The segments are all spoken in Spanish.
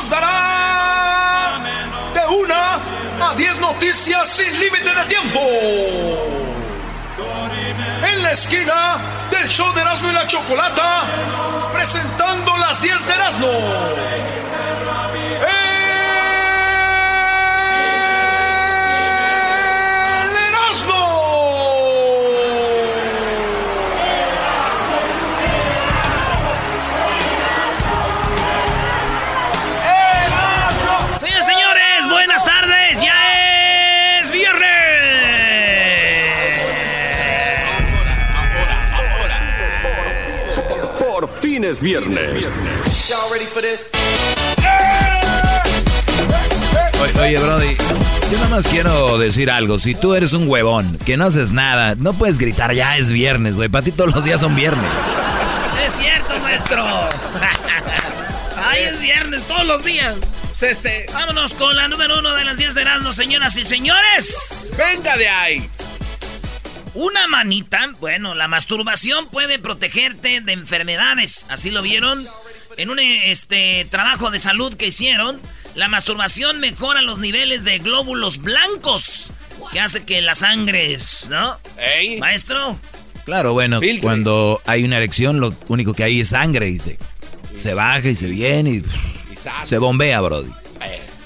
nos dará de una a 10 noticias sin límite de tiempo. En la esquina del show de Erasmo y la Chocolata, presentando las 10 de Erasmo. Fin es viernes. Oye, oye, Brody, yo nada más quiero decir algo. Si tú eres un huevón, que no haces nada, no puedes gritar ya es viernes, güey. Para ti todos los días son viernes. Es cierto, maestro. Ay, es viernes todos los días. Este. Vámonos con la número uno de las 10 de Erasmo, señoras y señores. Venga de ahí. Una manita, bueno, la masturbación puede protegerte de enfermedades. Así lo vieron en un este trabajo de salud que hicieron. La masturbación mejora los niveles de glóbulos blancos, que hace que la sangre, ¿no? Maestro. Claro, bueno, cuando hay una erección, lo único que hay es sangre y se, se baja y se viene y se bombea, Brody.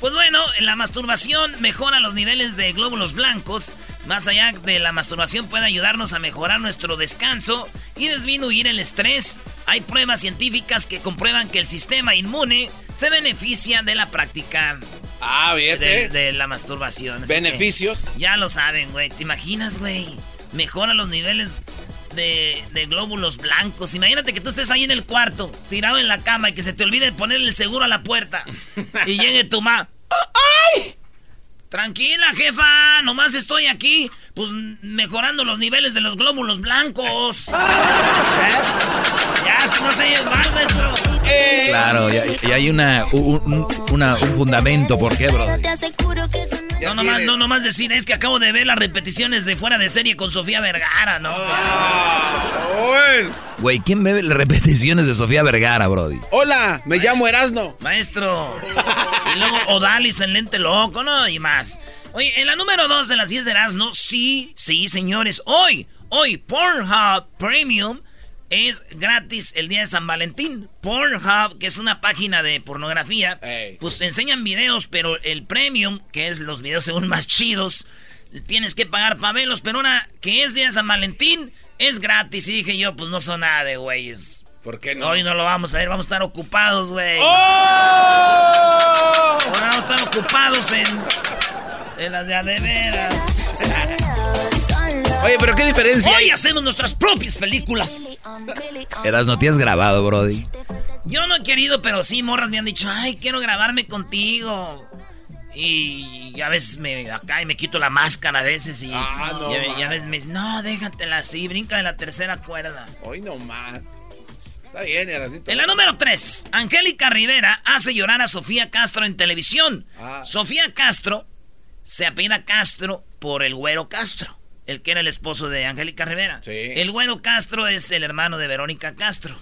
Pues bueno, la masturbación mejora los niveles de glóbulos blancos. Más allá de la masturbación puede ayudarnos a mejorar nuestro descanso y disminuir el estrés. Hay pruebas científicas que comprueban que el sistema inmune se beneficia de la práctica Ah, bien. de, de la masturbación. Así Beneficios. Ya lo saben, güey. ¿Te imaginas, güey? Mejora los niveles de, de glóbulos blancos. Imagínate que tú estés ahí en el cuarto, tirado en la cama y que se te olvide ponerle el seguro a la puerta. y llegue tu ma. ¡Ay! Tranquila, jefa, nomás estoy aquí, pues mejorando los niveles de los glóbulos blancos. ¿Eh? Ya, si no se oye mal, maestro. Claro, y, y hay una, un, un- una- un fundamento, ¿por qué, Brody? No nomás, no nomás decir, es que acabo de ver las repeticiones de fuera de serie con Sofía Vergara, ¿no? Güey, ¿quién ve las repeticiones de Sofía Vergara, Brody? Hola, me llamo Erasno. Maestro. Y luego Odalis en lente loco, ¿no? Y más. Oye, en la número 2 de las 10 de Erasmo, sí, sí, señores. Hoy, hoy, Pornhub Premium es gratis el día de San Valentín. Pornhub, que es una página de pornografía, pues te enseñan videos, pero el Premium, que es los videos según más chidos, tienes que pagar para verlos. Pero una que es día de San Valentín, es gratis. Y dije yo, pues no son nada de güeyes. ¿Por qué no? Hoy no lo vamos a ver, vamos a estar ocupados, güey. ¡Oh! Ahora vamos a estar ocupados en, en las de a de veras. Oye, pero qué diferencia Hoy hay? hacemos nuestras propias películas. Eras, no te has grabado, Brody. Yo no he querido, pero sí, morras me han dicho, ay, quiero grabarme contigo. Y a veces me acá y me quito la máscara a veces y, Ah, no, y, y a veces me dicen, no, déjatela así, brinca de la tercera cuerda. Hoy no más. Está bien, Erasito. En la número 3, Angélica Rivera hace llorar a Sofía Castro en televisión. Ah. Sofía Castro se apellida Castro por el güero Castro, el que era el esposo de Angélica Rivera. Sí. El güero Castro es el hermano de Verónica Castro.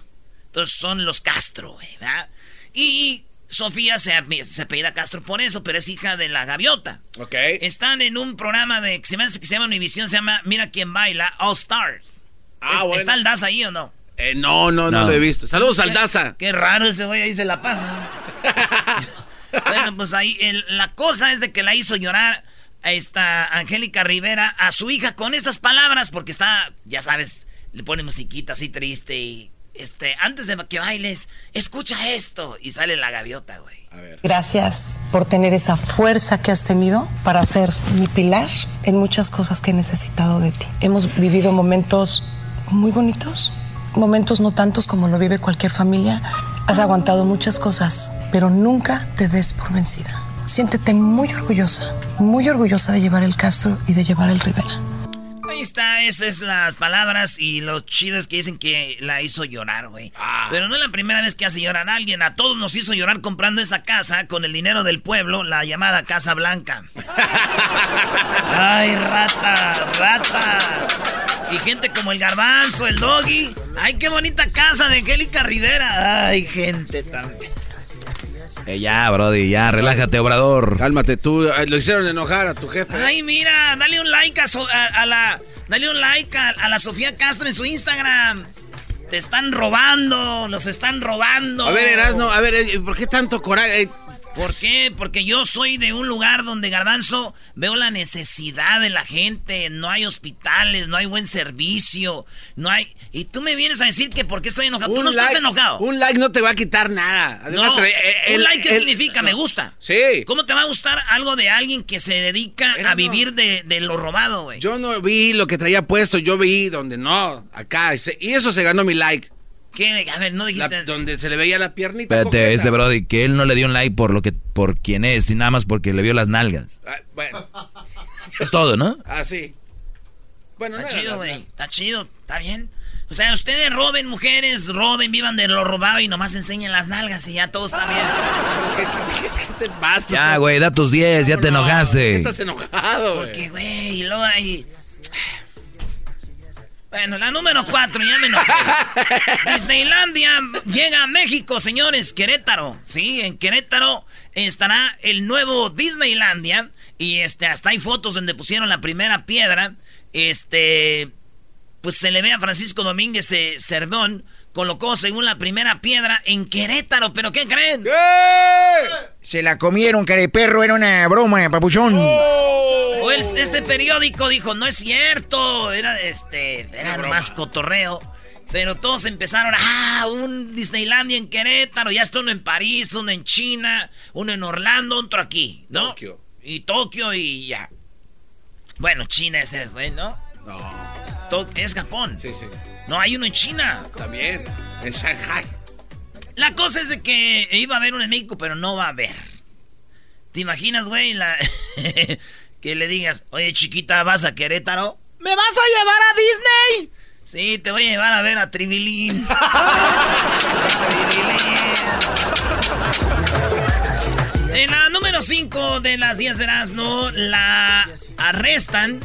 Entonces son los Castro, güey, ¿verdad? Y Sofía se, se apellida Castro por eso, pero es hija de la gaviota. Ok. Están en un programa de que se me hace que se llama Univisión, se llama Mira quién baila, All Stars. Ah, Es- bueno. ¿Está el Daza ahí o no? Eh, no, no, no, No. lo he visto. Saludos al Daza. Qué raro ese güey ahí se la pasa. bueno, pues ahí el- la cosa es de que la hizo llorar esta Angélica Rivera a su hija con estas palabras porque está, ya sabes, le pone musiquita así triste y este, antes de que bailes, escucha esto y sale la gaviota, güey. A ver. Gracias por tener esa fuerza que has tenido para ser mi pilar en muchas cosas que he necesitado de ti. Hemos vivido momentos muy bonitos, momentos no tantos como lo vive cualquier familia. Has aguantado muchas cosas, pero nunca te des por vencida. Siéntete muy orgullosa, muy orgullosa de llevar el Castro y de llevar el Rivera. Ahí está, esas es las palabras y los chidos que dicen que la hizo llorar, güey. Ah. Pero no es la primera vez que hace llorar a alguien. A todos nos hizo llorar comprando esa casa con el dinero del pueblo, la llamada Casa Blanca. Ay, rata, ratas. Y gente como el garbanzo, el doggy. Ay, qué bonita casa de Angélica Rivera. Ay, gente también. Eh, ya, Brody, ya, relájate, obrador. Cálmate tú. eh, Lo hicieron enojar a tu jefe. Ay, mira, dale un like a, So- a- a la. Dale un like a, a la Sofía Castro en su Instagram. Te están robando, los están robando. A ver, Erasno, a ver, eh, ¿por qué tanto coraje? ¿Por qué? Porque yo soy de un lugar donde, Garbanzo, veo la necesidad de la gente. No hay hospitales, no hay buen servicio, no hay... Y tú me vienes a decir que por qué estoy enojado. Tú no estás enojado. Un like no te va a quitar nada. Además, no, eh, eh, un el- like, ¿qué el- significa? Me gusta. Sí. ¿Cómo te va a gustar algo de alguien que se dedica a vivir de, de lo robado, güey? Yo no vi lo que traía puesto, yo vi donde no, acá. Y eso se ganó mi like. ¿Qué? A ver, no La- dijiste... donde se le veía la piernita. Espérate, coqueta. este Brody, que él no le dio un like por lo que, por quien es, y nada más porque le vio las nalgas. Ah, bueno, Es todo, ¿no? así. Bueno, no Está chido, la- güey. Está chido. Está bien. O sea, ustedes roben mujeres, roben, vivan de lo robado y nomás enseñen las nalgas y ya todo está bien. ¿Qué, qué- qué- qué te pasa? Ya, güey, da tus 10, ya te No, enojaste. Estás enojado, güey. Porque, güey, y luego hay... Bueno, la número cuatro, ya me enojé. Disneylandia llega a México, señores, Querétaro. Sí, en Querétaro estará el nuevo Disneylandia. Y este, hasta hay fotos donde pusieron la primera piedra. Este, pues se le ve a Francisco Domínguez eh, Cervón. Colocó según la primera piedra en Querétaro. ¿Pero qué creen? Se la comieron, perro era una broma, papuchón. O el- este periódico dijo, no es cierto, era este, era más cotorreo. Pero todos empezaron, ah, un Disneylandia en Querétaro, ya está uno en París, uno en China, uno en Orlando, otro aquí, ¿no? Tokio. Y Tokio y ya. Bueno, China ese es, güey, ¿no? No, To- es Japón. sí, sí. No, hay uno en China. También. En Shanghai. La cosa es de que iba a haber uno en México, pero no va a haber. ¿Te imaginas, güey? La... que le digas, oye, chiquita, ¿vas a Querétaro? ¿Me vas a llevar a Disney? Sí, te voy a llevar a ver a Tribilín. En la número 5 de las 10 de Erasmo, la arrestan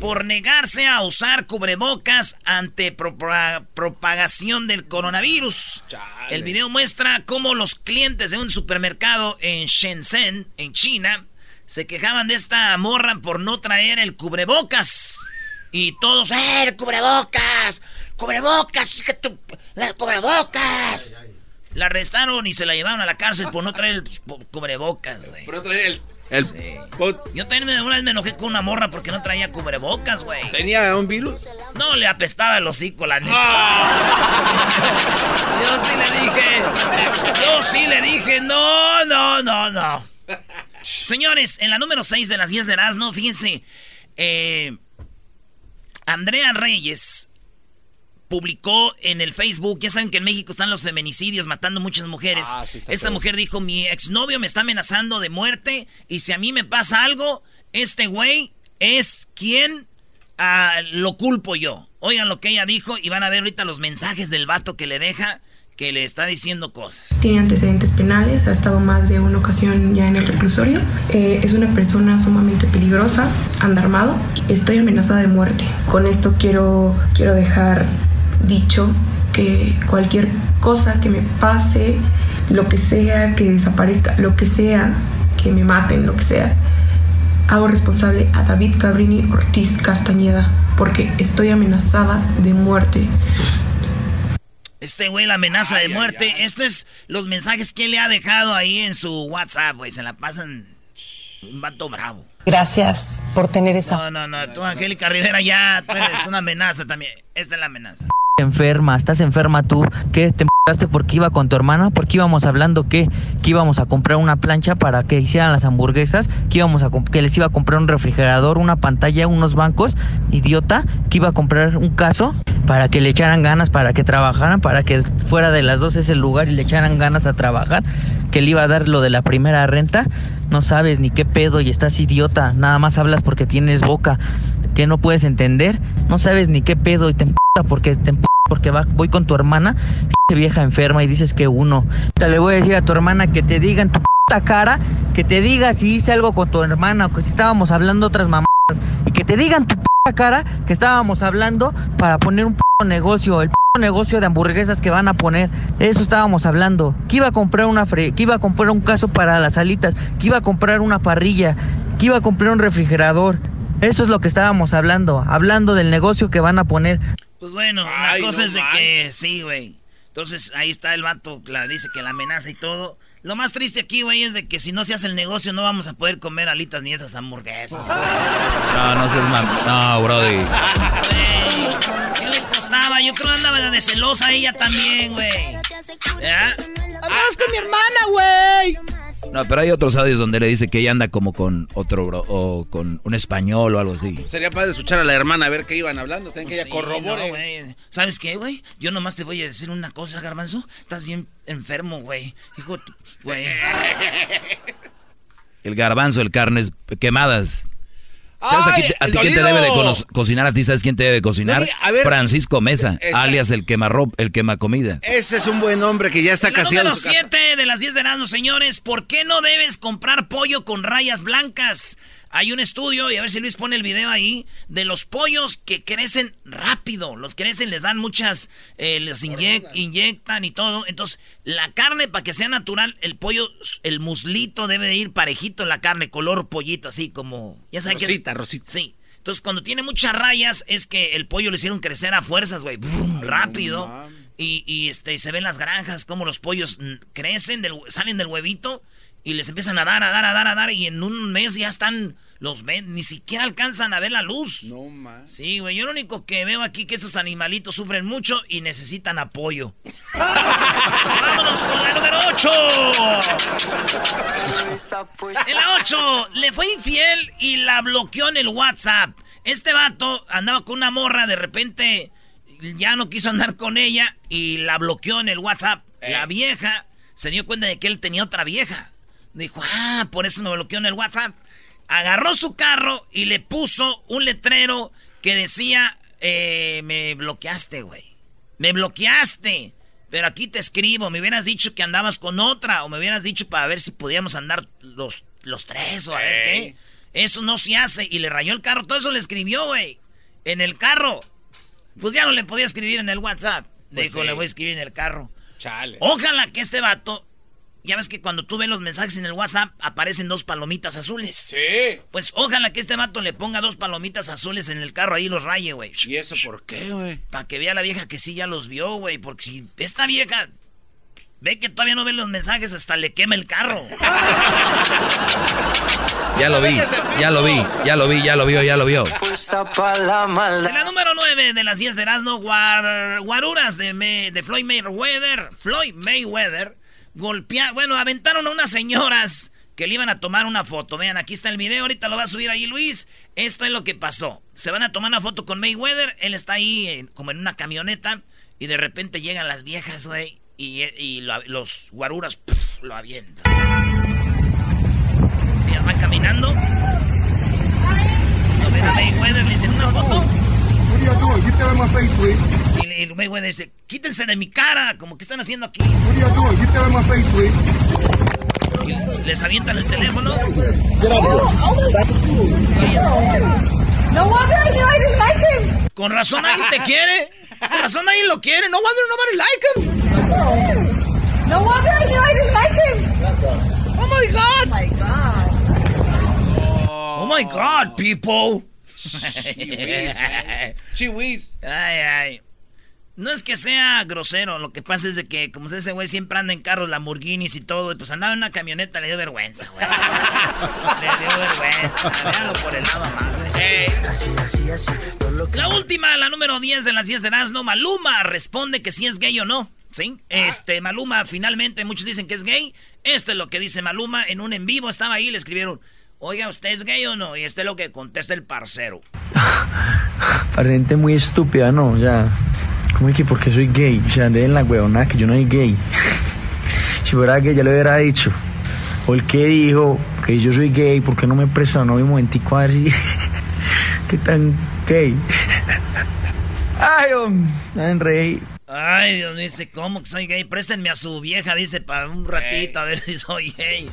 por negarse a usar cubrebocas ante propa- propagación del coronavirus. Chale. El video muestra cómo los clientes de un supermercado en Shenzhen, en China, se quejaban de esta morra por no traer el cubrebocas. Y todos, ¡eh, el cubrebocas! ¡Cubrebocas! ¡Las cubrebocas! La arrestaron y se la llevaron a la cárcel por no traer el cubrebocas, güey. Pero traía el. el pot- Yo también una vez me enojé con una morra porque no traía cubrebocas, güey. ¿Tenía un virus? No, le apestaba el hocico, la neta. Yo sí le dije. Yo sí le dije, no, no, no, no. Señores, en la número 6 de las 10 de Erasmo, fíjense. eh, Andrea Reyes publicó en el Facebook, ya saben que en México están los feminicidios matando muchas mujeres. Ah, sí, Esta feo. mujer dijo, mi exnovio me está amenazando de muerte y si a mí me pasa algo, este güey es quien ah, lo culpo yo. Oigan lo que ella dijo y van a ver ahorita los mensajes del vato que le deja, que le está diciendo cosas. Tiene antecedentes penales, ha estado más de una ocasión ya en el reclusorio. Eh, es una persona sumamente peligrosa, anda armado. Estoy amenazada de muerte. Con esto quiero, quiero dejar dicho que cualquier cosa que me pase, lo que sea, que desaparezca, lo que sea, que me maten, lo que sea, hago responsable a David Cabrini Ortiz Castañeda porque estoy amenazada de muerte. Este güey, la amenaza de muerte. Estos es los mensajes que le ha dejado ahí en su WhatsApp, güey. Se la pasan un vato bravo. Gracias por tener esa... No, no, no. Tú, Angélica Rivera, ya tú eres una amenaza también. Esta es la amenaza enferma, estás enferma tú, ¿qué te empujaste porque iba con tu hermana? Porque íbamos hablando que, que íbamos a comprar una plancha para que hicieran las hamburguesas, que íbamos a que les iba a comprar un refrigerador, una pantalla, unos bancos, idiota, que iba a comprar un caso para que le echaran ganas, para que trabajaran, para que fuera de las dos ese lugar y le echaran ganas a trabajar, que le iba a dar lo de la primera renta, no sabes ni qué pedo y estás idiota, nada más hablas porque tienes boca, que no puedes entender, no sabes ni qué pedo y te emputa porque te porque va, voy con tu hermana, vieja enferma y dices que uno. Te le voy a decir a tu hermana que te diga en tu cara, que te diga si hice algo con tu hermana o que si estábamos hablando otras mamadas y que te digan tu cara que estábamos hablando para poner un negocio, el negocio de hamburguesas que van a poner. Eso estábamos hablando. Que iba a comprar una fre que iba a comprar un caso para las alitas, que iba a comprar una parrilla, que iba a comprar un refrigerador. Eso es lo que estábamos hablando, hablando del negocio que van a poner. Pues bueno, la cosa es de que sí, güey. Entonces ahí está el vato, la, dice que la amenaza y todo. Lo más triste aquí, güey, es de que si no se hace el negocio no vamos a poder comer alitas ni esas hamburguesas. No, no seas mal. No, brody. ¿Qué le costaba? Yo creo que andaba de celosa ella también, güey. ¿Ya? Andabas con mi hermana, güey. No, pero hay otros audios donde le dice que ella anda como con otro bro, o con un español o algo así. Sería padre escuchar a la hermana a ver qué iban hablando. Tienen que ella corrobore. ¿Sabes qué, güey? Yo nomás te voy a decir una cosa, Garbanzo. Estás bien enfermo, güey. Hijo, güey. El garbanzo, el carnes quemadas. ¿Sabes a, ti quién te debe de cocinar? ¿A ti sabes quién te debe cocinar? Francisco Mesa, alias el quemarropa, el quema comida. Ese es un buen hombre que ya está casi Número 7 de las 10 de Erasmus, señores. ¿Por qué no debes comprar pollo con rayas blancas? Hay un estudio, y a ver si Luis pone el video ahí, de los pollos que crecen rápido. Los crecen, les dan muchas, eh, les inyectan y todo. Entonces, la carne, para que sea natural, el pollo, el muslito debe de ir parejito en la carne, color pollito, así como... Ya saben rosita, rosita. Sí. Entonces, cuando tiene muchas rayas, es que el pollo lo hicieron crecer a fuerzas, güey. Rápido. y, y, este, se ven las granjas, como los pollos crecen, del, salen del huevito y les empiezan a dar, a dar, a dar, a dar. Y en un mes ya están los ven, ni siquiera alcanzan a ver la luz. No más. Sí, güey, yo lo único que veo aquí es que estos animalitos sufren mucho y necesitan apoyo. Vámonos con la número 8. En la 8, le fue infiel y la bloqueó en el WhatsApp. Este vato andaba con una morra, de repente ya no quiso andar con ella y la bloqueó en el WhatsApp. La eh. vieja se dio cuenta de que él tenía otra vieja. Dijo, ah, por eso me bloqueó en el WhatsApp agarró su carro y le puso un letrero que decía, eh, me bloqueaste, güey. Me bloqueaste. Pero aquí te escribo, me hubieras dicho que andabas con otra o me hubieras dicho para ver si podíamos andar los, los tres o a ver qué. Eso no se hace. Y le rayó el carro. Todo eso le escribió, güey. En el carro. Pues ya no le podía escribir en el WhatsApp. Pues Dijo, le voy a escribir en el carro. Chale. Ojalá que este vato ya ves que cuando tú ves los mensajes en el WhatsApp aparecen dos palomitas azules. Sí. Pues ojalá que este vato le ponga dos palomitas azules en el carro ahí y los raye, güey. ¿Y eso por qué, güey? Para que vea la vieja que sí ya los vio, güey. Porque si esta vieja ve que todavía no ve los mensajes, hasta le quema el carro. ya lo vi, ya lo vi, ya lo vi, ya lo vio, ya lo vio. En la número 9 de las 10 de Erasmo, guaruras de, de Floyd Mayweather. Floyd Mayweather golpear, bueno, aventaron a unas señoras que le iban a tomar una foto. Vean, aquí está el video, ahorita lo va a subir ahí Luis. Esto es lo que pasó. Se van a tomar una foto con Mayweather, él está ahí como en una camioneta y de repente llegan las viejas, güey, y, los guaruras lo avientan. Ellas van caminando. ven a Mayweather, le dicen una foto. Y, el güey dice, quítense de mi cara, como que están haciendo aquí. Y les avientan el teléfono. Con razón ahí te quiere. Con razón ahí lo quiere. No wonder nobody like him. No wonder I didn't like him. Oh my god. Oh my god. Oh my god, people. Chihuis. Ay, ay. No es que sea grosero, lo que pasa es de que, como ese güey siempre anda en carros Lamborghinis y todo, y pues andaba en una camioneta, le dio vergüenza, güey. le dio vergüenza. Véalo por el lado amable. La última, la número 10 de las 10 de Erasmo, Maluma responde que si es gay o no. ¿Sí? Este, Maluma, finalmente, muchos dicen que es gay. Esto es lo que dice Maluma en un en vivo, estaba ahí, le escribieron, oiga, ¿usted es gay o no? Y este es lo que contesta el parcero. Parente muy estúpida, ¿no? Ya. ¿Cómo es que porque soy gay? O sea, en la huevona que yo no soy gay. si fuera gay ya le hubiera dicho. O el que dijo que yo soy gay, ¿por qué no me presta un momentico así? ¿Qué tan gay? Ay, hombre, rey. Ay, Dios dice, ¿cómo que soy gay? Préstenme a su vieja, dice, para un ratito, a ver si soy gay.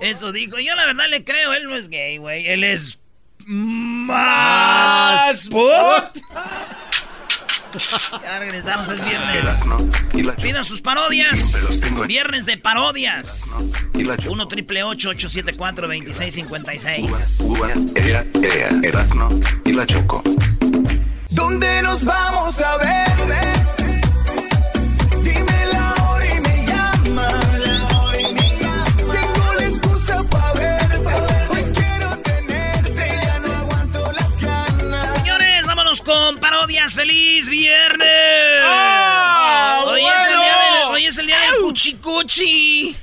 Eso dijo. Yo la verdad le creo, él no es gay, güey. Él es más... Ya regresamos, es viernes. Pidan sus parodias. Viernes de parodias. 1 triple 874 2656. Erasno y la Choco. ¿Dónde nos vamos a ver? ¡Feliz viernes! ¡Ah, hoy, es el día del, cuchicuchi.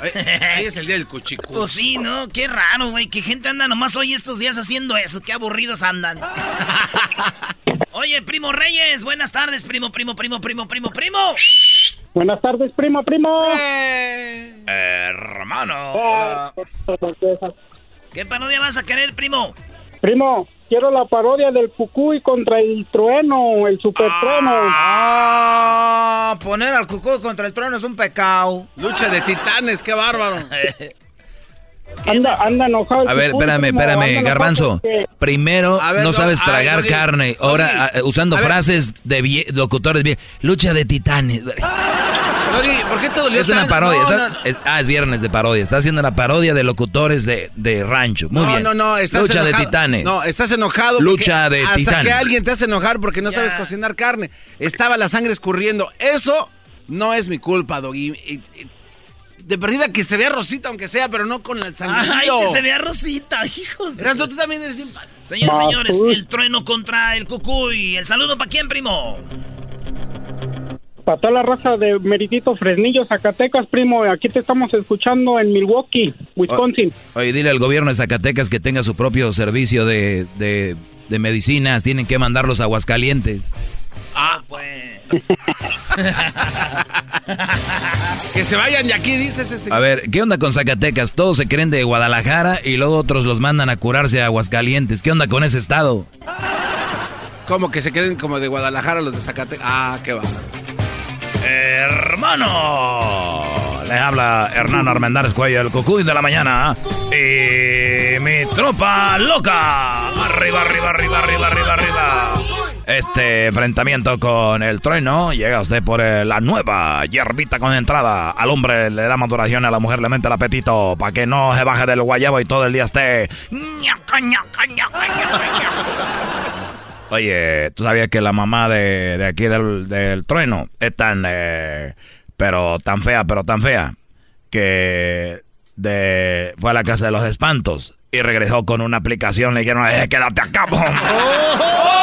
Hoy es el día del cuchicuchi. Pues sí, ¿no? Qué raro, güey. Que gente anda nomás hoy estos días haciendo eso. Qué aburridos andan. Oye, primo Reyes, buenas tardes, primo, primo, primo, primo, primo, primo. Buenas tardes, primo, primo. Eh, hermano. ¿Qué parodia vas a querer, primo? Primo, quiero la parodia del Cucuy contra el trueno, el super trueno. Ah, poner al Cucuy contra el trueno es un pecado. Lucha de titanes, qué bárbaro. Anda, anda enojado. A ver, espérame, espérame, Garbanzo. Primero, no sabes tragar carne. Ahora, usando frases de locutores bien. Lucha de titanes. ¿por qué todo Es una parodia. ah, es viernes de parodia. Está haciendo una parodia de locutores de, de rancho. Muy bien. No, no, estás Lucha de titanes. No, estás enojado. Lucha de hasta titanes. que alguien te hace enojar porque no sabes cocinar carne. Estaba la sangre escurriendo. Eso no es mi culpa, Doggy. De perdida que se vea rosita, aunque sea, pero no con la sangre. Ay, que se vea rosita, hijos. De... tú también eres simpático. Señores, señores, el trueno contra el cucuy. ¿El saludo para quién, primo? Para toda la raza de Meritito Fresnillo, Zacatecas, primo, aquí te estamos escuchando en Milwaukee, Wisconsin. Oye, dile al gobierno de Zacatecas que tenga su propio servicio de, de, de medicinas, tienen que mandarlos a Aguascalientes. Ah, pues. que se vayan de aquí, dice ese A ver, ¿qué onda con Zacatecas? Todos se creen de Guadalajara y luego otros los mandan a curarse a Aguascalientes. ¿Qué onda con ese estado? ¿Cómo que se creen como de Guadalajara los de Zacatecas? Ah, qué va. Hermano, le habla Hernán Armendáriz Cuello, el cucuy de la mañana. Y mi tropa loca. Arriba, arriba, arriba, arriba, arriba, arriba. Este enfrentamiento con el trueno llega usted por eh, la nueva hierbita con entrada. Al hombre le da maduración, a la mujer le mente el apetito para que no se baje del guayabo y todo el día esté. Oye, ¿tú sabías que la mamá de, aquí del, trueno es tan, eh, pero tan fea, pero tan fea, que de, fue a la casa de los espantos y regresó con una aplicación, le dijeron, eh, quédate acá,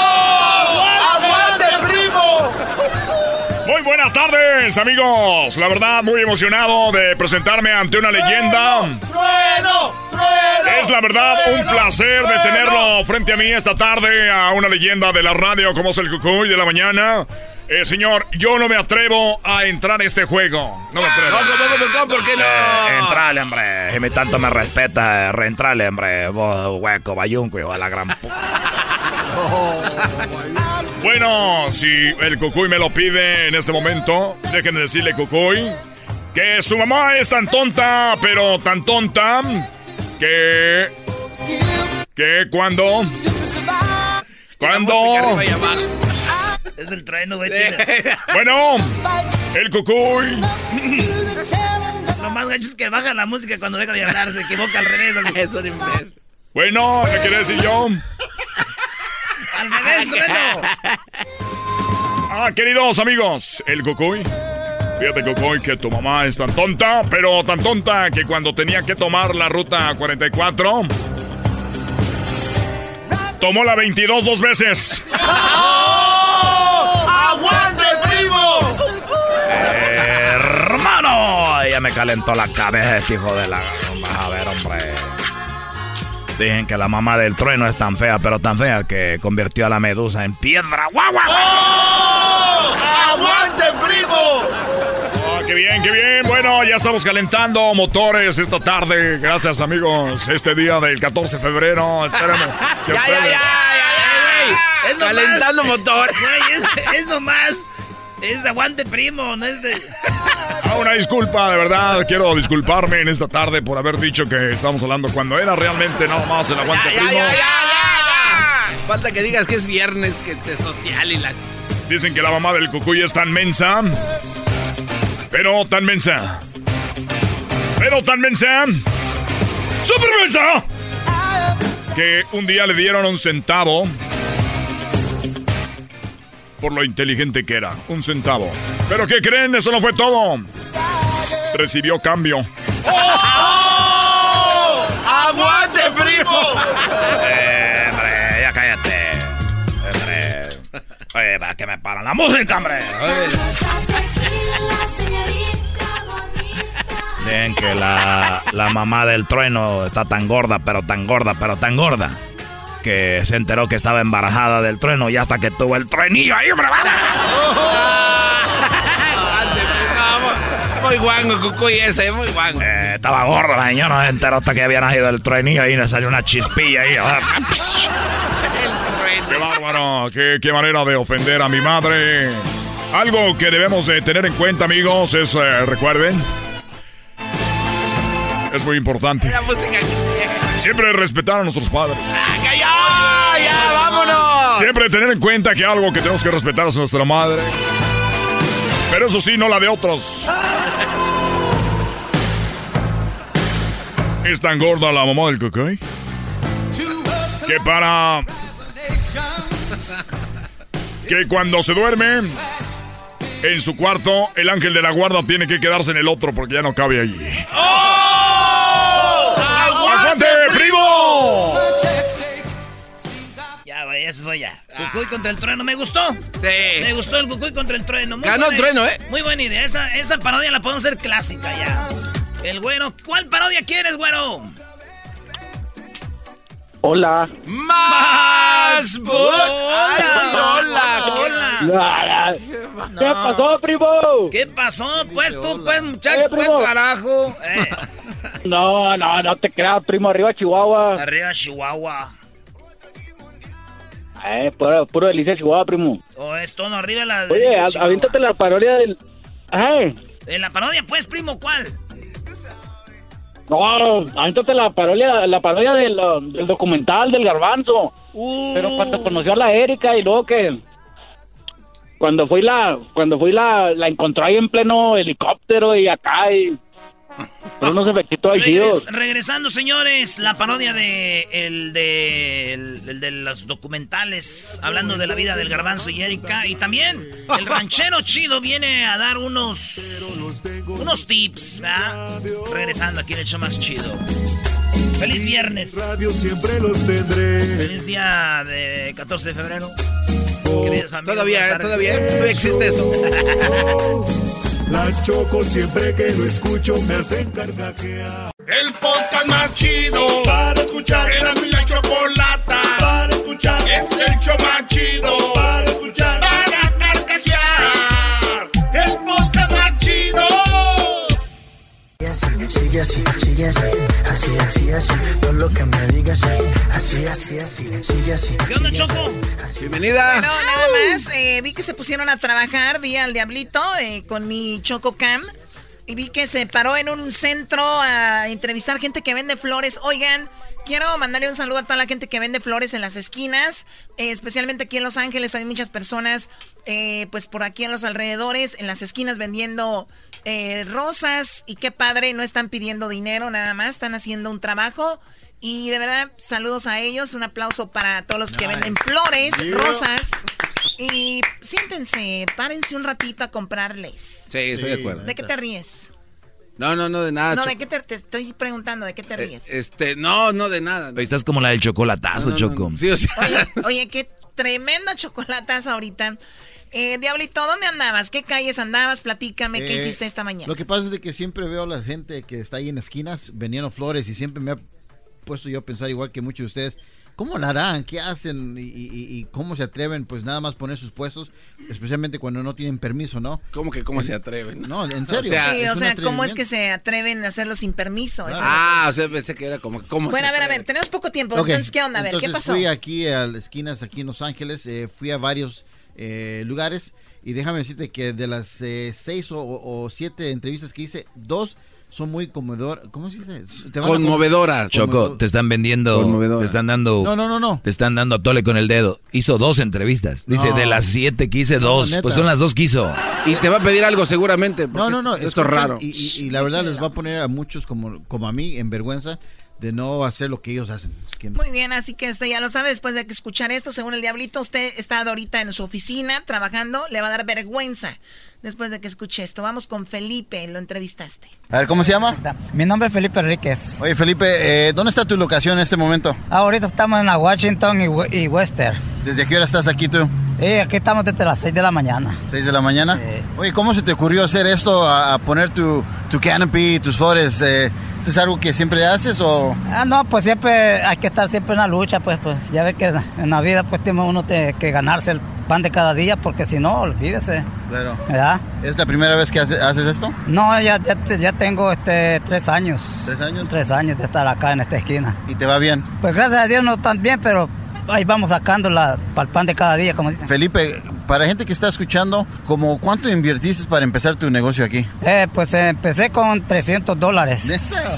Muy buenas tardes, amigos. La verdad, muy emocionado de presentarme ante una leyenda. ¡Trueno! Es la verdad un placer de tenerlo frente a mí esta tarde a una leyenda de la radio como es el Cucuy de la mañana. Eh, señor, yo no me atrevo a entrar a este juego. No me atrevo. No, ¿por qué no? Eh, entrale, hombre. Si me tanto me respeta, reentrale, hombre. Vos, hueco, bayunco, a la gran... Bueno, si el Cucuy me lo pide en este momento, déjenme decirle, Cucuy, que su mamá es tan tonta, pero tan tonta, que... Que cuando... Cuando... Es el trueno, güey. Bueno, el Cucuy... Lo más gacho es que baja la música cuando deja de hablar, se equivoca al revés. Así. Es un imbécil. Bueno, ¿qué quiere decir yo? Al revés, trueno. Ah, queridos amigos, el Cucuy. Fíjate, Cucuy, que tu mamá es tan tonta, pero tan tonta que cuando tenía que tomar la ruta 44, tomó la 22 dos veces. ¡Oh! ¡Aguante, primo! hermano, ya me calentó la cabeza hijo de la... A ver, hombre. Dicen que la mamá del trueno es tan fea, pero tan fea que convirtió a la medusa en piedra. ¡Guau, guau! ¡Oh! ¡Aguante, primo! Ah, ¡Qué bien, qué bien! Bueno, ya estamos calentando motores esta tarde. Gracias, amigos. Este día del 14 de febrero. Esperemos. que Ya, ya, ustedes- ya, ya, Es nomás- Calentando motor. Güey, es, es nomás. Es de aguante primo, no es de. Ah, una disculpa, de verdad. Quiero disculparme en esta tarde por haber dicho que estamos hablando cuando era realmente nada más el aguante Ya, primo. ya, ya, ya. Falta que digas que es viernes, que te social y la... Dicen que la mamá del cucuy es tan mensa. Pero tan mensa. Pero tan mensa. ¡Súper mensa! Que un día le dieron un centavo. Por lo inteligente que era. Un centavo. ¿Pero qué creen? Eso no fue todo. Recibió cambio. ¡Oh! ¡Aguante, primo! Eh, hombre, ya cállate. Hombre. Oye, ¿para qué me paran la música, hombre? Dicen que la, la mamá del trueno está tan gorda, pero tan gorda, pero tan gorda, que se enteró que estaba embarazada del trueno y hasta que tuvo el truenillo ahí, primo. Muy guango, Cucuy ese, muy guango. Eh, estaba gorda la señora, se enteró hasta que había nacido el truenillo y le salió una chispilla ahí. ¡Qué bárbaro! ¿Qué, qué manera de ofender a mi madre! Algo que debemos de tener en cuenta, amigos, es, eh, recuerden, es muy importante. La música que... Siempre respetar a nuestros padres. Siempre tener en cuenta que algo que tenemos que respetar es nuestra madre. Pero eso sí, no la de otros. Es tan gorda la mamá del cocoy que para que cuando se duerme en su cuarto, el ángel de la guarda tiene que quedarse en el otro porque ya no cabe allí. ¡Oh! Eso fue ya. Cucuy contra el trueno, ¿me gustó? Sí. Me gustó el Cucuy contra el trueno. Muy Ganó el trueno, ¿eh? Muy buena idea. Esa, esa parodia la podemos hacer clásica ya. El güero. ¿Cuál parodia quieres, güero? Hola. ¡Más! Hola. ¡Hola! Hola. ¿Qué pasó, primo? ¿Qué pasó? Pues tú, pues, muchacho, Eh, pues, carajo. Eh, No, no, no te creas, primo. Arriba, Chihuahua. arriba, Chihuahua. Eh, puro, puro delicia, Chihuahua, primo. O es tono arriba la... Oye, dice a- Chihuahua. aviéntate la parodia del... En la parodia, pues, primo, ¿cuál? no, aviéntate la parodia, la parodia del, uh, del documental del garbanzo. Uh. Pero cuando conoció a la Erika y luego que... Cuando fui la... Cuando fui la... La encontró ahí en pleno helicóptero y acá y... Pero unos efectitos ahí Regres- regresando, señores, la parodia de el de el, el de los documentales hablando de la vida del garbanzo y Erika y también el ranchero chido viene a dar unos unos tips, ¿verdad? Regresando aquí en el show más chido. Feliz viernes. Radio siempre los tendré. Feliz día de 14 de febrero. Queridos amigos, Todavía, eh, todavía, todavía existe eso. La choco siempre que lo escucho me hacen carcajear. El podcast más chido para escuchar. Era mi la chocolata para escuchar. Es el show más chido para escuchar. Sigue así, sigue así, así, así, así, todo lo que me digas, así, así, así. ¿Qué onda, Choco? Bienvenida. Bueno, nada más, eh, vi que se pusieron a trabajar, vi al Diablito eh, con mi Choco Cam. Y vi que se paró en un centro a entrevistar gente que vende flores. Oigan, quiero mandarle un saludo a toda la gente que vende flores en las esquinas, eh, especialmente aquí en Los Ángeles hay muchas personas, eh, pues por aquí en los alrededores, en las esquinas vendiendo eh, rosas y qué padre, no están pidiendo dinero nada más, están haciendo un trabajo. Y de verdad, saludos a ellos, un aplauso para todos los que venden flores, rosas. Y siéntense, párense un ratito a comprarles. Sí, estoy de acuerdo. ¿De qué te ríes? No, no, no, de nada. No, ¿de qué te, te estoy preguntando? ¿De qué te Eh, ríes? Este, no, no, de nada. Ahí estás como la del chocolatazo, No, no, no, Choco. no. Sí, o sea. Oye, oye, qué tremendo chocolatas ahorita. Eh, Diablito, ¿dónde andabas? ¿Qué calles andabas? Platícame, ¿qué Eh, hiciste esta mañana? Lo que pasa es de que siempre veo a la gente que está ahí en esquinas vendiendo flores y siempre me ha puesto yo a pensar igual que muchos de ustedes. ¿Cómo la harán? ¿Qué hacen? Y, y- y cómo se atreven? Pues nada más poner sus puestos, especialmente cuando no tienen permiso, ¿no? ¿Cómo que cómo En- se atreven? No, en serio. sí, o es un sea, ¿cómo es que se atreven a hacerlo sin permiso? Ah, o sea, pensé que era como. ¿cómo Bueno, se a ver, a ver, tenemos poco tiempo. Ok, Entonces, ¿qué onda? A ver, ¿qué entonces pasó? Fui aquí a las esquinas, aquí en Los Ángeles, eh, fui a varios eh, lugares y déjame decirte que de las eh, seis o, o siete entrevistas que hice, dos son muy conmovedor. ¿Cómo se dice? Te van a- Conmovedora. Choco, te están vendiendo, Conmovedora. te están dando, No, no, no, no. te están dando a tole con el dedo. Hizo dos entrevistas. Dice, No. de las siete que hice, No, dos. neta. Pues son las dos que hizo. Y te va a pedir algo seguramente. No, no, no. Esto, es raro. Y, y- y la verdad les va a poner a muchos como, como a mí en vergüenza de no hacer lo que ellos hacen. Es que- Muy bien, así que usted ya lo sabe, después de que escuchar esto, según el Diablito, usted está ahorita en su oficina trabajando, le va a dar vergüenza después de que escuche esto. Vamos con Felipe, lo entrevistaste. A ver, ¿cómo se llama? Mi nombre es Felipe Enríquez. Oye, Felipe, eh, ¿dónde está tu locación en este momento? Ahorita estamos en la Washington y, y Western. ¿Desde qué hora estás aquí tú? Y aquí estamos desde las 6 de la mañana. ¿6 de la mañana? Oye, ¿cómo se te ocurrió hacer esto, a, a poner tu, tu canopy, tus flores? Eh, ¿Esto es algo que siempre haces o...? Ah, no, pues siempre hay que estar siempre en la lucha, pues, pues ya ves que en la vida pues tiene uno te- que ganarse el pan de cada día, porque si no, olvídese. Claro. ¿Verdad? ¿Es la primera vez que hace- haces esto? No, ya, ya, ya tengo este, tres años. ¿Tres años? Tres años de estar acá en esta esquina. ¿Y te va bien? Pues gracias a Dios no tan bien, pero ahí vamos sacándola para el pan de cada día, como dicen. Felipe, para gente que está escuchando, ¿como ¿cuánto invertiste para empezar tu negocio aquí? Eh, pues eh, empecé con 300 dólares.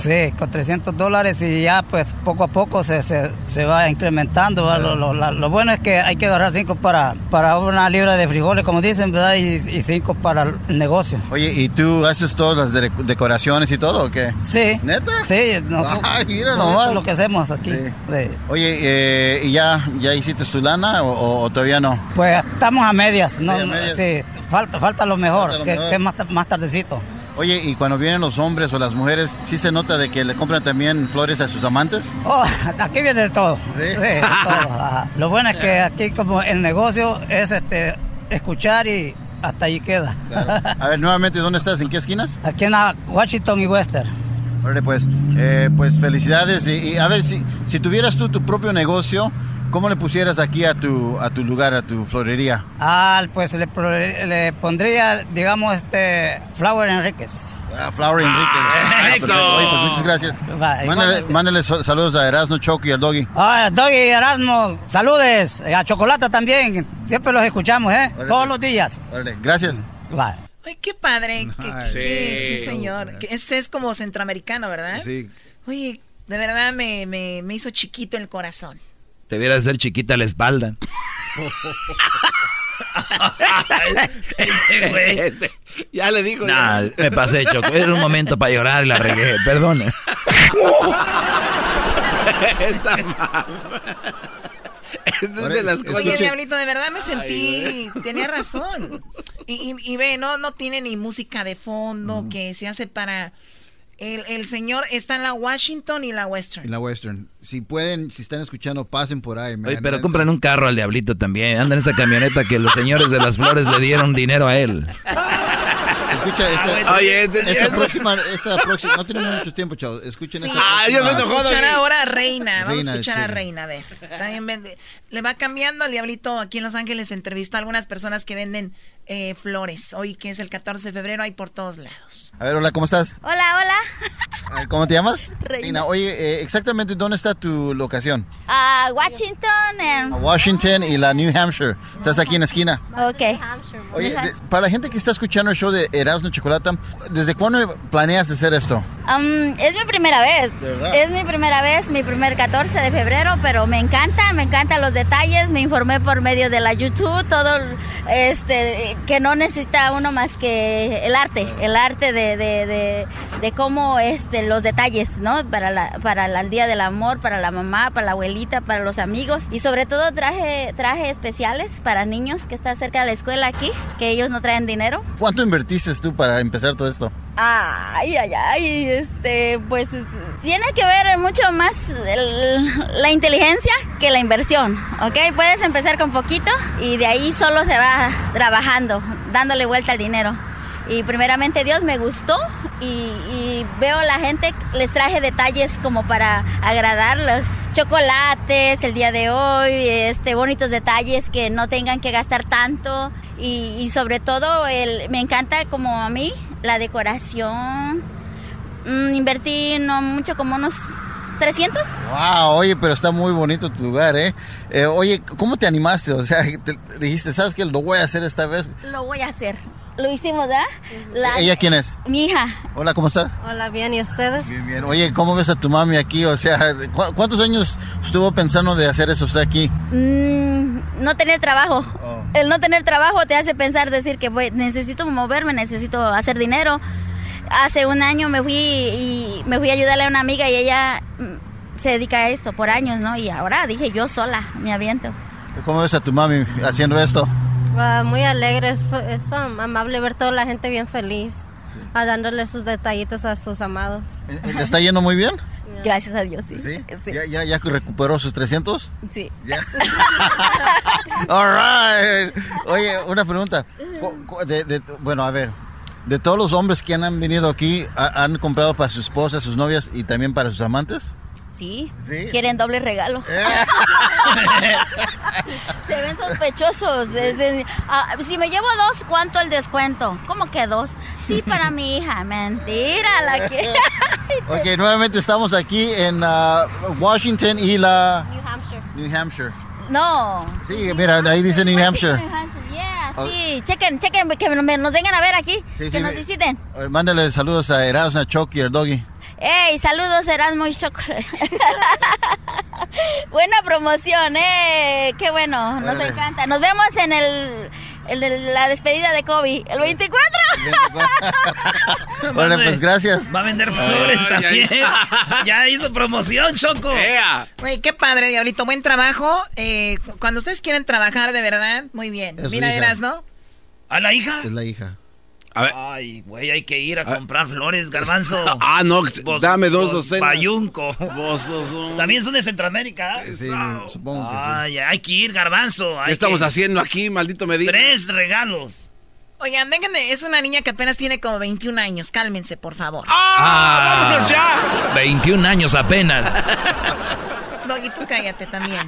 Sí, con 300 dólares y ya pues poco a poco se, se, se va incrementando. Lo, lo- la- lo bueno es que hay que agarrar 5 para, para una libra de frijoles, como dicen, ¿verdad? Y 5 para el negocio. Oye, ¿y tú haces todas las de- decoraciones y todo o qué? Sí. ¿Neta? Sí, no, Ay, mira no, nomás. lo que hacemos aquí. Sí. Sí. Oye, eh, ¿y ya, ya hiciste tu lana o, todavía no? Pues estamos a medias, ¿no? Sí, a medias. Sí, falta, falta lo mejor, Falta lo que, mejor. que más, más tardecito. Oye, ¿y cuando vienen los hombres o las mujeres, sí se nota de que le compran también flores a sus amantes? Oh, aquí viene de todo. Sí, de todo. Lo bueno es que aquí como el negocio es este escuchar y hasta ahí queda. A ver, nuevamente, ¿dónde estás? ¿En qué esquinas? Aquí en Washington y Western. Órale, pues, eh, pues felicidades. Y, y a ver, si, si tuvieras tú tu propio negocio, ¿cómo le pusieras aquí a tu, a tu lugar, a tu florería? Ah, pues le, pro- le pondría, digamos, este Flower Enríquez. Ah, Flower Enrique. Ah, perfecto. Oye, pues muchas gracias. Mándale, igualmente. mándale so- saludos a Erasmo Choco y al Doggy. Ah, Doggy Erasmo, saludes. A Chocolata también, siempre los escuchamos, ¿eh? Todos los días. Órale, gracias. Va. Ay, qué padre. Qué, qué- Sí. qué- qué señor. Ese es como centroamericano, ¿verdad? Sí. Oye, de verdad me, me, me hizo chiquito el corazón. Te viera de ser chiquita la espalda. ya le digo. Nah, me pasé, Choco. Era un momento para llorar y la regué. Perdona. Esta mamá. Esta es de las cosas. Oye, Diablito, de verdad me sentí, tenía razón. Y, y, y ve, no, no tiene ni música de fondo que se hace para... El, el señor está en la Washington y la Western. En la Western. Si pueden, si están escuchando, pasen por ahí. Oye, pero compran un carro al diablito también. Anda en esa camioneta que los señores de las flores le dieron dinero a él. escucha esta, Ah, Oye, esta, este- próxima, esta próxima, no tenemos mucho tiempo, chavos. Escuchen Sí. esta Ah, ya se enojó, Vamos a escuchar ahora a Reina. Vamos a escuchar a. Reina, a ver. También vende- le va cambiando al diablito aquí en Los Ángeles. Entrevistó a algunas personas que venden eh, flores. Hoy que es el 14 de febrero, hay por todos lados. A ver, hola, ¿cómo estás? Hola, hola. ¿Cómo te llamas? Reina. Oye, eh, exactamente, ¿dónde está tu locación? A Washington and... Washington y la New Hampshire. Estás aquí en la esquina. Ok. Oye, de- para la gente que está escuchando el show de Erasmo Chocolata, ¿desde cuándo planeas hacer esto? Um, es mi primera vez. ¿De verdad? Es mi primera vez, mi primer 14 de febrero, pero me encanta, me encantan los detalles. Me informé por medio de la YouTube, todo este que no necesita uno más que el arte, el arte de, de, de, de cómo este los detalles, ¿no? Para la, para el día del amor, para la mamá, para la abuelita, para los amigos y sobre todo traje traje especiales para niños que está cerca de la escuela aquí, que ellos no traen dinero. ¿Cuánto invertiste tú para empezar todo esto? Ay, ay, ay, este, pues es- tiene que ver mucho más la inteligencia que la inversión, ¿ok? Puedes empezar con poquito y de ahí solo se va trabajando, dándole vuelta al dinero. Y primeramente Dios me gustó y, y veo la gente, les traje detalles como para agradarlos. Chocolates el día de hoy, este, bonitos detalles que no tengan que gastar tanto y, y sobre todo el, me encanta como a mí la decoración. Mm, invertí no mucho, como unos 300. Wow, oye, pero está muy bonito tu lugar, ¿eh? Eh, oye, ¿cómo te animaste? O sea, te- dijiste, ¿sabes qué? Lo voy a hacer esta vez. Lo voy a hacer. Lo hicimos, ¿verdad? La- ¿Ella quién es? Mi hija. Hola, ¿cómo estás? Hola, bien, ¿y ustedes? Bien, bien. Oye, ¿cómo ves a tu mami aquí? O sea, ¿cu- ¿cuántos años estuvo pensando de hacer eso usted aquí? Mm, no tener trabajo. El no tener trabajo te hace pensar, decir que voy- necesito moverme, necesito hacer dinero. Hace un año me fui y me fui a ayudarle a una amiga y ella mm, se dedica a esto por años, ¿no? Y ahora dije yo sola, me aviento. ¿Cómo ves a tu mami haciendo esto? Ah, muy alegre, es, es um, amable ver toda la gente bien feliz, a dándole sus detallitos a sus amados. ¿Le está yendo muy bien? Gracias a Dios, sí. ¿Sí? ¿Ya, ya, ya recuperó sus 300? Sí. Ya. All right. Oye, una pregunta. De- de- bueno, a ver. De todos los hombres que han venido aquí, ¿ha- ¿han comprado para su esposa, sus novias y también para sus amantes? Sí. Sí. Quieren doble regalo. Se ven sospechosos. Ah, si me llevo dos, ¿cuánto el descuento? ¿Cómo que dos? Sí, para mi hija. Mentira, la que. Ok, nuevamente estamos aquí en ah, Washington y la New Hampshire. New Hampshire. No. Sí, mira, ahí dice New Hampshire. New Hampshire, yeah, Oh. sí. Chequen, chequen, que nos vengan a ver aquí. Sí, que sí, nos visiten. Mándale saludos a Erasmo, a Chucky y al Doggy. Ey, saludos Erasmo y Chocolate. Buena promoción, eh. Qué bueno, nos encanta. Nos vemos en el, el- el- la despedida de Kobe, el 24. Órale, pues gracias. Va a vender flores también. ya hizo promoción, Choco. Güey, qué padre, Diablito. Buen trabajo. Eh, cu- cuando ustedes quieren trabajar de verdad, muy bien. Es Mira, eras, ¿no? ¿A la hija? Es la hija. Ay, güey, hay que ir a comprar flores, garbanzo. Ah, no, Vos- dame dos vos docenas. Bayunco. Vos sos un- También son de Centroamérica. Sí, supongo que Ay, hay que ir, garbanzo. ¿Qué hay estamos que- haciendo aquí, maldito Medina? Tres regalos. Oigan, déjenme, es una niña que apenas tiene como 21 años. Cálmense, por favor. Ah, vámonos ya! 21 años apenas. No, y tú cállate también.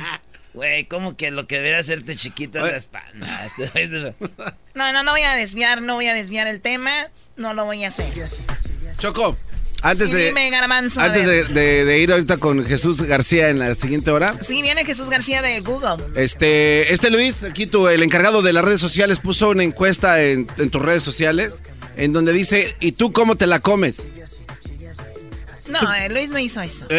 Güey, como que lo que debería hacerte chiquito es la espalda. No, no, no voy a desviar, no voy a desviar el tema. No lo voy a hacer. Choco, antes Sí, de... dime, Garbanzo, Antes de, ver. de- de ir ahorita con Jesús García en la siguiente hora. Sí, viene Jesús García de Google. Este, este Luis, aquí tu, el encargado de las redes sociales, puso una encuesta en, en tus redes sociales en donde dice, ¿y tú cómo te la comes? No, eh, Luis no hizo eso.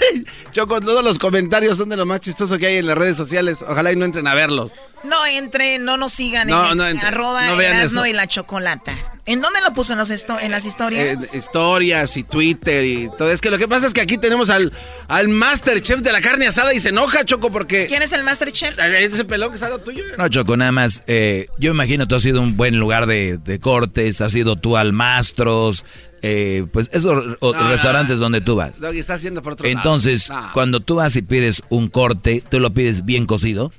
Choco, todos los comentarios son de lo más chistoso que hay en las redes sociales. Ojalá y no entren a verlos. No entre, no nos sigan No, en no entre, arroba no vean Erasno eso. y la chocolata. ¿En dónde lo puso en, los esto- en las Eh, historias? historias y Twitter y todo. Es que lo que pasa es que aquí tenemos al, al Masterchef de la carne asada y se enoja, Choco, porque... ¿Quién es el Masterchef? Ese pelón que está lo tuyo. No, Choco, nada más. eh, yo imagino tú has sido un buen lugar de, de cortes, has sido tú al Mastros, eh, pues esos No, no, restaurantes donde tú vas. Doggy está haciendo por otro Entonces, lado. No. cuando tú vas y pides un corte, ¿tú lo pides bien cocido?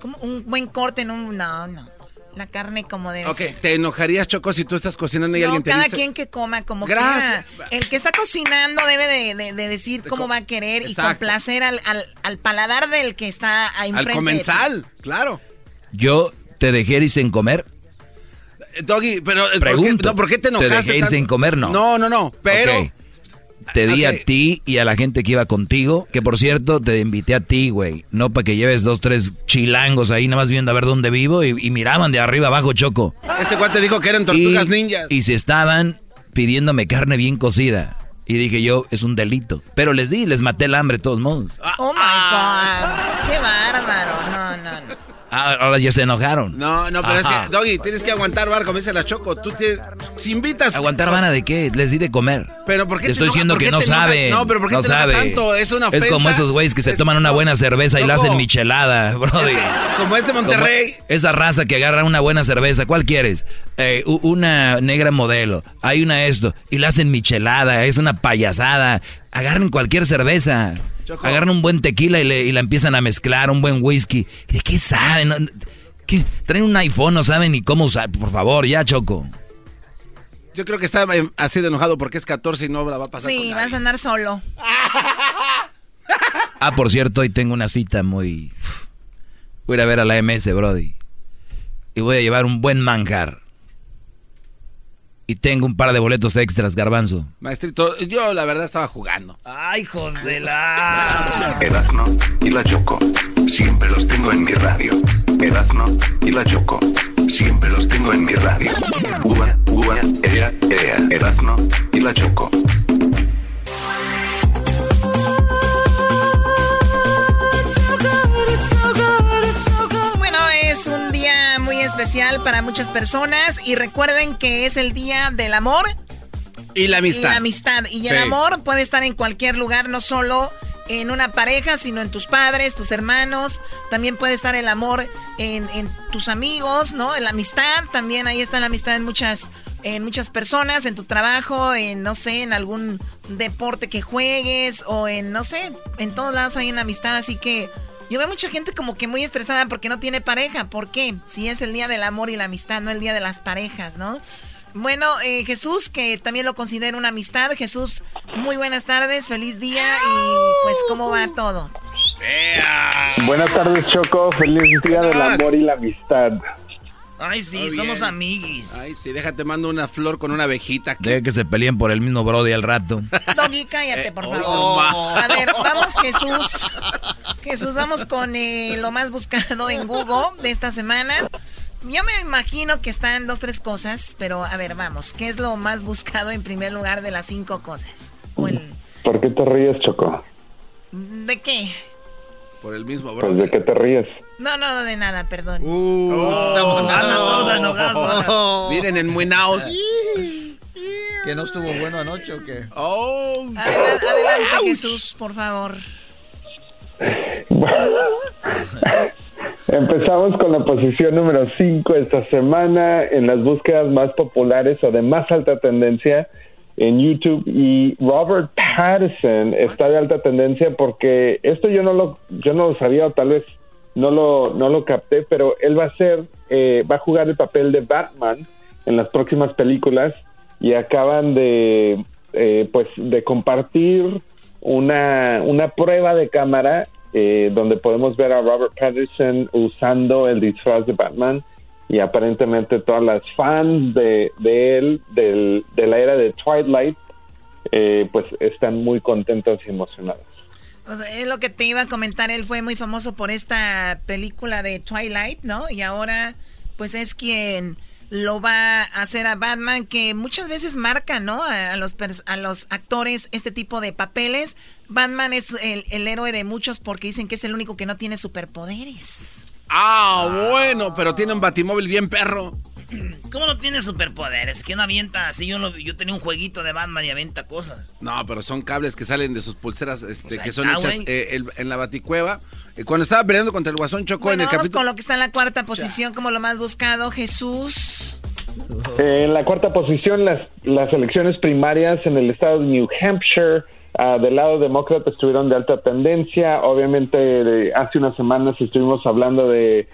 Como un buen corte en un... No, no. La carne como debe Ok, ser. ¿te enojarías, Choco, si tú estás cocinando y No, alguien te cada dice... quien que coma como Gracias. quiera. El que está cocinando debe de, de- de decir cómo va a querer y complacer al, al, al paladar del que está ahí Al enfrente. ti. comensal, claro. Yo te dejé ir sin comer. Doggy, pero... eh, ¿por qué- Pregunto. no, ¿por qué te enojaste dejé ir tanto? sin comer? No. No, no, no, pero... Ok. Te di a ti y a la gente que iba contigo, que por cierto te invité a ti, güey. No para que lleves dos, tres chilangos ahí nada más viendo a ver dónde vivo y, y miraban de arriba abajo, Choco. Ese cuate dijo que eran tortugas y, ninjas. Y se estaban pidiéndome carne bien cocida. Y dije yo, es un delito. Pero les di, les maté el hambre de todos modos. Oh my God. Qué bárbaro. No, no, no. Ah, ahora ya se enojaron. No, no, pero Ajá. es que, Doggy, tienes que aguantar, bar, como dice la Choco. Tú tienes... Si invitas... ¿Aguantar vana de qué? Les di de comer. Pero ¿por qué Te te estoy enoja- diciendo que no te sabe. No, pero ¿por qué no te sabe. tanto? Es una Es como ofensa. esos güeyes que se Es- toman una buena cerveza y la hacen michelada, brody. Como es de Monterrey. Como esa raza que agarra una buena cerveza, ¿cuál quieres? Eh, una negra modelo, hay una esto, y la hacen michelada, es una payasada. Agarren cualquier cerveza, Choco. agarran un buen tequila y, le- y la empiezan a mezclar, un buen whisky. ¿De qué saben? Traen un iPhone, no saben ni cómo usar. Por favor, ya, Choco. Yo creo que está eh, así de enojado porque es 14 y no la va a pasar Sí, con nadie. vas a andar solo. Ah, por cierto, hoy tengo una cita muy... Voy a ir a ver a la MS, Brody. Y voy a llevar un buen manjar. Y tengo un par de boletos extras, garbanzo. Maestrito, yo la verdad estaba jugando. Ay, hijos de la... Erazno y la Choco. Siempre los tengo en mi radio. Erazno y la Choco. Siempre los tengo en mi radio. Uva, uva, ea, ea. Erazno y la Choco. Es un día muy especial para muchas personas y recuerden que es el día del amor Y la y amistad. la amistad. Y el amor puede estar en cualquier lugar, no solo en una pareja, sino en tus padres, tus hermanos. También puede estar el amor en, en tus amigos, ¿no? En la amistad, también ahí está la amistad en muchas, en muchas personas, en tu trabajo, en, no sé, en algún deporte que juegues o en, no sé, en todos lados hay una amistad, así que... Yo veo mucha gente como que muy estresada porque no tiene pareja. ¿Por qué? Si es el día del amor y la amistad, no el día de las parejas, ¿no? Bueno, eh, Jesús, que también lo considero una amistad. Jesús, muy buenas tardes, feliz día y pues cómo va todo. Buenas tardes, Choco. Feliz día del amor y la amistad. Ay, sí, Muy somos bien. amiguis. Ay, sí, déjate, mando una flor con una abejita. Deja que se peleen por el mismo Brody al rato. Doggy, cállate, por favor. oh, ma. A ver, vamos, Jesús. Jesús, vamos con eh, lo más buscado en Google de esta semana. Yo me imagino que están dos, tres cosas, pero a ver, vamos. ¿Qué es lo más buscado en primer lugar de las cinco cosas? El- ¿Por qué te ríes, Choco? ¿De qué? Por el mismo, bro. Pues de qué te ríes. No, no, no, de nada, perdón. Oh, Andan todos enojados. Miren, en Muinaos. ¿Que no estuvo bueno anoche o qué? Oh. Adelante, adelante, Jesús, por favor. Empezamos con la posición número 5 esta semana en las búsquedas más populares o de más alta tendencia en YouTube. Y Robert Pattinson está de alta tendencia porque esto yo no lo yo no lo sabía o tal vez no lo no lo capté pero él va a ser eh, va a jugar el papel de Batman en las próximas películas y acaban de eh, pues de compartir una una prueba de cámara eh, donde podemos ver a Robert Pattinson usando el disfraz de Batman y aparentemente todas las fans de, de él, del, de la era de Twilight, eh, pues están muy contentos y emocionados. O sea, es lo que te iba a comentar. Él fue muy famoso por esta película de Twilight, ¿no? Y ahora, pues es quien lo va a hacer a Batman, que muchas veces marca, ¿no? A, a los, a los actores este tipo de papeles. Batman es el, el héroe de muchos porque dicen que es el único que no tiene superpoderes. Ah, bueno, pero tiene un batimóvil bien perro. ¿Cómo no tiene superpoderes? ¿Quién avienta así? Yo, lo- yo tenía un jueguito de Batman y avienta cosas. No, pero son cables que salen de sus pulseras este, que son está, hechas eh, el- en la baticueva. Eh, cuando estaba peleando contra el Guasón Chocó Bueno, en el vamos capítulo... con lo que está en la cuarta posición como lo más buscado. Jesús. En la cuarta posición, las, las elecciones primarias en el estado de New Hampshire, ah, del lado demócrata, estuvieron de alta tendencia. Obviamente, de- hace unas semanas estuvimos hablando de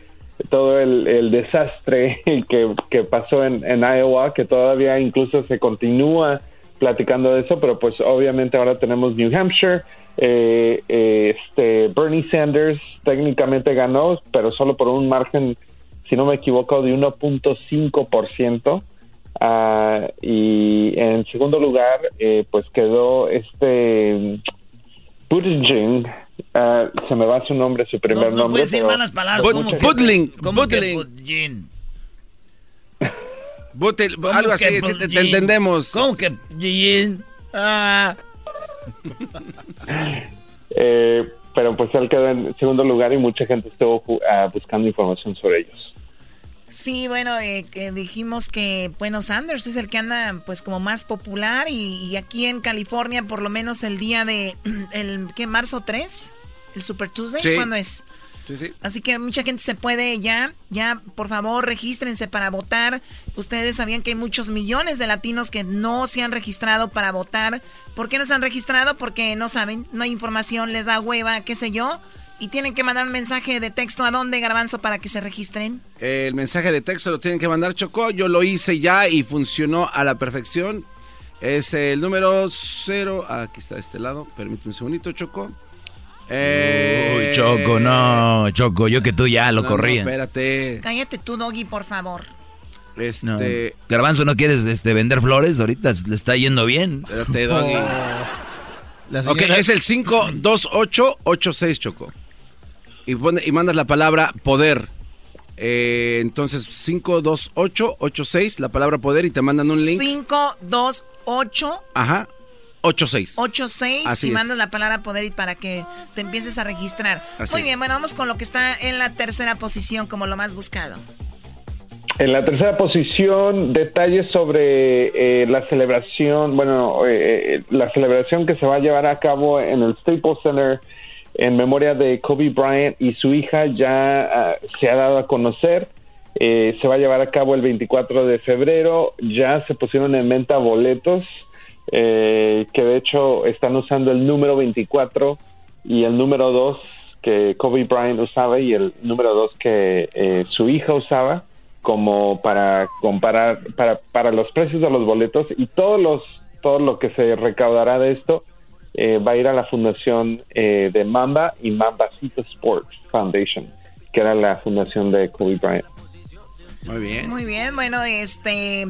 todo el, desastre que, pasó en, en Iowa, que todavía incluso se continúa platicando de eso, pero pues obviamente ahora tenemos New Hampshire. Eh, eh, este Bernie Sanders técnicamente ganó, pero solo por un margen, si no me equivoco, de 1.5%. Ah, y en segundo lugar, eh, pues quedó este Buttigieg, ah, se me va su nombre, su primer no, no nombre. puedes decir malas palabras. mucha ¿cómo que- gente- Butling, cómo que Butling. Buttigieg? Butel- ¿Cómo algo así, te, te entendemos. ¿Cómo que? Ah. Eh, pero pues él quedó en segundo lugar y mucha gente estuvo ah, buscando información sobre ellos. Sí, bueno, eh, que dijimos que, bueno, Sanders es el que anda pues como más popular y, y aquí en California por lo menos el día de, el, ¿qué? ¿Marzo 3? ¿El Super Tuesday? Sí. ¿Cuándo es? Sí, sí. Así que mucha gente se puede ya, ya, por favor, regístrense para votar. Ustedes sabían que hay muchos millones de latinos que no se han registrado para votar. ¿Por qué no se han registrado? Porque no saben, no hay información, les da hueva, qué sé yo. Y tienen que mandar un mensaje de texto a dónde, Garbanzo, para que se registren. El mensaje de texto lo tienen que mandar Chocó. Yo lo hice ya y funcionó a la perfección. Es el número cero. Aquí está de este lado. Permíteme un segundito, Chocó. Eh, Uy, Choco, no, Choco, yo que tú ya lo no, corría. no, espérate. Cállate tú, Doggy, por favor. Este. No. Garbanzo, ¿no quieres este, vender flores? Ahorita le está yendo bien. Espérate, Doggy. La Ok, es el 52886, Choco. Y, pone, y mandas la palabra poder. Eh, entonces, 52886, la palabra poder, y te mandan un link. 5, 2, 8, Ajá. 86. 8, 6 Así y es. mandas la palabra poder y para que te empieces a registrar. Así Muy es. bien, bueno, vamos con lo que está en la tercera posición como lo más buscado. En la tercera posición, detalles sobre eh, la celebración, bueno, eh, eh, la celebración que se va a llevar a cabo en el Staples Center en memoria de Kobe Bryant y su hija ya ah, se ha dado a conocer. Eh, se va a llevar a cabo el 24 de febrero. Ya se pusieron en venta boletos eh, que de hecho están usando el número 24 y el número 2 que Kobe Bryant usaba y el número 2 que eh, su hija usaba como para comparar para, para los precios de los boletos y todos los todo lo que se recaudará de esto eh, va a ir a la fundación eh, de Mamba y Mambacito Sports Foundation que era la fundación de Kobe Bryant Muy bien. Muy bien, bueno, este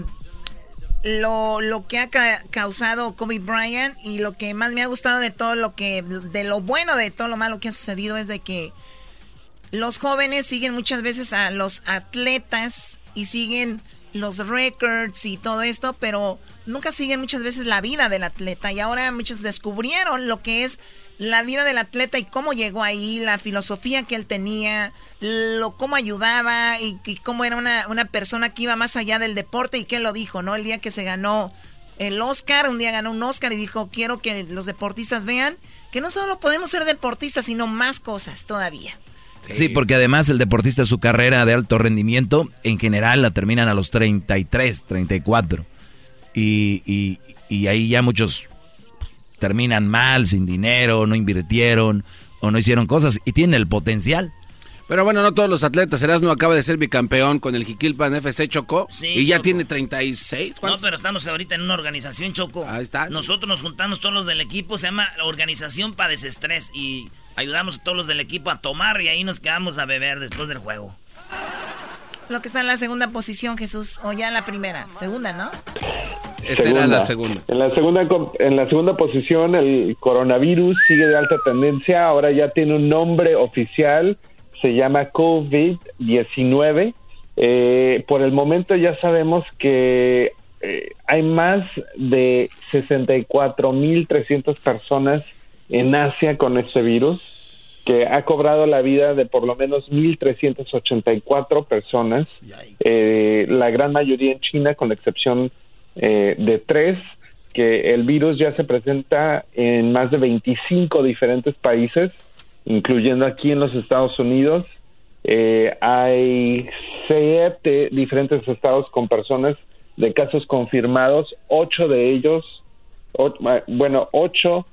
lo, lo que ha ca- causado Kobe Bryant y lo que más me ha gustado de todo lo que de lo bueno de todo lo malo que ha sucedido es de que los jóvenes siguen muchas veces a los atletas y siguen los records y todo esto, pero nunca siguen muchas veces la vida del atleta y ahora muchos descubrieron lo que es la vida del atleta y cómo llegó ahí, la filosofía que él tenía, lo cómo ayudaba y, y cómo era una, una persona que iba más allá del deporte y que él lo dijo, ¿no? El día que se ganó el Oscar, un día ganó un Oscar y dijo, quiero que los deportistas vean que no solo podemos ser deportistas, sino más cosas todavía. Sí, porque además el deportista su carrera de alto rendimiento en general la terminan a los 33, 34. Y, y, y ahí ya muchos terminan mal, sin dinero, no invirtieron o no hicieron cosas y tienen el potencial. Pero bueno, no todos los atletas. Erasmo acaba de ser bicampeón con el Jiquilpan FC Chocó. Sí, y ya Choco. tiene 36. No, ¿Cuántos? pero estamos ahorita en una organización, Choco. Ahí está. Nosotros nos juntamos todos los del equipo, se llama Organización para Desestrés y ayudamos a todos los del equipo a tomar y ahí nos quedamos a beber después del juego. Lo que está en la segunda posición, Jesús, o ya en la primera, segunda, ¿no? Esta era la segunda. En la segunda co- en la segunda posición el coronavirus sigue de alta tendencia, ahora ya tiene un nombre oficial, se llama COVID-19. Eh, por el momento ya sabemos que eh, hay más de 64.300 personas en Asia con este virus que ha cobrado la vida de por lo menos 1.384 personas, eh, la gran mayoría en China, con la excepción eh, de tres, que el virus ya se presenta en más de 25 diferentes países, incluyendo aquí en los Estados Unidos. Eh, hay siete diferentes estados con personas de casos confirmados, ocho de ellos, o- bueno, ocho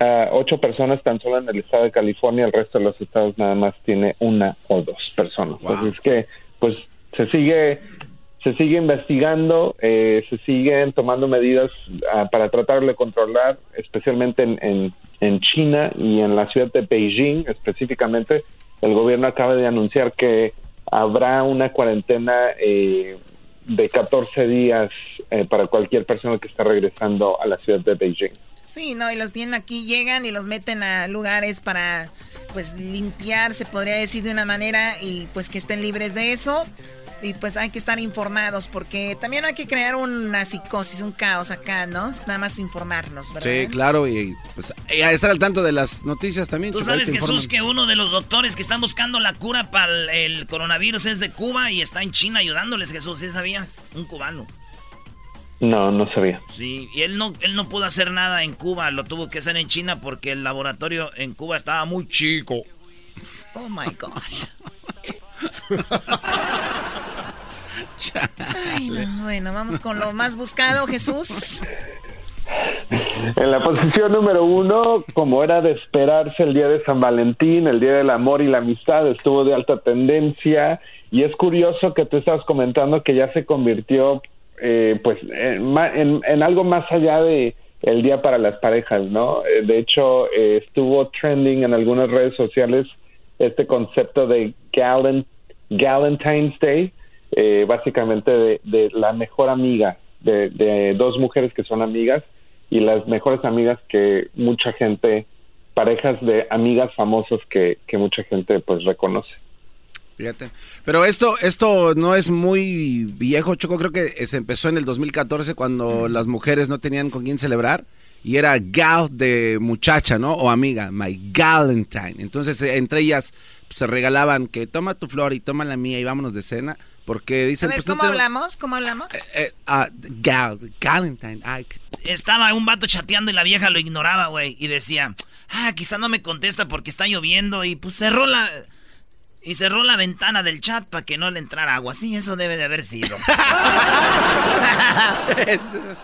ah, ocho personas tan solo en el estado de California, el resto de los estados nada más tiene una o dos personas. Así es que, pues, se sigue se sigue investigando, eh, se siguen tomando medidas ah, para tratar de controlar, especialmente en, en, en China y en la ciudad de Beijing específicamente. El gobierno acaba de anunciar que habrá una cuarentena eh, de 14 días eh, para cualquier persona que está regresando a la ciudad de Beijing. Sí, no, y los tienen aquí, llegan y los meten a lugares para, pues, limpiar, se podría decir de una manera, y pues que estén libres de eso y pues hay que estar informados porque también hay que crear una psicosis, un caos acá, ¿no? Nada más informarnos, ¿verdad? Sí, claro, y pues estar al tanto de las noticias también. Tú sabes, Jesús, que uno de los doctores que están buscando la cura para el coronavirus es de Cuba y está en China ayudándoles, Jesús, ¿sí sabías? Un cubano. No, no sabía. Sí, y él no, él no pudo hacer nada en Cuba, lo tuvo que hacer en China porque el laboratorio en Cuba estaba muy chico. Oh my gosh. bueno, vamos con lo más buscado, Jesús. En la posición número uno, como era de esperarse el día de San Valentín, el día del amor y la amistad, estuvo de alta tendencia y es curioso que tú estabas comentando que ya se convirtió eh, pues en, algo más allá de el día para las parejas, ¿no? Eh, de hecho, eh, estuvo trending en algunas redes sociales este concepto de Galent, Galentine's Day, eh, básicamente de, la mejor amiga, de, dos mujeres que son amigas y las mejores amigas que mucha gente, parejas de amigas famosos que, que mucha gente pues reconoce. Fíjate. Pero esto, esto no es muy viejo, Choco. Creo que se empezó en el 2014 cuando las mujeres no tenían con quién celebrar y era gal de muchacha, ¿no? O amiga, my galentine. Entonces entre ellas se regalaban que toma tu flor y toma la mía y vámonos de cena. Porque dicen... A ver, pues, ¿cómo hablamos? ¿Cómo hablamos? Eh, eh, ah, gal, galentine. Estaba un vato chateando y la vieja lo ignoraba, güey. Y decía, ah, quizá no me contesta porque está lloviendo. Y pues cerró la... Y cerró la ventana del chat para que no le entrara agua. Sí, eso debe de haber sido.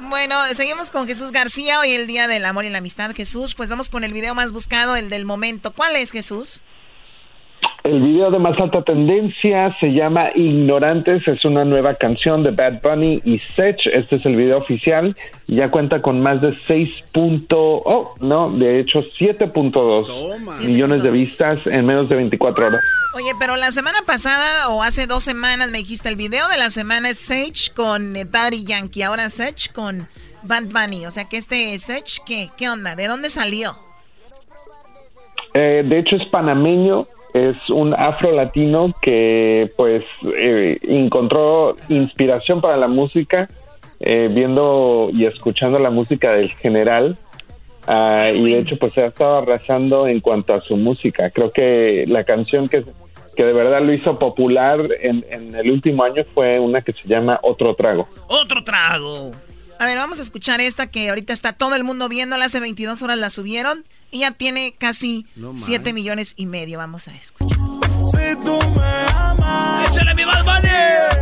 bueno, seguimos con Jesús García. Hoy el Día del Amor y la Amistad. Jesús, pues vamos con el video más buscado, el del momento. ¿Cuál es, Jesús? El video de más alta tendencia se llama Ignorantes, es una nueva canción de Bad Bunny y Sech. Este es el video oficial. Ya cuenta con más de 6. Oh, no, de hecho 7.2 millones de vistas en menos de 24 horas. Oye, pero la semana pasada o hace dos semanas me dijiste el video de la semana es Sech con Daddy Yankee, ahora Sech con Bad Bunny. O sea que este Sech, ¿qué, qué onda? ¿De dónde salió? Eh, de hecho es panameño es un afro latino que pues eh, encontró inspiración para la música eh, viendo y escuchando la música del general ah, y de hecho pues se ha estado arrasando en cuanto a su música. Creo que la canción que, que de verdad lo hizo popular en, en el último año fue una que se llama Otro Trago. Otro Trago a ver, vamos a escuchar esta que ahorita está todo el mundo viéndola. Hace 22 horas la subieron y ya tiene casi 7 millones y medio. Vamos a escuchar. Si tú me amas, échale mi Bad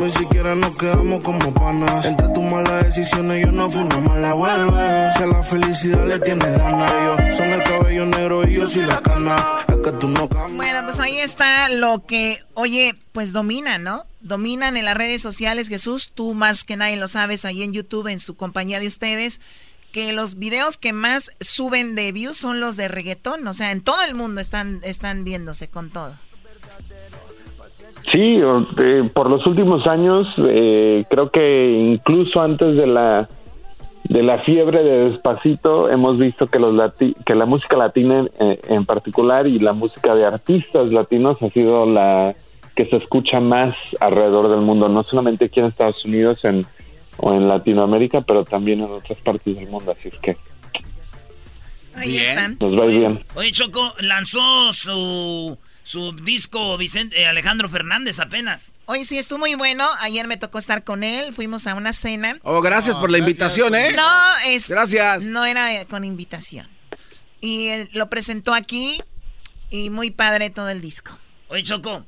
Mami, si quieres nos quedamos como panas. Entre tus malas decisiones yo no fui una mala vuelve. Si a la felicidad le tienes ganas, yo son el cabello negro y yo soy la cana. Es que tú no Bueno, pues ahí está lo que, oye, pues domina, ¿no? Dominan en las redes sociales, Jesús, tú más que nadie lo sabes, ahí en YouTube, en su compañía de ustedes, que los videos que más suben de views son los de reggaetón, o sea, en todo el mundo están, están viéndose con todo. Sí, eh, por los últimos años, eh, creo que incluso antes de la de la fiebre de Despacito, hemos visto que los que la música latina eh, en particular y la música de artistas latinos ha sido la que se escucha más alrededor del mundo, no solamente aquí en Estados Unidos en, o en Latinoamérica, pero también en otras partes del mundo, así es que Ahí están. Nos va bien. Oye, Choco lanzó su su disco Vicente, eh, Alejandro Fernández apenas. Hoy sí estuvo muy bueno. Ayer me tocó estar con él. Fuimos a una cena. Oh, gracias por la invitación, ¿eh? No, es. Gracias. No era con invitación. Y lo presentó aquí y muy padre todo el disco. Oye, Choco,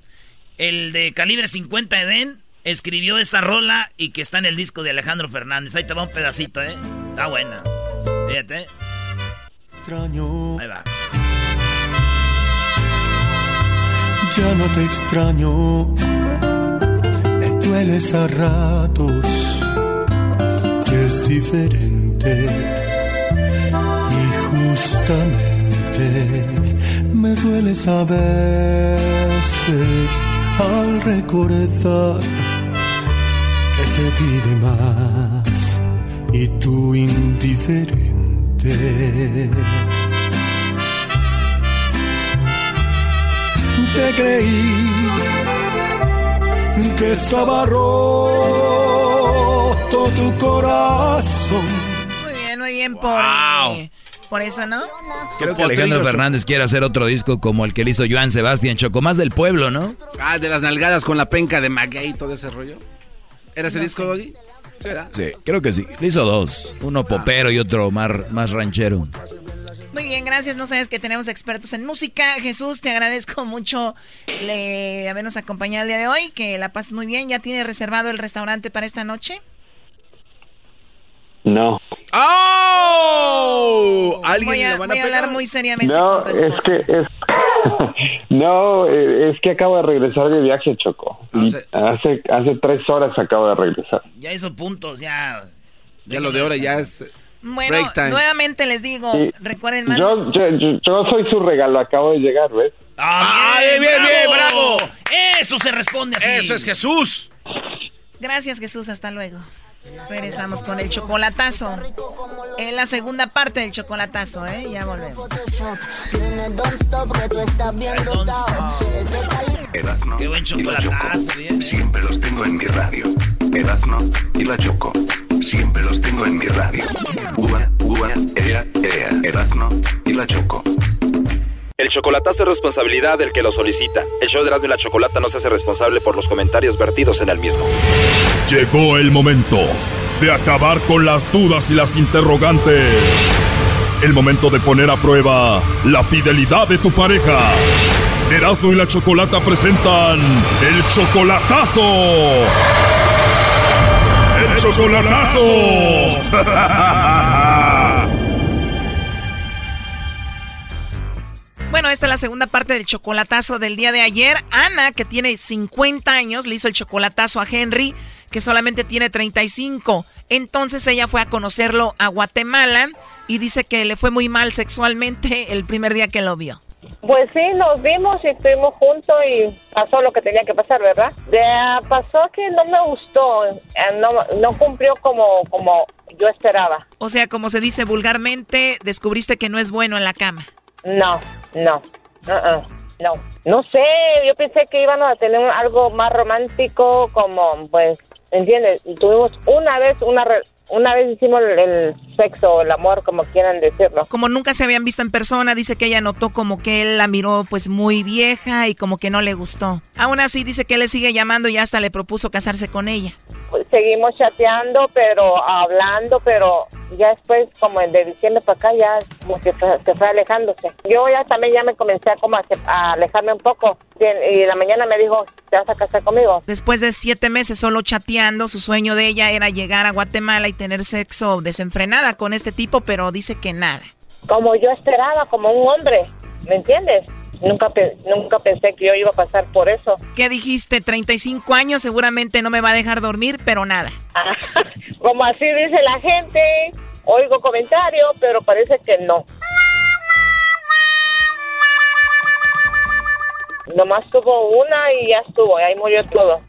el de calibre 50 Eden escribió esta rola y que está en el disco de Alejandro Fernández. Ahí te va un pedacito, ¿eh? Está buena. Fíjate. Extraño. Ahí va. Ya no te extraño. Me dueles a ratos. Que es diferente. Y justamente me dueles a veces al recordar que te di de más y tú indiferente. Te creí que estaba roto tu corazón. Muy bien, muy bien por, eh, por eso, ¿no? Creo que Alejandro Fernández quiere hacer otro disco como el que le hizo Joan Sebastián Choco, más del pueblo, ¿no? Ah, de las nalgadas con la penca de Maguey y todo ese rollo. ¿Era ese disco, Doggy? Sí, creo que sí. Le hizo dos, uno popero y otro más, más ranchero. Muy bien, gracias. No sabes que tenemos expertos en música. Jesús, te agradezco mucho le, habernos acompañado el día de hoy. Que la pases muy bien. ¿Ya tiene reservado el restaurante para esta noche? No. ¡Oh! ¿Alguien voy a, lo van voy a hablar muy seriamente No, con tu es que es, no, eh, es que acabo de regresar de viaje, Choco. Y hace hace tres horas acabo de regresar. Ya hizo puntos, ya. Ya lo de ahora ya es Bueno, break time. nuevamente les digo, Sí. recuerden, man- Yo, yo, yo, yo soy su regalo, acabo de llegar, ¿ves? ¡Ah, bien, bien, bien, bravo! Eso se responde así. Eso es Jesús. Gracias, Jesús. Hasta luego. Regresamos con el chocolatazo. En la segunda parte del chocolatazo, ¿eh? Ya volvemos. Qué buen y la Choco. chocolatazo, bien. Siempre los tengo en mi radio. Erazno y la Choco. Siempre los tengo en mi radio. Ua, ua, ea, ea. Erazno y la Choco. El chocolatazo es responsabilidad del que lo solicita. El show de Erasmo y la Chocolata no se hace responsable por los comentarios vertidos en el mismo. Llegó el momento de acabar con las dudas y las interrogantes. El momento de poner a prueba la fidelidad de tu pareja. Erasmo y la Chocolata presentan el chocolatazo. Chocolatazo. Bueno, esta es la segunda parte del chocolatazo del día de ayer. Ana, que tiene 50 años, le hizo el chocolatazo a Henry, que solamente tiene 35. Entonces ella fue a conocerlo a Guatemala y dice que le fue muy mal sexualmente el primer día que lo vio. Pues sí, nos vimos y estuvimos juntos y pasó lo que tenía que pasar, ¿verdad? Ya pasó que no me gustó, eh, no, no cumplió como, como yo esperaba. O sea, como se dice vulgarmente, descubriste que no es bueno en la cama. No, no, uh-uh, no. No sé, yo pensé que íbamos a tener algo más romántico, como, pues, ¿entiendes? Tuvimos una vez, una, una vez hicimos el, el sexo, el amor, como quieran decirlo. Como nunca se habían visto en persona, dice que ella notó como que él la miró pues muy vieja y como que no le gustó. Aún así dice que le sigue llamando y hasta le propuso casarse con ella. Pues, seguimos chateando, pero hablando, pero ya después, como de diciembre para acá, ya como que fue- se fue alejándose. Yo ya también ya me comencé a, como a, alejarme un poco. Y en la mañana me dijo, ¿te vas a casar conmigo? Después de siete meses solo chateando, su sueño de ella era llegar a Guatemala y tener sexo desenfrenada con este tipo, pero dice que nada. Como yo esperaba, como un hombre, ¿me entiendes? Nunca, pe- nunca pensé que yo iba a pasar por eso. ¿Qué dijiste? 35 años, seguramente no me va a dejar dormir, pero nada. Como así dice la gente, oigo comentarios, pero parece que no. Nomás tuvo una y ya estuvo, y ahí murió todo.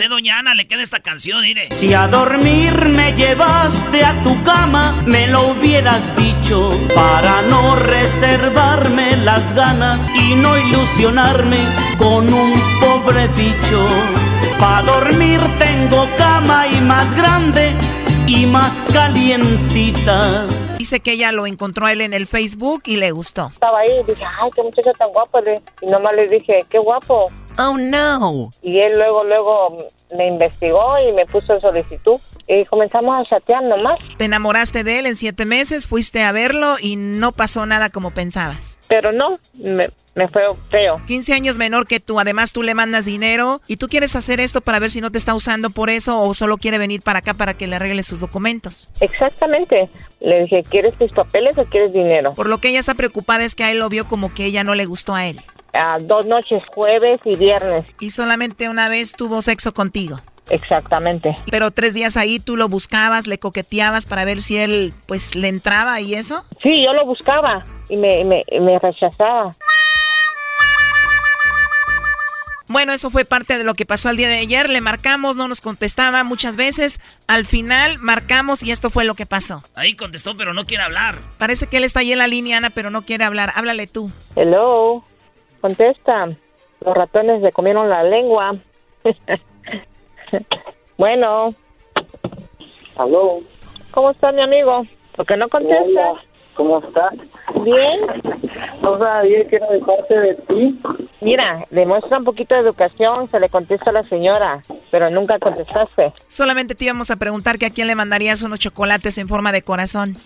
Usted, doña Ana, le queda esta canción, mire. Si a dormir me llevaste a tu cama, me lo hubieras dicho para no reservarme las ganas y no ilusionarme con un pobre bicho. Para dormir tengo cama y más grande y más calientita. Dice que ella lo encontró a él en el Facebook y le gustó. Estaba ahí y dije, ay, qué muchacho tan guapo. Y nomás le dije, qué guapo. Oh, no. Y él luego, luego me investigó y me puso solicitud. Y comenzamos a chatear nomás. Te enamoraste de él en siete meses, fuiste a verlo y no pasó nada como pensabas. Pero no, me, me fue feo. 15 años menor que tú, además tú le mandas dinero y tú quieres hacer esto para ver si no te está usando por eso o solo quiere venir para acá para que le arregle sus documentos. Exactamente. Le dije, ¿quieres tus papeles o quieres dinero? Por lo que ella está preocupada es que a él lo vio como que ella no le gustó a él. Dos noches, jueves y viernes. Y solamente una vez tuvo sexo contigo. Exactamente. Pero tres días ahí tú lo buscabas, le coqueteabas para ver si él pues le entraba y eso. Sí, yo lo buscaba y me, me, me rechazaba. Bueno, eso fue parte de lo que pasó el día de ayer. Le marcamos, no nos contestaba muchas veces. Al final marcamos y esto fue lo que pasó. Ahí contestó, pero no quiere hablar. Parece que él está ahí en la línea, Ana, pero no quiere hablar. Háblale tú. Hello. Contesta. Los ratones le comieron la lengua. bueno. Aló. ¿Cómo está mi amigo? ¿Por qué no contesta? Hola, ¿Cómo estás? Bien. No sabía que era de parte de ti. Mira, demuestra un poquito de educación, se le contesta a la señora, pero nunca contestaste. Solamente te íbamos a preguntar que a quién le mandarías unos chocolates en forma de corazón.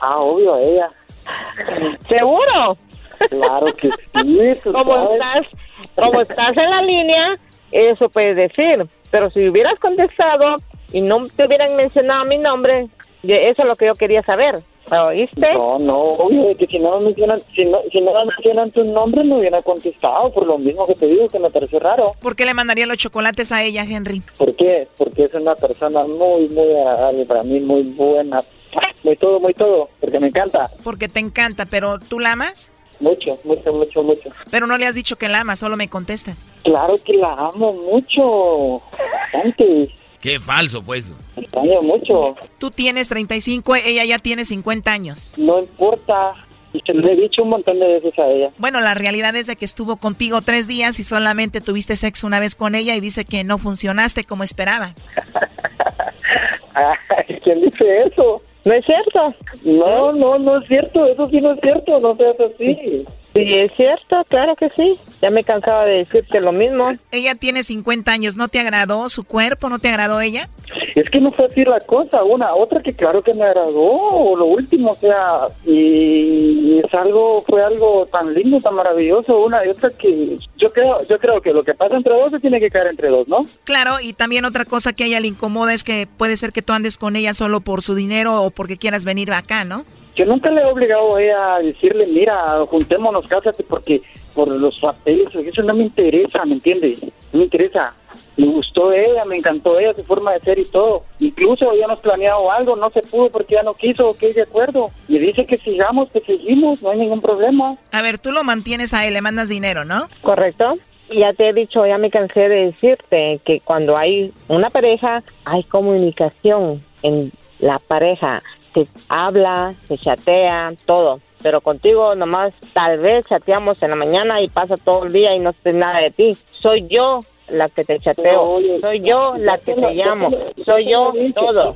Ah, obvio, a ella. ¿Seguro? Claro que sí. Como estás, como estás en la línea, eso puedes decir. Pero si hubieras contestado y no te hubieran mencionado mi nombre, eso es lo que yo quería saber. ¿Lo oíste? No, no, obvio, que si no mencionan, si no, si no mencionan tu nombre no hubiera contestado, por lo mismo que te digo, que me parece raro. ¿Por qué le mandaría los chocolates a ella, Henry? ¿Por qué? Porque es una persona muy, muy agradable para mí, muy buena, muy todo, muy todo, porque me encanta. Porque te encanta, pero ¿tú la amas? Mucho, mucho, mucho, mucho. Pero no le has dicho que la amas, solo me contestas. Claro que la amo mucho. Bastante. Qué falso fue eso. La extraño mucho. Tú tienes 35, ella ya tiene 50 años. No importa. Y se lo he dicho un montón de veces a ella. Bueno, la realidad es de que estuvo contigo tres días y solamente tuviste sexo una vez con ella y dice que no funcionaste como esperaba. Ay, ¿Quién dice eso? ¿No es cierto? No, no, no es cierto. Eso sí no es cierto. No seas así. Sí, es cierto, claro que sí. Ya me cansaba de decirte lo mismo. Ella tiene 50 años, ¿no te agradó su cuerpo? ¿No te agradó ella? Es que no fue así la cosa. Una, otra que claro que me agradó. Lo último, o sea, y es algo, fue algo tan lindo, tan maravilloso. Una y otra que yo creo, yo creo que lo que pasa entre dos se tiene que caer entre dos, ¿no? Claro, y también otra cosa que a ella le incomoda es que puede ser que tú andes con ella solo por su dinero o porque quieras venir acá, ¿no? Yo nunca le he obligado a ella a decirle, mira, juntémonos, cásate, porque por los papeles, eso no me interesa, ¿me entiendes? No me interesa. Me gustó ella, me encantó ella, su forma de ser y todo. Incluso habíamos planeado algo, no se pudo porque ya no quiso, ok, de acuerdo. Y dice que sigamos, que seguimos, no hay ningún problema. A ver, tú lo mantienes a él, le mandas dinero, ¿no? ¿Correcto? Y Ya te he dicho, ya me cansé de decirte que cuando hay una pareja, hay comunicación en la pareja. Se habla, se chatea, todo. Pero contigo nomás tal vez chateamos en la mañana y pasa todo el día y no sé nada de ti. Soy yo la que te chateo. Soy yo la que te llamo. Soy yo todo.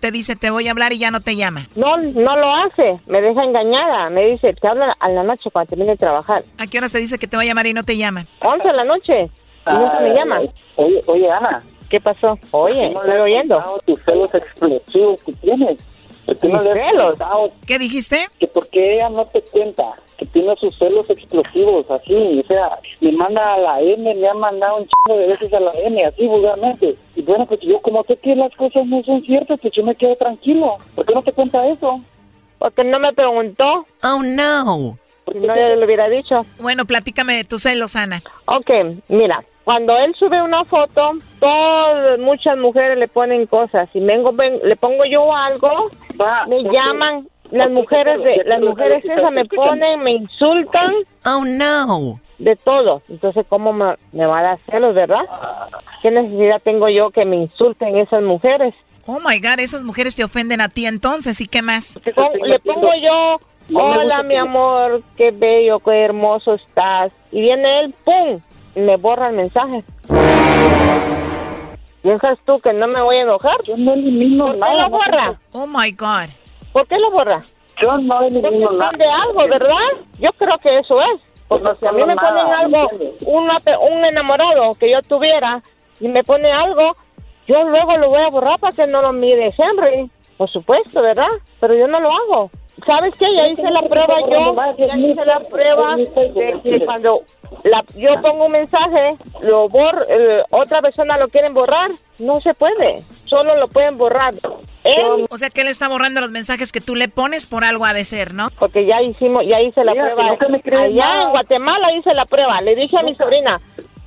Te dice, te voy a hablar y ya no te llama. No, no lo hace. Me deja engañada. Me dice, te habla a la noche cuando termine de trabajar. ¿A qué hora se dice que te va a llamar y no te llama? 11 de la noche. Y nunca me llama. Oye, oye, Ana. ¿Qué pasó? Oye, ¿no estoy oyendo. tus celos explosivos que tienes? ¿Por qué no le contado ¿Qué dijiste? que porque ella no te cuenta que tiene sus celos explosivos así, o sea, me manda a la M, me ha mandado un chingo de veces a la M, así vulgarmente. Y bueno, pues yo como sé que las cosas no son ciertas, pues yo me quedo tranquilo. ¿Por qué no te cuenta eso? Porque no me preguntó. Oh, no. Si no, ya le hubiera dicho. Bueno, platícame de tus celos, Ana. Ok, mira, cuando él sube una foto, todas, muchas mujeres le ponen cosas. Si vengo, ven- le pongo yo algo, me llaman. Las mujeres de, las mujeres esas me ponen, me insultan. Oh, no. De todo. Entonces, ¿cómo me, me va a dar celos, verdad? ¿Qué necesidad tengo yo que me insulten esas mujeres? Oh my God, esas mujeres te ofenden a ti entonces, ¿y qué más? Le pongo yo, hola mi amor, qué bello, qué hermoso estás. Y viene él, ¡pum! Me borra el mensaje. ¿Piensas tú que no me voy a enojar? Yo no elimino ¿Por qué nada, lo no borra? Oh my God. ¿Por qué lo borra? Yo no Porque elimino nada. esconde algo, ¿verdad? Yo creo que eso es. Porque si a mí me ponen algo, una un enamorado que yo tuviera, y me pone algo, yo luego lo voy a borrar para que no lo mire Henry. Por supuesto, ¿verdad? Pero yo no lo hago. ¿Sabes qué? Ya hice la prueba yo, ya hice la prueba de que cuando la- yo pongo un mensaje, lo bor, eh, otra persona lo quieren borrar, no se puede, solo lo pueden borrar. Él, O sea que él está borrando los mensajes que tú le pones por algo ha de ser, ¿no? porque ya hicimos, ya hice la Mira, prueba. crees Allá nada. en Guatemala hice la prueba. Le dije a mi sobrina,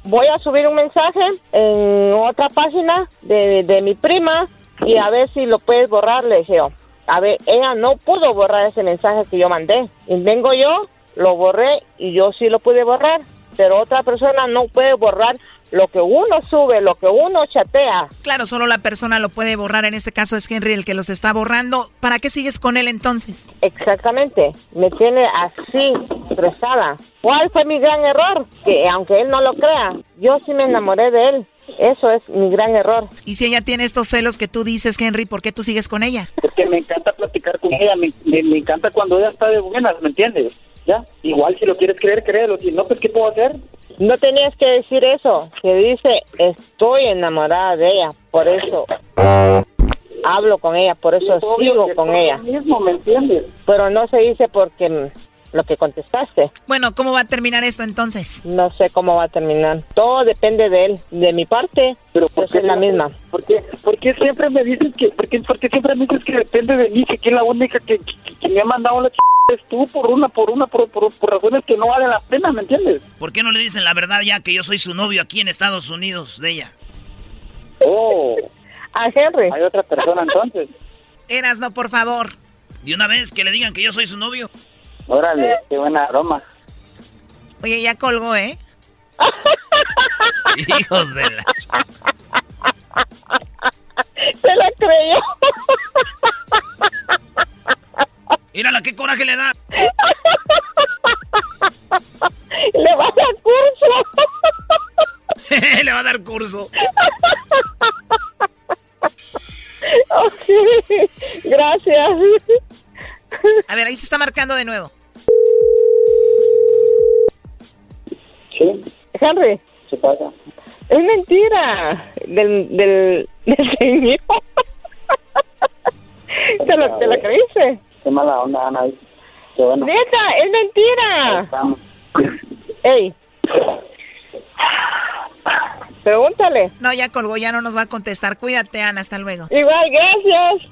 voy a subir un mensaje en otra página de, de mi prima y a ver si lo puedes borrar, le dije yo. A ver, ella no pudo borrar ese mensaje que yo mandé. Y vengo yo, lo borré y yo sí lo pude borrar. Pero otra persona no puede borrar lo que uno sube, lo que uno chatea. Claro, solo la persona lo puede borrar. En este caso es Henry el que los está borrando. ¿Para qué sigues con él entonces? Exactamente, me tiene así, estresada. ¿Cuál fue mi gran error? Que aunque él no lo crea, yo sí me enamoré de él. Eso es mi gran error. Y si ella tiene estos celos que tú dices, Henry, ¿por qué tú sigues con ella? Porque me encanta platicar con ella, me, me, me encanta cuando ella está de buenas, ¿me entiendes? ¿Ya? Igual si lo quieres creer, créelo. Si no, pues ¿qué puedo hacer? No tenías que decir eso, que dice, estoy enamorada de ella, por eso hablo con ella, por eso sigo con ella. mismo, ¿me entiendes? Pero no se dice porque lo que contestaste. Bueno, ¿cómo va a terminar esto entonces? No sé cómo va a terminar. Todo depende de él. De mi parte, Pero yo soy la misma. ¿Por qué, por qué siempre me dices que, por qué, por qué siempre me dices que depende de mí, que aquí la única que, que, que me ha mandado la ch... es tú por una, por una, por, por, por razones que no valen la pena, ¿me entiendes? ¿Por qué no le dicen la verdad ya que yo soy su novio aquí en Estados Unidos de ella? Oh. A Henry. Hay otra persona entonces. Eras, no, por favor. De una vez que le digan que yo soy su novio. Órale, qué buena broma. Oye, ya colgó, ¿eh? Hijos de la... Se la creyó. Mírala, qué coraje le da. Le va a dar curso. le va a dar curso. Ok, Gracias. A ver, ahí se está marcando de nuevo. Sí. Henry, ¿Qué pasa? es mentira del, del, del señor. ¿Te lo, te lo creíste? Qué mala onda, Ana. Qué bueno. Neta, es mentira. Estamos. Ey. Pregúntale. No, ya colgó, ya no nos va a contestar. Cuídate, Ana, hasta luego. Igual, gracias.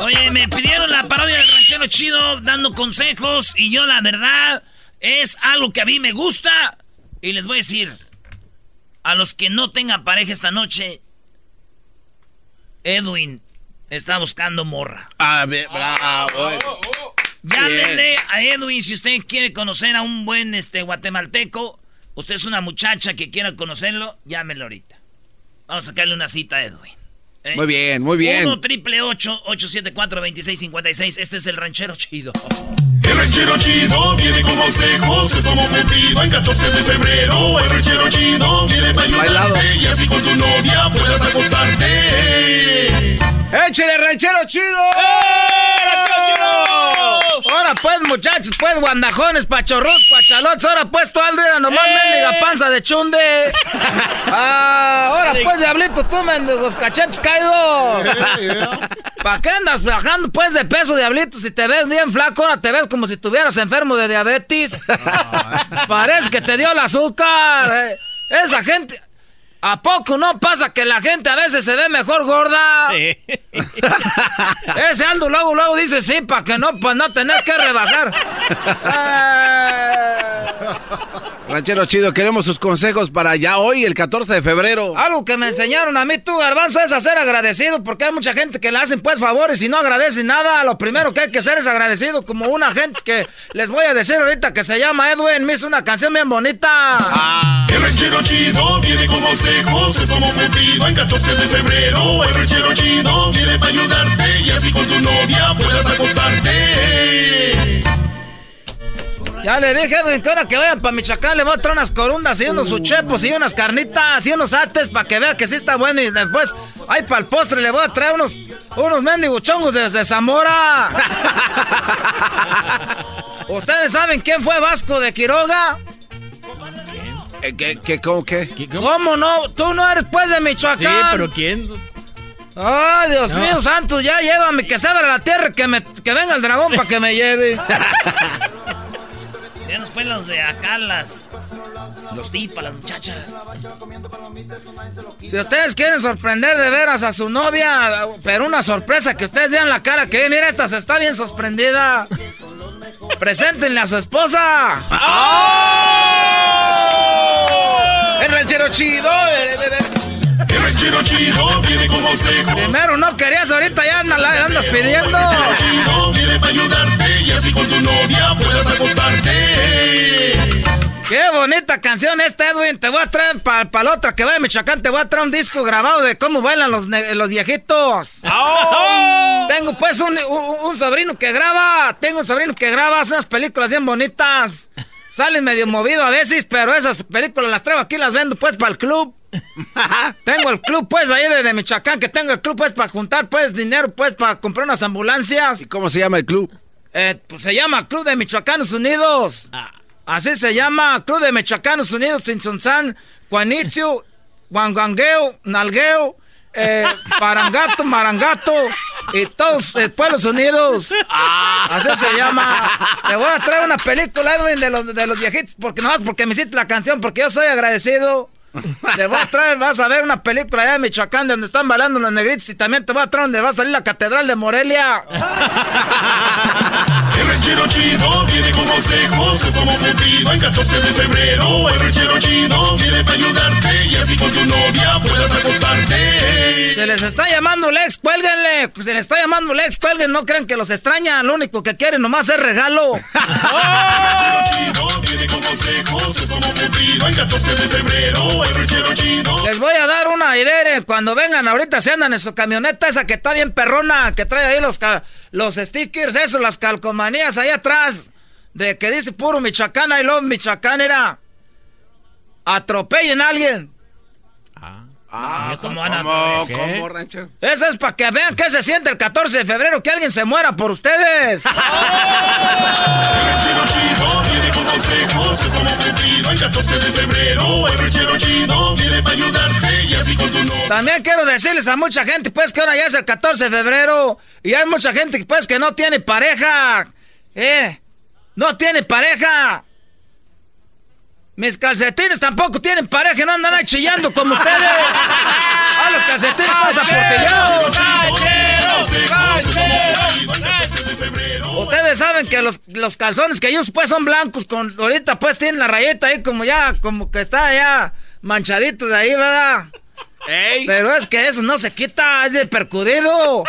Oye, me pidieron la parodia del ranchero chido dando consejos y yo la verdad es algo que a mí me gusta y les voy a decir a los que no tengan pareja esta noche, Edwin está buscando morra. A ver, bravo. Llámenle a Edwin si usted quiere conocer a un buen este guatemalteco. Usted es una muchacha que quiera conocerlo, llámenlo ahorita. Vamos a sacarle una cita a Edwin. ¿Eh? Muy bien, muy bien. 1 triple 874 2656 Este es el ranchero chido. El ranchero chido viene con consejos, es como cumplido en 14 de febrero. El ranchero chido viene para ayudarte y así con tu novia puedas acostarte. ¡Échale, ranchero chido! Ahora pues, muchachos, pues, guandajones, pachorros, pachalotes. Ahora pues, tú aldera nomás mendiga panza de chunde. Ah, ahora pues, diablito, tú mendigos cachetes caídos. ¿Para qué andas bajando pues de peso, diablito? Si te ves bien flaco, ahora te ves como si estuvieras enfermo de diabetes. Parece que te dio el azúcar. eh. Esa gente... ¿A poco no pasa que la gente a veces se ve mejor gorda? Ese Aldo luego, luego dice sí, para que no, pues no tener que rebajar. Ranchero chido, queremos sus consejos para ya hoy, el 14 de febrero. Algo que me enseñaron a mí, tú, Garbanzo, es a ser agradecido, porque hay mucha gente que le hacen pues favores y no agradece nada. Lo primero que hay que hacer es agradecido, como una gente que les voy a decir ahorita que se llama Edwin, me hizo una canción bien bonita. Ah. El ranchero chido viene con consejos, es como Cupido en 14 de febrero. El ranchero chido viene para ayudarte y así con tu novia puedas acostarte. Ya le dije, Edwin, que ahora que vayan para Michoacán le voy a traer unas corundas y unos uchepos y unas carnitas y unos ates para que vea que sí está bueno. Y después, ay, para el postre le voy a traer unos, unos mendigochongos desde Zamora. ¿Ustedes saben quién fue Vasco de Quiroga? Eh, ¿Qué, qué, cómo, qué? ¿Cómo no? Tú no eres pues de Michoacán. Sí, pero ¿quién? Ay, Dios No. mío santo, ya llévame, que se abra la tierra, que, me, que venga el dragón para que me lleve. Ya nos los de acá, las. Los tipas, las muchachas. Si ustedes quieren sorprender de veras a su novia, pero una sorpresa que ustedes vean la cara que mira esta se está bien sorprendida. Preséntenle a su esposa. El ranchero chido. El ranchero chido viene con consejos. Primero no querías, ahorita ya andas, pidiendo. El chido viene para ayudarte y así con tu novia puedas acostarte. Qué bonita canción esta, Edwin. Te voy a traer para la otra que vaya a Michoacán. Te voy a traer un disco grabado de cómo bailan los, los viejitos. Tengo pues un, un- un sobrino que graba. Tengo un sobrino que graba. Hace unas películas bien bonitas. Salen medio movido a veces, pero esas películas las traigo aquí las vendo pues para el club. tengo el club pues ahí de, de Michoacán, que tengo el club pues para juntar pues dinero pues para comprar unas ambulancias. ¿Y cómo se llama el club? Eh, pues se llama Club de Michoacanos Unidos. Así se llama, Club de Michoacanos Unidos, Sinsunzán, Juanitzio, Guanguangueo, Nalgueo, eh, Parangato, Marangato y todos eh, Pueblos Unidos. Así se llama. Te voy a traer una película, Edwin, de los, de los viejitos, porque no más porque me hiciste la canción, porque yo soy agradecido. Te voy a traer, vas a ver una película allá de Michoacán donde están bailando los negritos y también te voy a traer donde va a salir la Catedral de Morelia. El ranchero chido viene con consejos, es como Cupido en 14 de febrero. El ranchero chido viene para ayudarte y así con tu novia puedas acostarte. Se les está llamando Lex, cuélguenle. Se les está llamando Lex, cuélguen. No crean que los extrañan. Lo único que quieren nomás es regalo. Viene con consejos, es como Cupido en 14 de febrero. El ranchero chido. Les voy a dar una idea. eh, Cuando vengan ahorita, se andan en su camioneta esa que está bien perrona, que trae ahí los, los stickers, eso, las calcomanías ahí atrás. De que dice puro Michoacán, I love Michoacán, era. Atropellen a alguien. Ah, ¿cómo van a ¿Cómo, cómo, ranchero? Eso es para que vean qué se siente el 14 de febrero, que alguien se muera por ustedes. El ranchero chido viene con consejos, es como Cupido en 14 de febrero. El ranchero chido viene para ayudarte y así con tu novia. También quiero decirles a mucha gente, pues, que ahora ya es el 14 de febrero y hay mucha gente, pues, que no tiene pareja. ¿Eh? No tiene pareja. Mis calcetines tampoco tienen pareja, no andan ahí chillando como ustedes. ¡Ah, los calcetines más aportillados! Ustedes saben que los, los calzones que ellos pues son blancos, con ahorita pues tienen la rayeta ahí como ya, como que está ya manchadito de ahí, ¿verdad? Pero es que eso no se quita, es de percudido.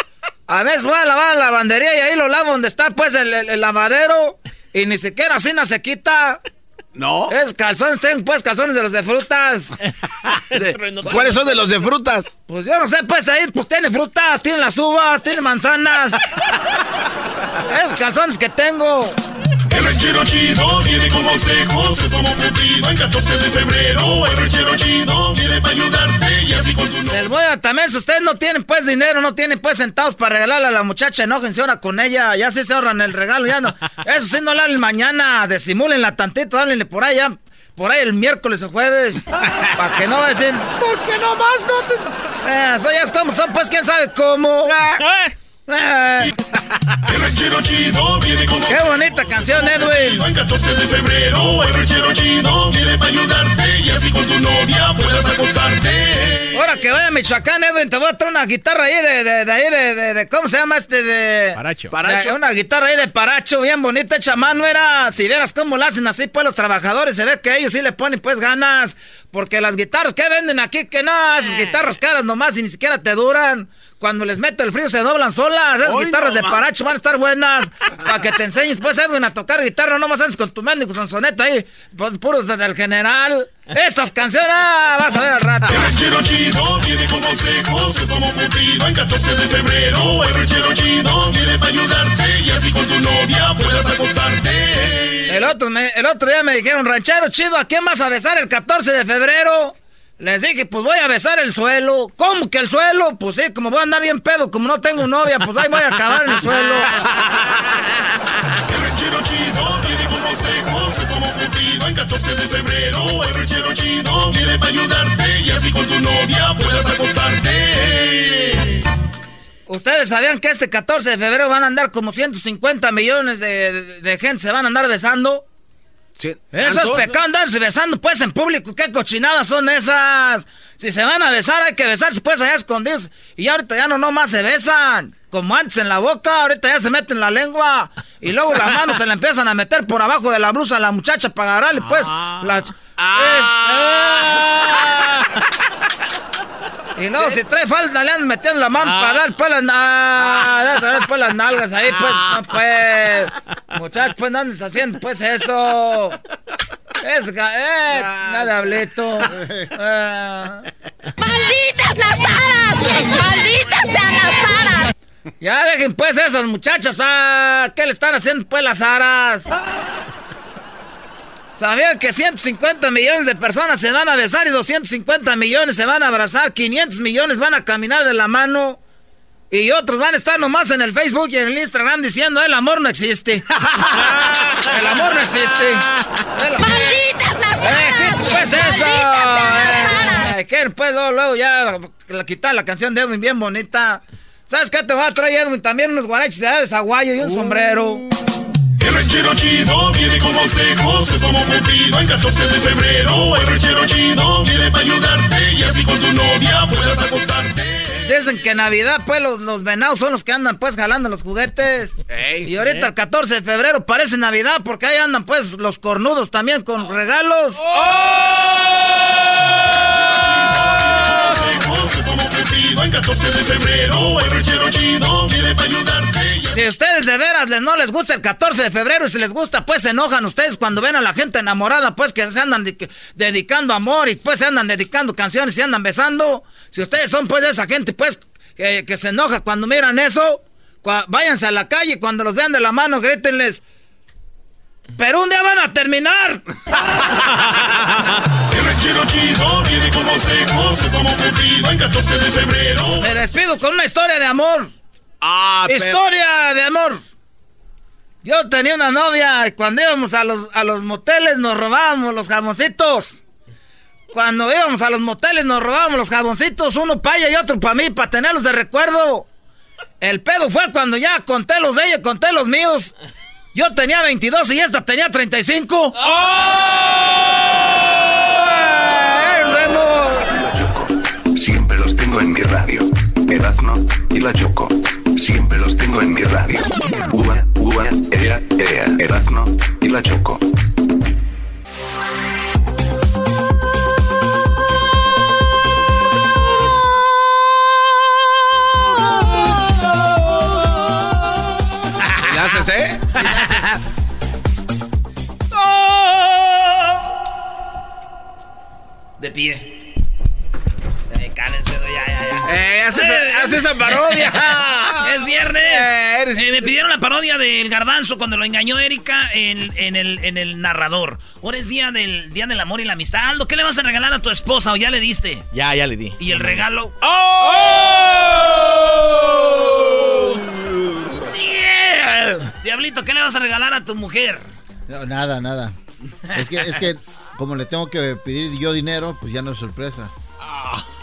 A veces voy a lavar la lavandería y ahí lo lavo donde está pues el, el- el lavadero y ni siquiera así no se quita. No. Es calzones, tengo pues calzones de los de frutas. ¿Cuáles son de los de frutas? Pues yo no sé, pues ahí pues tiene frutas, tiene las uvas, tiene manzanas. Esos calzones que tengo. El ranchero chido viene con consejos, es como Cupido en 14 de febrero. El ranchero chido viene para ayudarte y así con tu. Les voy a también, si ustedes no tienen pues dinero, no tienen pues centavos para regalarle a la muchacha, enójense ahora con ella, ya sí se ahorran el regalo, ya no. Eso sí, no le hablen mañana, disimúlenla tantito, háblenle por ya, por ahí el miércoles o jueves, para que no decir, ¿por qué no más no? Eh, eso ya es como son, pues quién sabe cómo. El ranchero chido viene con Qué bonita canción, Edwin. En 14 de febrero, el ranchero chido viene para ayudarte y así con tu novia puedas acostarte. Ahora que vaya a Michoacán, Edwin, te voy a traer una guitarra ahí de, de, de ahí de, de, de- ¿cómo se llama este? De... Paracho. de- una guitarra ahí de paracho, bien bonita, hecha a mano, era, si vieras cómo la hacen así, pues los trabajadores, se ve que ellos sí le ponen pues ganas, porque las guitarras que venden aquí, que no, esas guitarras caras nomás y ni siquiera te duran. Cuando les mete el frío se doblan solas. Esas Hoy guitarras de nomás. paracho van a estar buenas. Para que te enseñes, pues, Edwin, a tocar guitarra. No más andes con tu mendigo sonsoneta ahí. Pues puros del general. Estas canciones, ah, vas a ver al rato. El ranchero chido viene con consejos, es como Cupido en 14 de febrero. El ranchero chido viene para ayudarte y así con tu novia puedas acostarte. El otro, me- el otro día me dijeron, ranchero chido, ¿a quién vas a besar el 14 de febrero? Les dije, pues voy a besar el suelo. ¿Cómo que el suelo? Pues sí, como voy a andar bien pedo, como no tengo novia, pues ahí voy a acabar en el suelo. El ranchero chido viene con consejos, es como en 14 de febrero. El ranchero chido viene para ayudarte y así con tu novia puedas acostarte. ¿Ustedes sabían que este 14 de febrero van a andar como 150 millones de, de- de gente se van a andar besando? Eso es pecado andarse besando pues en público. ¿Qué cochinadas son esas? Si se van a besar hay que besarse pues allá escondidos. Y ahorita ya no nomás se besan. Como antes en la boca, ahorita ya se meten la lengua. Y luego las manos se le empiezan a meter por abajo de la blusa a la muchacha para agarrarle pues la... ch- es- Y luego si trae falda le andan metiendo la mano para dar pues las nalgas, dar, pues las nalgas ahí pues, no pues. Muchachos, pues no andes haciendo pues eso. Es eh, nada hablito. Ah. ¡Malditas las aras! ¡Malditas sean las aras! Ya dejen pues esas muchachas, ah, ¿qué le están haciendo pues las aras? ¿Sabían que 150 millones de personas se van a besar y 250 millones se van a abrazar? 500 millones van a caminar de la mano. Y otros van a estar nomás en el Facebook y en el Instagram diciendo el amor no existe. el amor no existe. ¡Malditas las Eh, ¿qué pues eso? Eh, ¿Qué pues luego, luego ya la- quitar la canción de Edwin bien bonita? ¿Sabes qué te va a traer Edwin? También unos guaraches de allá de Zaguayo y un sombrero. El ranchero chido viene con consejos, es como Cupido en 14 de febrero. El ranchero chido viene para ayudarte y así con tu novia puedas acostarte. Dicen que en Navidad, pues, los, los venados son los que andan, pues, jalando los juguetes. y ahorita el 14 de febrero parece Navidad porque ahí andan, pues, los cornudos también con regalos. Consejos, es como Cupido en 14 de febrero. El ranchero chido viene para ayudarte Si ustedes de veras les- no les gusta el 14 de febrero y si les gusta, pues se enojan ustedes cuando ven a la gente enamorada, pues que se andan de- dedicando amor y pues se andan dedicando canciones y andan besando. Si ustedes son pues de esa gente, pues que, que se enoja cuando miran eso, cua- váyanse a la calle y cuando los vean de la mano, grítenles. Pero un día van a terminar. El ranchero chido viene con consejos, es como Cupido en 14 de febrero. Me despido con una historia de amor. Historia de amor. Yo tenía una novia y cuando íbamos a los, a los moteles nos robábamos los jamoncitos. Cuando íbamos a los moteles nos robábamos los jamoncitos, uno para ella y otro para mí, para tenerlos de recuerdo. El pedo fue cuando ya conté los de ella, conté los míos. Yo tenía 22 y esta tenía 35. ¡Eh, Remo! Siempre los tengo en mi radio. Erazno y la Choco. Siempre los tengo en mi radio. Uva, uva, ea, ea. Erazno y la Choco. ¿Le haces, eh? De pie. Eh, cállense, ya, ya, ya. Eh, haz esa- parodia. es viernes. Eh, me pidieron la parodia del garbanzo cuando lo engañó Erika en, en el, en el narrador. Ahora es día del día del amor y la amistad. Aldo, ¿qué le vas a regalar a tu esposa o ya le diste? Ya, ya le di. ¿Y el regalo? ¡Oh! Yeah. Diablito, ¿qué le vas a regalar a tu mujer? No, nada, nada. Es que, es que como le tengo que pedir yo dinero, pues ya no es sorpresa.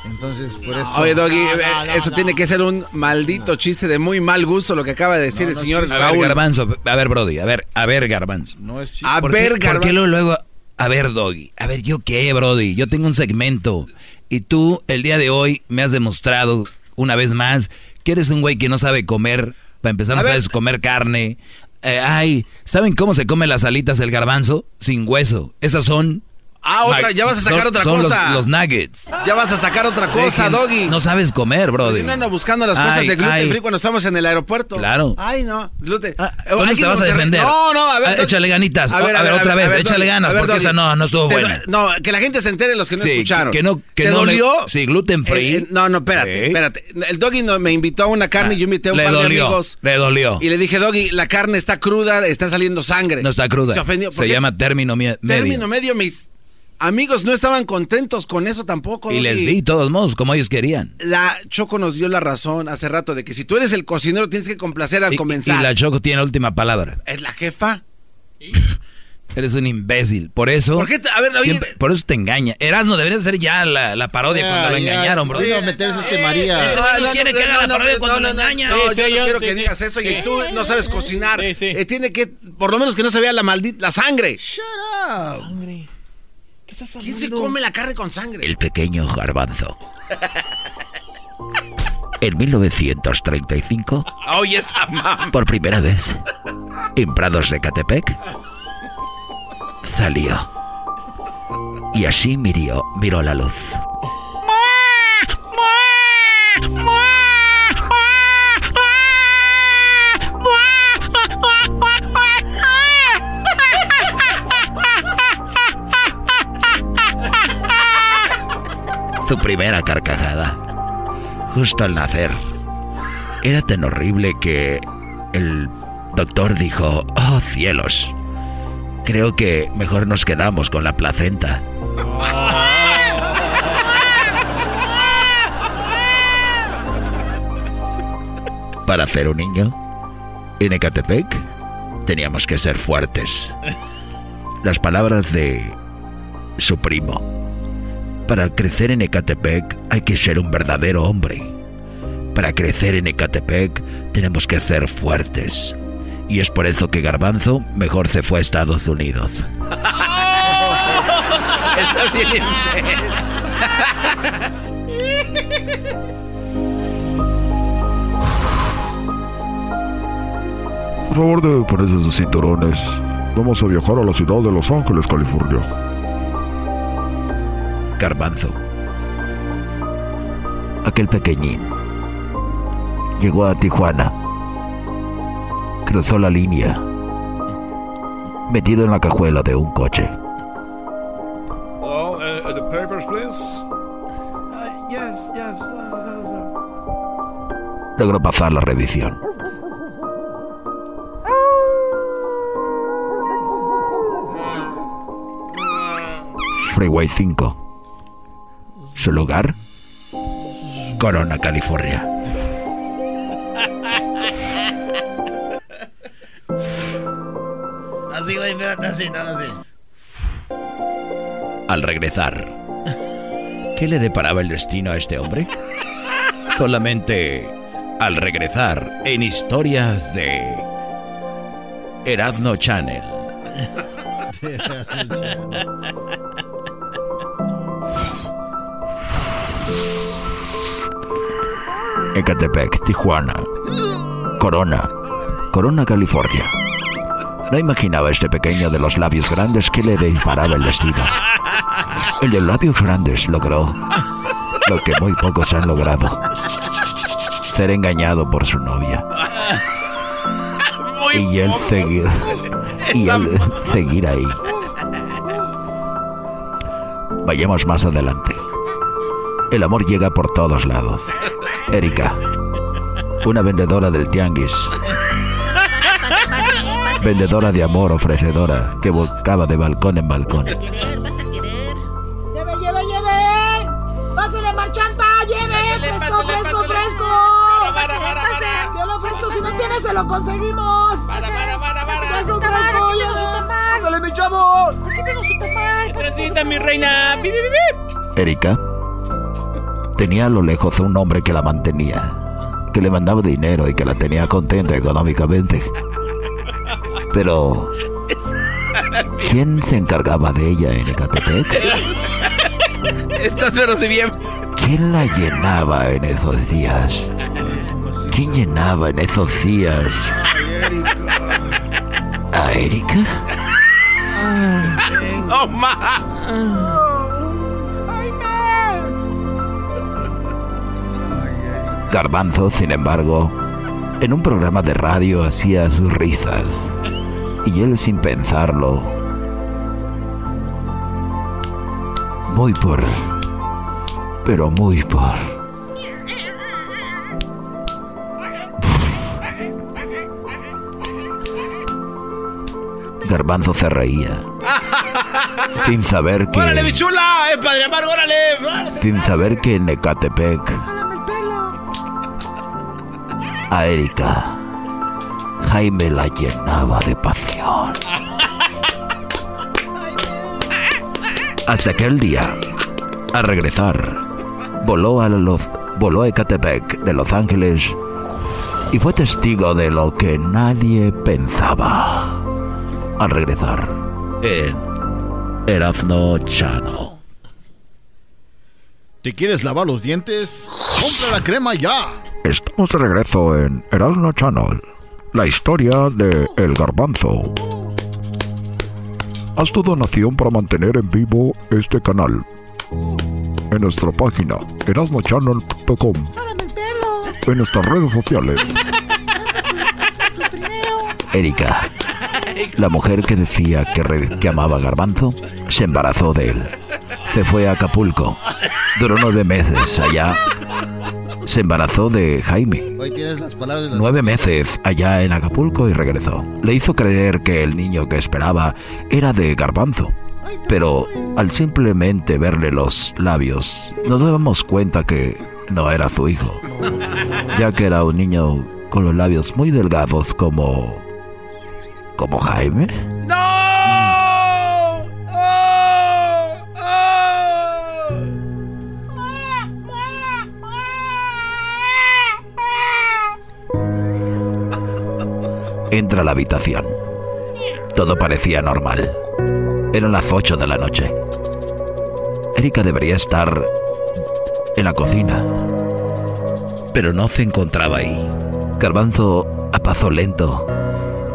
Entonces, por eso. Oye, Doggy, eh, eso tiene que ser un maldito chiste de muy mal gusto lo que acaba de decir el señor A ver. Garbanzo, a ver, Brody, a ver, a ver, Garbanzo. No es A ¿Por ver, qué, ¿Por qué Garbanzo. luego, luego- a ver, Doggy, a ver, ¿yo qué, Brody? Yo tengo un segmento. Y tú, el día de hoy, me has demostrado una vez más que eres un güey que no sabe comer. Para empezar, no sabes comer carne. Eh, ay, ¿saben cómo se come las alitas del garbanzo? Sin hueso. Esas son Ah, otra, ya vas a sacar son- otra son cosa. Los, los nuggets. Ya vas a sacar otra cosa, Dejen- Doggy. No sabes comer, brother. No ando buscando las cosas Ay, de gluten ay. free cuando estamos en el aeropuerto. Claro. Ay, no, gluten. ¿Cómo Aquí te vas a defender? No, no, a ver. Ah, échale ganitas. A ver, otra vez, échale ganas, A ver, porque esa no- no estuvo buena. No, que la gente se entere los que no escucharon. que no- que ¿Te no le- dolió? sí, gluten free. Eh, eh, no, no, espérate, espérate. El Doggy me invitó a una carne y yo invité a un par de amigos. le dolió. Y le dije, Doggy, la carne está cruda, está saliendo sangre. No está cruda. Se ofendió. Se llama término medio. Término medio. Mis amigos no estaban contentos con eso tampoco. Y les di de todos modos, como ellos querían. La Choco nos dio la razón hace rato de que si tú eres el cocinero tienes que complacer al Y, comenzar. y la Choco tiene la última palabra. Es la jefa. Eres un imbécil. Por eso. ¿Por qué te- a ver, oye- siempre- por eso te engaña. Erasno, debería ser ya la, la parodia cuando lo engañaron, bro. iba a meterse este María. Ese güey nos quiere que haga la parodia cuando lo engañan. No, Sí, yo sí, no yo- quiero sí, que sí. digas eso y tú no sabes cocinar. Eh, tiene que, por lo menos que no se vea la maldita, la sangre. Shut up. Sangre. ¿Qué estás ¿Quién se come la carne con sangre? El pequeño garbanzo. En 1935, Oye, esa mamá. por primera vez, en Prados de Catepec, salió. Y así miró, miró la luz. Su primera carcajada, justo al nacer, era tan horrible que el doctor dijo, oh cielos, creo que mejor nos quedamos con la placenta. Para hacer un niño, en Ecatepec, teníamos que ser fuertes. Las palabras de su primo. Para crecer en Ecatepec hay que ser un verdadero hombre. Para crecer en Ecatepec tenemos que ser fuertes. Y es por eso que Garbanzo mejor se fue a Estados Unidos. Por favor, de ponerse sus cinturones. Vamos a viajar a la ciudad de Los Ángeles, California. Garbanzo. Aquel pequeñín. Llegó a Tijuana. Cruzó la línea. Metido en la cajuela de un coche. Hello, uh, the papers, please. yes, yes. Logró pasar la revisión. Freeway 5. Su lugar, Corona, California. Así, güey, espérate, así, no, así. Al regresar, ¿qué le deparaba el destino a este hombre? Solamente al regresar en historias de Erasmo Channel. Ecatepec, Tijuana, Corona, Corona, California. No imaginaba este pequeño de los labios grandes que le disparaba el destino. El de labios grandes logró lo que muy pocos han logrado. Ser engañado por su novia. y él seguir. Y él seguir ahí. Vayamos más adelante. El amor llega por todos lados. Erika, una vendedora del tianguis. Vendedora de amor ofrecedora que volcaba de balcón en balcón. Lleve, lleve, lleve. Pásale, marchanta, lleve. Fresco, fresco, fresco. Yo lo ofrezco, si no tiene, se lo conseguimos. Para, para, para, para. Fresco, fresco, lleve. Pásale, mi chavo. Aquí tengo su tamal. Presita, mi reina. Erika tenía a lo lejos a un hombre que la mantenía, que le mandaba dinero y que la tenía contenta económicamente. Pero, ¿quién se encargaba de ella en Ecatepec? Estás pero si bien. ¿Quién la llenaba en esos días? ¿Quién llenaba en esos días? ¿A Erika? ¡Oh, ma! Garbanzo, sin embargo, en un programa de radio hacía sus risas. Y él sin pensarlo. Muy por... Pero muy por... Garbanzo se reía. sin saber que... ¡Órale, bichula! ¡Eh, padre Amargo, órale! Sin saber que en Ecatepec... A Erika... Jaime la llenaba de pasión. Hasta aquel día, al regresar, voló a los voló a Ecatepec de Los Ángeles y fue testigo de lo que nadie pensaba. Al regresar, en Erasno Chano. ¿Te quieres lavar los dientes? ¡Compra la crema ya! Estamos de regreso en Erasmo Channel. La historia de El Garbanzo. Haz tu donación para mantener en vivo este canal. En nuestra página, erasnochannel.com. En nuestras redes sociales. Erika, la mujer que decía que, re- que amaba Garbanzo, se embarazó de él. Se fue a Acapulco. Duró nueve meses allá. Se embarazó de Jaime. Hoy tienes las palabras de las- Nueve meses allá en Acapulco y regresó. Le hizo creer que el niño que esperaba era de garbanzo. Pero al simplemente verle los labios, nos damos cuenta que no era su hijo. Ya que era un niño con los labios muy delgados como... como Jaime. Entra a la habitación. Todo parecía normal. Eran las 8 de la noche. Erika debería estar en la cocina. Pero no se encontraba ahí. Garbanzo, a paso lento,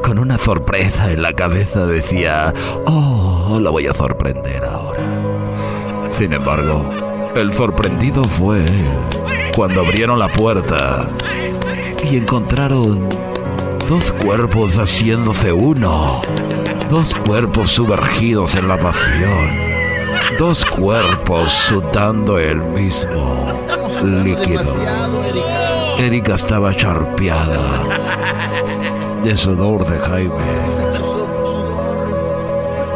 con una sorpresa en la cabeza, decía, oh, la voy a sorprender ahora. Sin embargo, el sorprendido fue cuando abrieron la puerta y encontraron dos cuerpos haciéndose uno, dos cuerpos sumergidos en la pasión, dos cuerpos sudando el mismo líquido. Erika estaba charpeada de sudor de Jaime.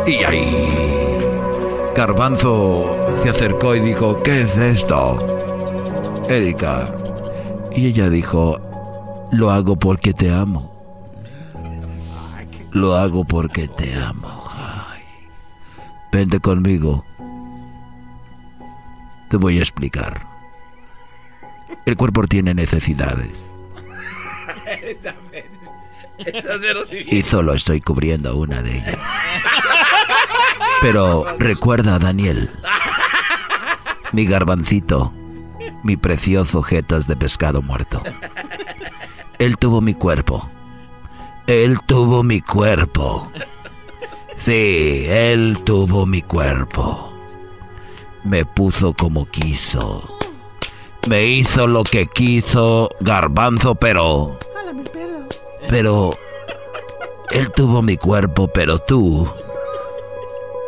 Y ahí, Garbanzo se acercó y dijo, ¿qué es esto? Erika. Y ella dijo, lo hago porque te amo. Lo hago porque te amo. Ay. Vente conmigo. Te voy a explicar. El cuerpo tiene necesidades y solo estoy cubriendo una de ellas. Pero recuerda, Daniel, mi garbancito, mi precioso jetas de pescado muerto. Él tuvo mi cuerpo. Él tuvo mi cuerpo. Sí, él tuvo mi cuerpo. Me puso como quiso. Me hizo lo que quiso Garbanzo, pero... Pero... Él tuvo mi cuerpo, pero tú...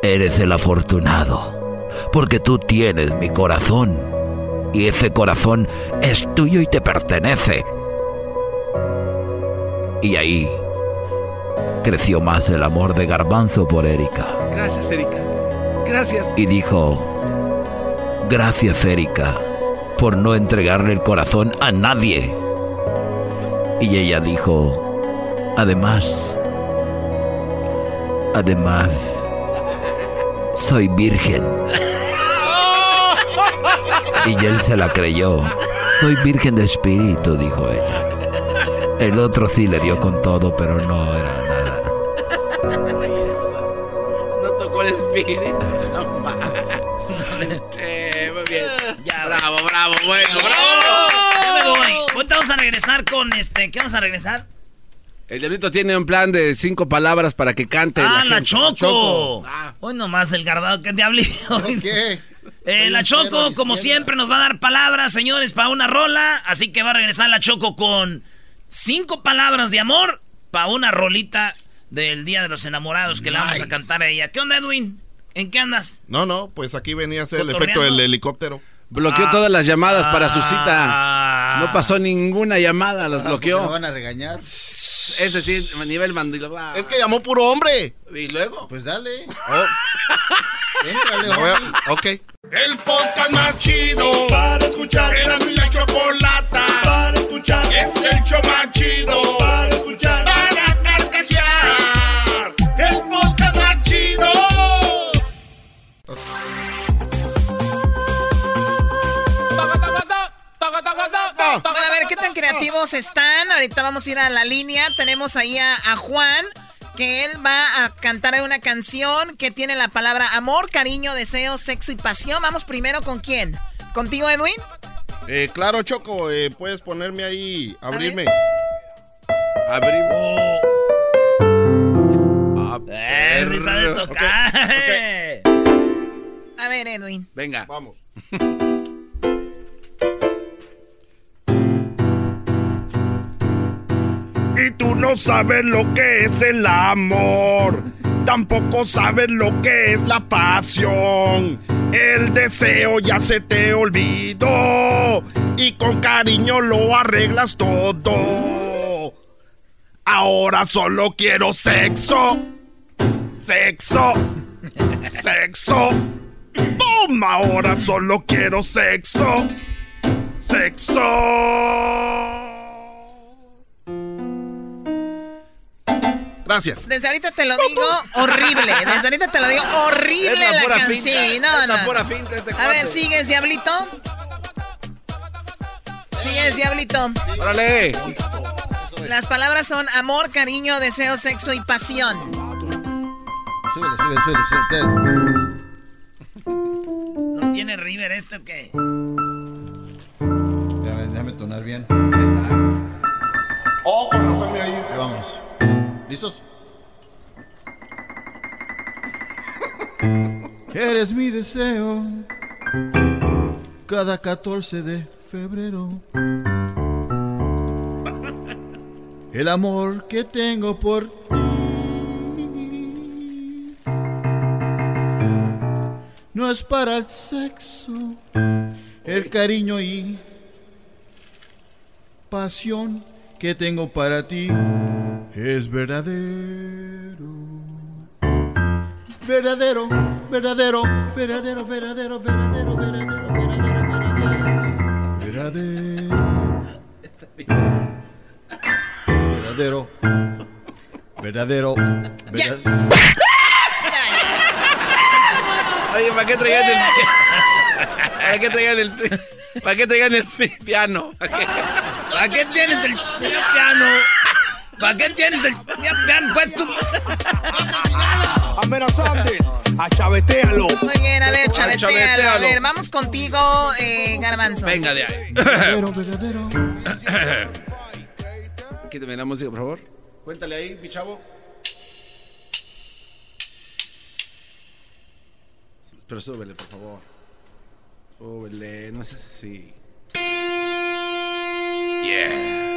Eres el afortunado. Porque tú tienes mi corazón. Y ese corazón es tuyo y te pertenece. Y ahí creció más el amor de Garbanzo por Erika. Gracias, Erika. Gracias. Y dijo, gracias Erika por no entregarle el corazón a nadie. Y ella dijo, además, además, soy virgen. Y él se la creyó. Soy virgen de espíritu, dijo ella. El otro sí le dio con todo, pero no era. No tocó el espíritu. No mames. Eh, bien. Ya, bravo, bravo, bueno, Ya bravo. me voy. Ahorita vamos a regresar con este. ¿Qué vamos a regresar? El diablito tiene un plan de cinco palabras para que cante. Ah, la, gente. Choco. Hoy nomás el gardado que diablito. ¿Qué? Eh, la Choco, como siempre, nos va a dar palabras, señores, para una rola. Así que va a regresar la Choco con cinco palabras de amor para una rolita del Día de los Enamorados que le vamos a Nice. cantar a ella. ¿Qué onda, Edwin? ¿En qué andas? No, no, pues aquí venía a hacer el efecto del helicóptero. Bloqueó Ah. todas las llamadas para su cita. No pasó ninguna llamada, las Me bloqueó. van a regañar. Ese sí, a nivel mandilo. Es que llamó puro hombre. ¿Y luego? Pues dale. Oh. Me. Ok. El podcast más chido para escuchar. Era mi la chocolata para escuchar. Es el show más chido para escuchar. Bueno, a ver, ¿qué tan creativos están? Ahorita vamos a ir a la línea. Tenemos ahí a, a Juan, que él va a cantar una canción que tiene la palabra amor, cariño, deseo, sexo y pasión. Vamos primero con quién? ¿Contigo, Edwin? Eh, claro, Choco, eh, puedes ponerme ahí, abrirme. Abrimos. Eh, sí sabe tocar. A ver, Edwin. Venga. Vamos. Y tú no sabes lo que es el amor. Tampoco sabes lo que es la pasión. El deseo ya se te olvidó. Y con cariño lo arreglas todo. Ahora solo quiero sexo. Sexo. Sexo. ¡Bum! Ahora solo quiero sexo. Sexo. Gracias. Desde ahorita te lo digo horrible. Desde ahorita te lo digo horrible Es la la, pura canción. finta, Sí, no, es la no. pura finta este A ver, ¿sigues, Diablito? ¿Sigues, Diablito? ¡Órale! Las palabras son amor, cariño, deseo, sexo y pasión. Súbele, súbele, súbele, súbele. ¿No tiene River esto o qué? Déjame, déjame tonar bien. Oh, con razón, ahí. Ahí vamos. ¿Listos? Eres mi deseo cada 14 de febrero. El amor que tengo por ti. No es para el sexo, el cariño y pasión que tengo para ti es verdadero. Verdadero, verdadero, verdadero, verdadero, verdadero, verdadero, verdadero, verdadero. Verdadero. Verdadero. Verdadero. Oye, ¿para qué traían el ¿Para qué traían el ¿Para qué traían el piano? ¿Para qué, ¿Para qué tienes el piano? ¿Para qué tienes el piano puesto? Amenazante. Achavetealo. Muy bien, a ver, chavetealo. A chavetealo. ver, vamos contigo, eh, Garbanzo. Venga de ahí. Verdadero, verdadero. Quítame la música, por favor. Cuéntale ahí, mi chavo. Pero súbele, por favor. Súbele, no seas así. Yeah.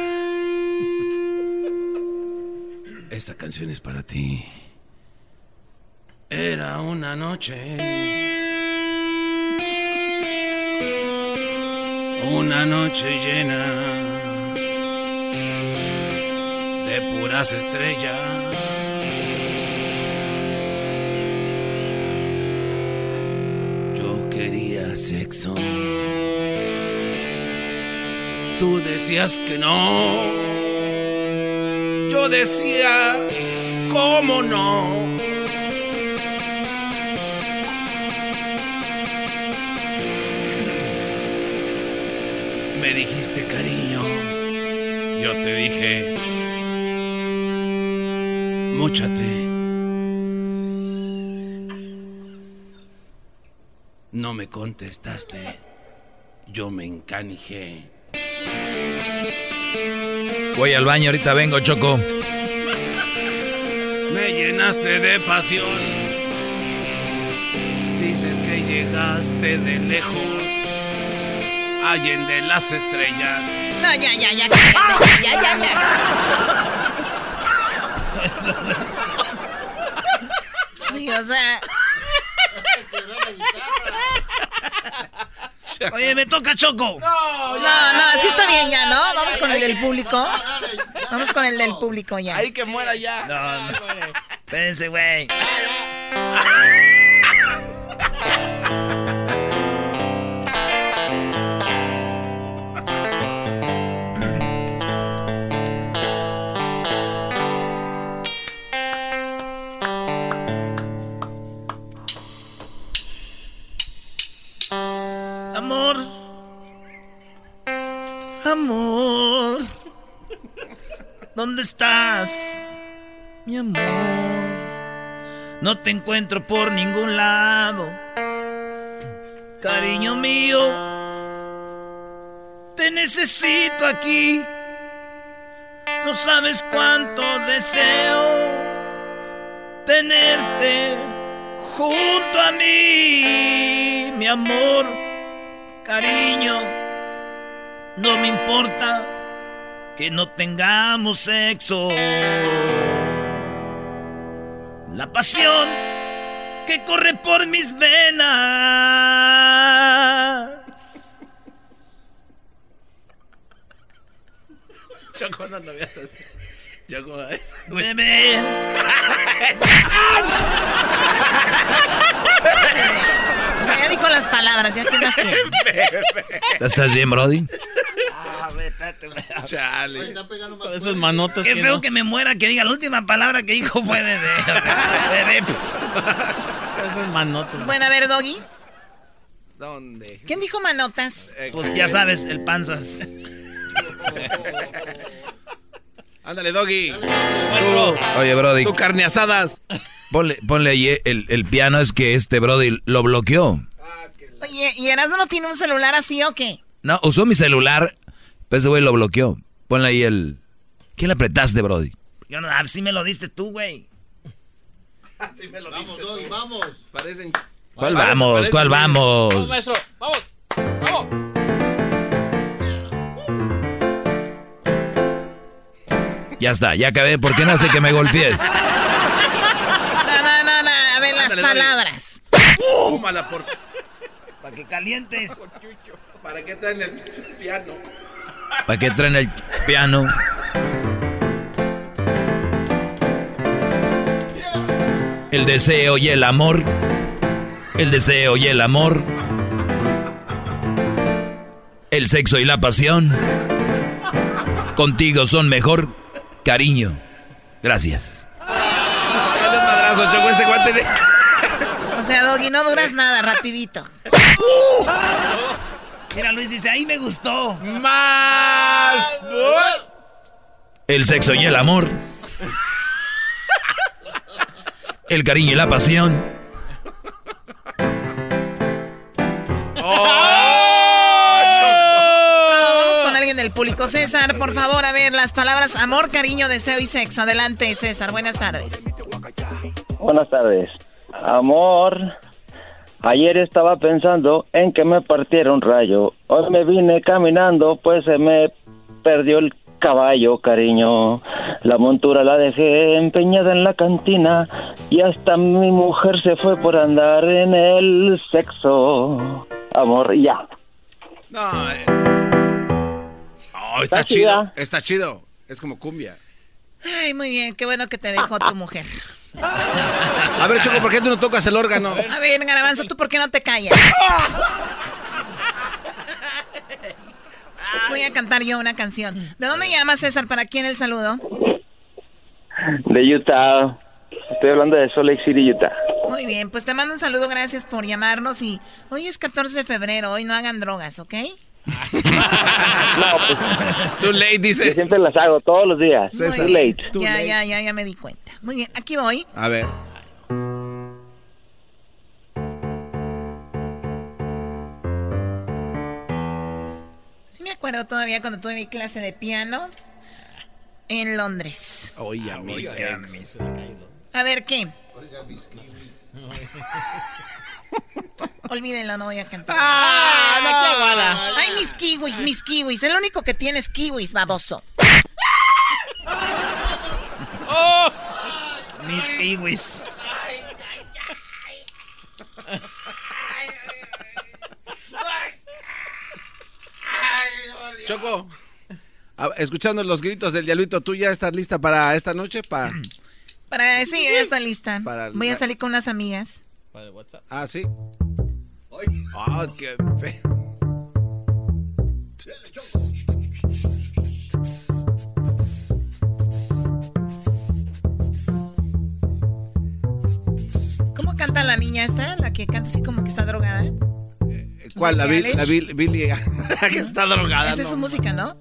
Esta canción es para ti. Era una noche. Una noche llena de puras estrellas. Yo quería sexo. Tú decías que no. Yo decía, ¿cómo no? Me dijiste cariño. Yo te dije, múchate. No me contestaste. Yo me encanijé. Voy al baño, ahorita vengo, Choco. Me llenaste de pasión. Dices que llegaste de lejos. Allen las estrellas. No, ya, ya, ya, cállate, ya, ya, ya. Sí, o sea. Oye, me toca Choco. No, no, así está bien ya, ¿no? Vamos con el del público. Vamos con el del público ya. Ahí que muera ya. No, no. Espérense, güey. Mi amor. No te encuentro por ningún lado. Cariño mío. Te necesito aquí. No sabes cuánto deseo tenerte junto a mí, mi amor, cariño. No me importa que no tengamos sexo. La pasión que corre por mis venas. Choco, no lo veas así. Choco, Bebé. O sea, ya dijo las palabras, ya que más tiene. ¿Estás bien, Brody? Ah, güey, espérate, güey. Chale. Con esas manotas Qué que feo no. que me muera que diga la última palabra que dijo fue bebé. Bebé. Esas manotas. Bueno, a ver, Doggy. ¿Dónde? ¿Quién dijo manotas? Pues ya sabes, el panzas. Ándale, doggy. Oye, Brody. Tu carne asadas. Ponle, ponle ahí el, el piano, es que este Brody lo bloqueó. Oye, ¿y Erasmo no tiene un celular así o qué? No, usó mi celular, pero ese güey lo bloqueó. Ponle ahí el... ¿Quién le apretaste, Brody? Yo no, ah, sí me lo diste tú, güey. Sí me lo Vamos, tú. vamos. Parecen. ¿Cuál vamos? parece- ¿Cuál Vamos, vamos? maestro. Vamos. Vamos. Ya está, ya acabé. ¿Por qué no hace que me golpees? No, no, no, no. A ver, las palabras. Tómala por. Para que calientes. ¿Para qué traen el piano? ¿Para qué traen el piano? El deseo y el amor. El deseo y el amor. El sexo y la pasión. Contigo son mejor, cariño. Gracias. O sea, Doggy, no duras nada, rapidito. Mira, Luis dice, ahí me gustó. Más. El sexo y el amor. El cariño y la pasión. No, vamos con alguien del público. César, por favor, a ver, las palabras amor, cariño, deseo y sexo. Adelante, César. Buenas tardes. Buenas tardes. Amor, ayer estaba pensando en que me partiera un rayo. Hoy me vine caminando, pues se me perdió el caballo, cariño. La montura la dejé empeñada en la cantina y hasta mi mujer se fue por andar en el sexo. Amor, ya. No, eh. Oh, Está está, chido. Está chido. Es como cumbia. Ay, muy bien, qué bueno que te dejó tu mujer. A ver, Choco, ¿por qué tú no tocas el órgano? A ver, Garabanzo, ¿tú por qué no te callas? Voy a cantar yo una canción. ¿De dónde llamas, César? ¿Para quién el saludo? De Utah. Estoy hablando de Salt Lake City, Utah. Muy bien, pues te mando un saludo, gracias por llamarnos y hoy es 14 de febrero, hoy no hagan drogas, ¿ok? no, pues, Too late, dice. Yo siempre las hago todos los días. Too late. Too ya, late. ya, ya, ya me di cuenta. Muy bien, aquí voy. A ver. Sí me acuerdo todavía cuando tuve mi clase de piano en Londres. Oye, mis A ver, ¿qué? Oiga, mis Olvídenlo, no voy a cantar. ¡Ah, no! qué aguada! Ay, mis kiwis, mis kiwis. El único que tiene es kiwis, baboso. ¡Oh! Mis kiwis. Choco, escuchando los gritos del diablito, ¿tú ya estás lista para esta noche? Pa... Para, sí, ya está lista. Para el- Voy a salir con unas amigas. Ah, sí. Ah, qué fe- ¿Cómo canta la niña esta? La que canta así como que está drogada. ¿Cuál? La, Bill, Billie la Bill- Billie que está drogada. Esa es su música, ¿no?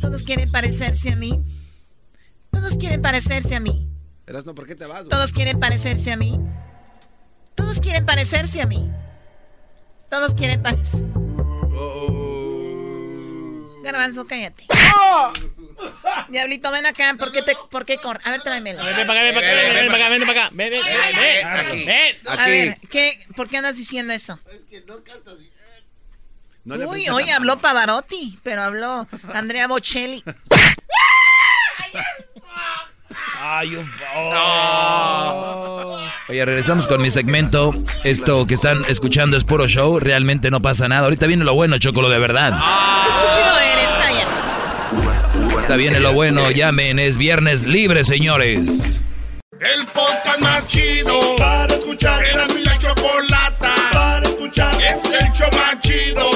Todos quieren parecerse a mí. Todos quieren parecerse a mí. Erasno, ¿por qué te vas? güey? Todos quieren parecerse a mí. Todos quieren parecerse a mí. Todos quieren parecer. Garbanzo, cállate. Diablito, ven acá. ¿Por qué te, por qué cor- A ver, tráemelo. Ven, ven para acá, ven para acá, ven, ven para acá, ven para acá. Ven, ven, ven, ven. Aquí. Ven. A ver, ¿qué, ¿por qué andas diciendo eso? No le Uy, prestes hoy la habló Pavarotti, pero habló Andrea Bocelli. Ay, un Oye, regresamos con mi segmento. Esto que están escuchando es puro show. Realmente no pasa nada. Ahorita viene lo bueno, Chocolo, de verdad. ¿Qué estúpido eres? Cállate. Ahorita viene lo bueno. Llamen, es viernes libre, señores. El podcast más chido para escuchar. Era mi la chocolata para escuchar. Es el show más chido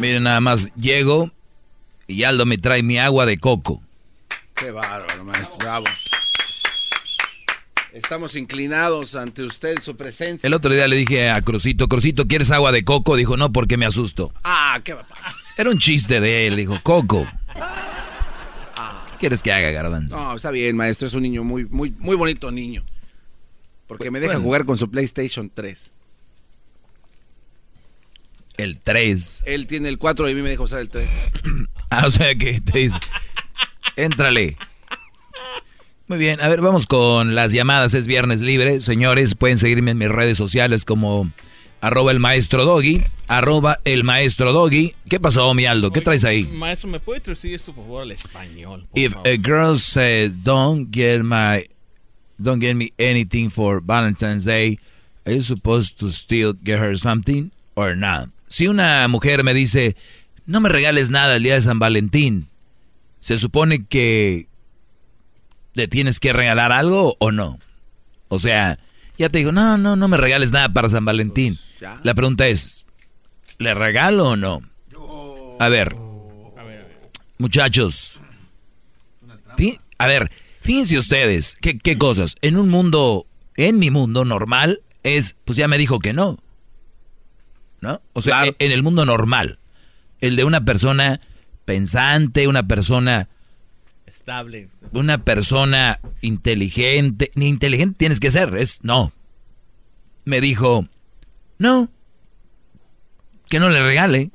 Miren, nada más llego y Aldo me trae mi agua de coco. qué bárbaro, maestro. Bravo. Estamos inclinados ante usted, su presencia. El otro día le dije a Crucito, Crucito, ¿quieres agua de coco? Dijo, no, porque me asusto. Ah, qué va. Era un chiste de él, dijo, coco. ¿Qué quieres que haga, Garbanzo? No, está bien, maestro. Es un niño muy, muy, muy bonito niño. Porque me deja Bueno. jugar con su PlayStation 3. El 3. Él tiene el 4 y a mí me deja usar el 3. Ah, o sea que te dice, éntrale. Muy bien, a ver, vamos con las llamadas. Es viernes libre. Señores, pueden seguirme en mis redes sociales como arroba el maestro doggy, arroba el maestro doggy. ¿Qué pasó, mi Aldo? ¿Qué traes ahí? Maestro, ¿me puede traducir esto por favor al español? por If favor? a girl said, "Don't get my, don't get me anything for Valentine's Day," are you supposed to still get her something or not? Si una mujer me dice, "No me regales nada el día de San Valentín," se supone que le tienes que regalar algo o no. O sea, ya te digo, no, no, no me regales nada para San Valentín. ya. La pregunta es, ¿le regalo o no? A ver, muchachos, Fí- A ver, fíjense ustedes, ¿qué, qué cosas? En un mundo, en mi mundo normal, es, pues ya me dijo que no. ¿No? O sea, e- en el mundo normal, el de una persona pensante, una persona, Estable. una persona inteligente, ni inteligente tienes que ser, es no. Me dijo, no, que no le regale.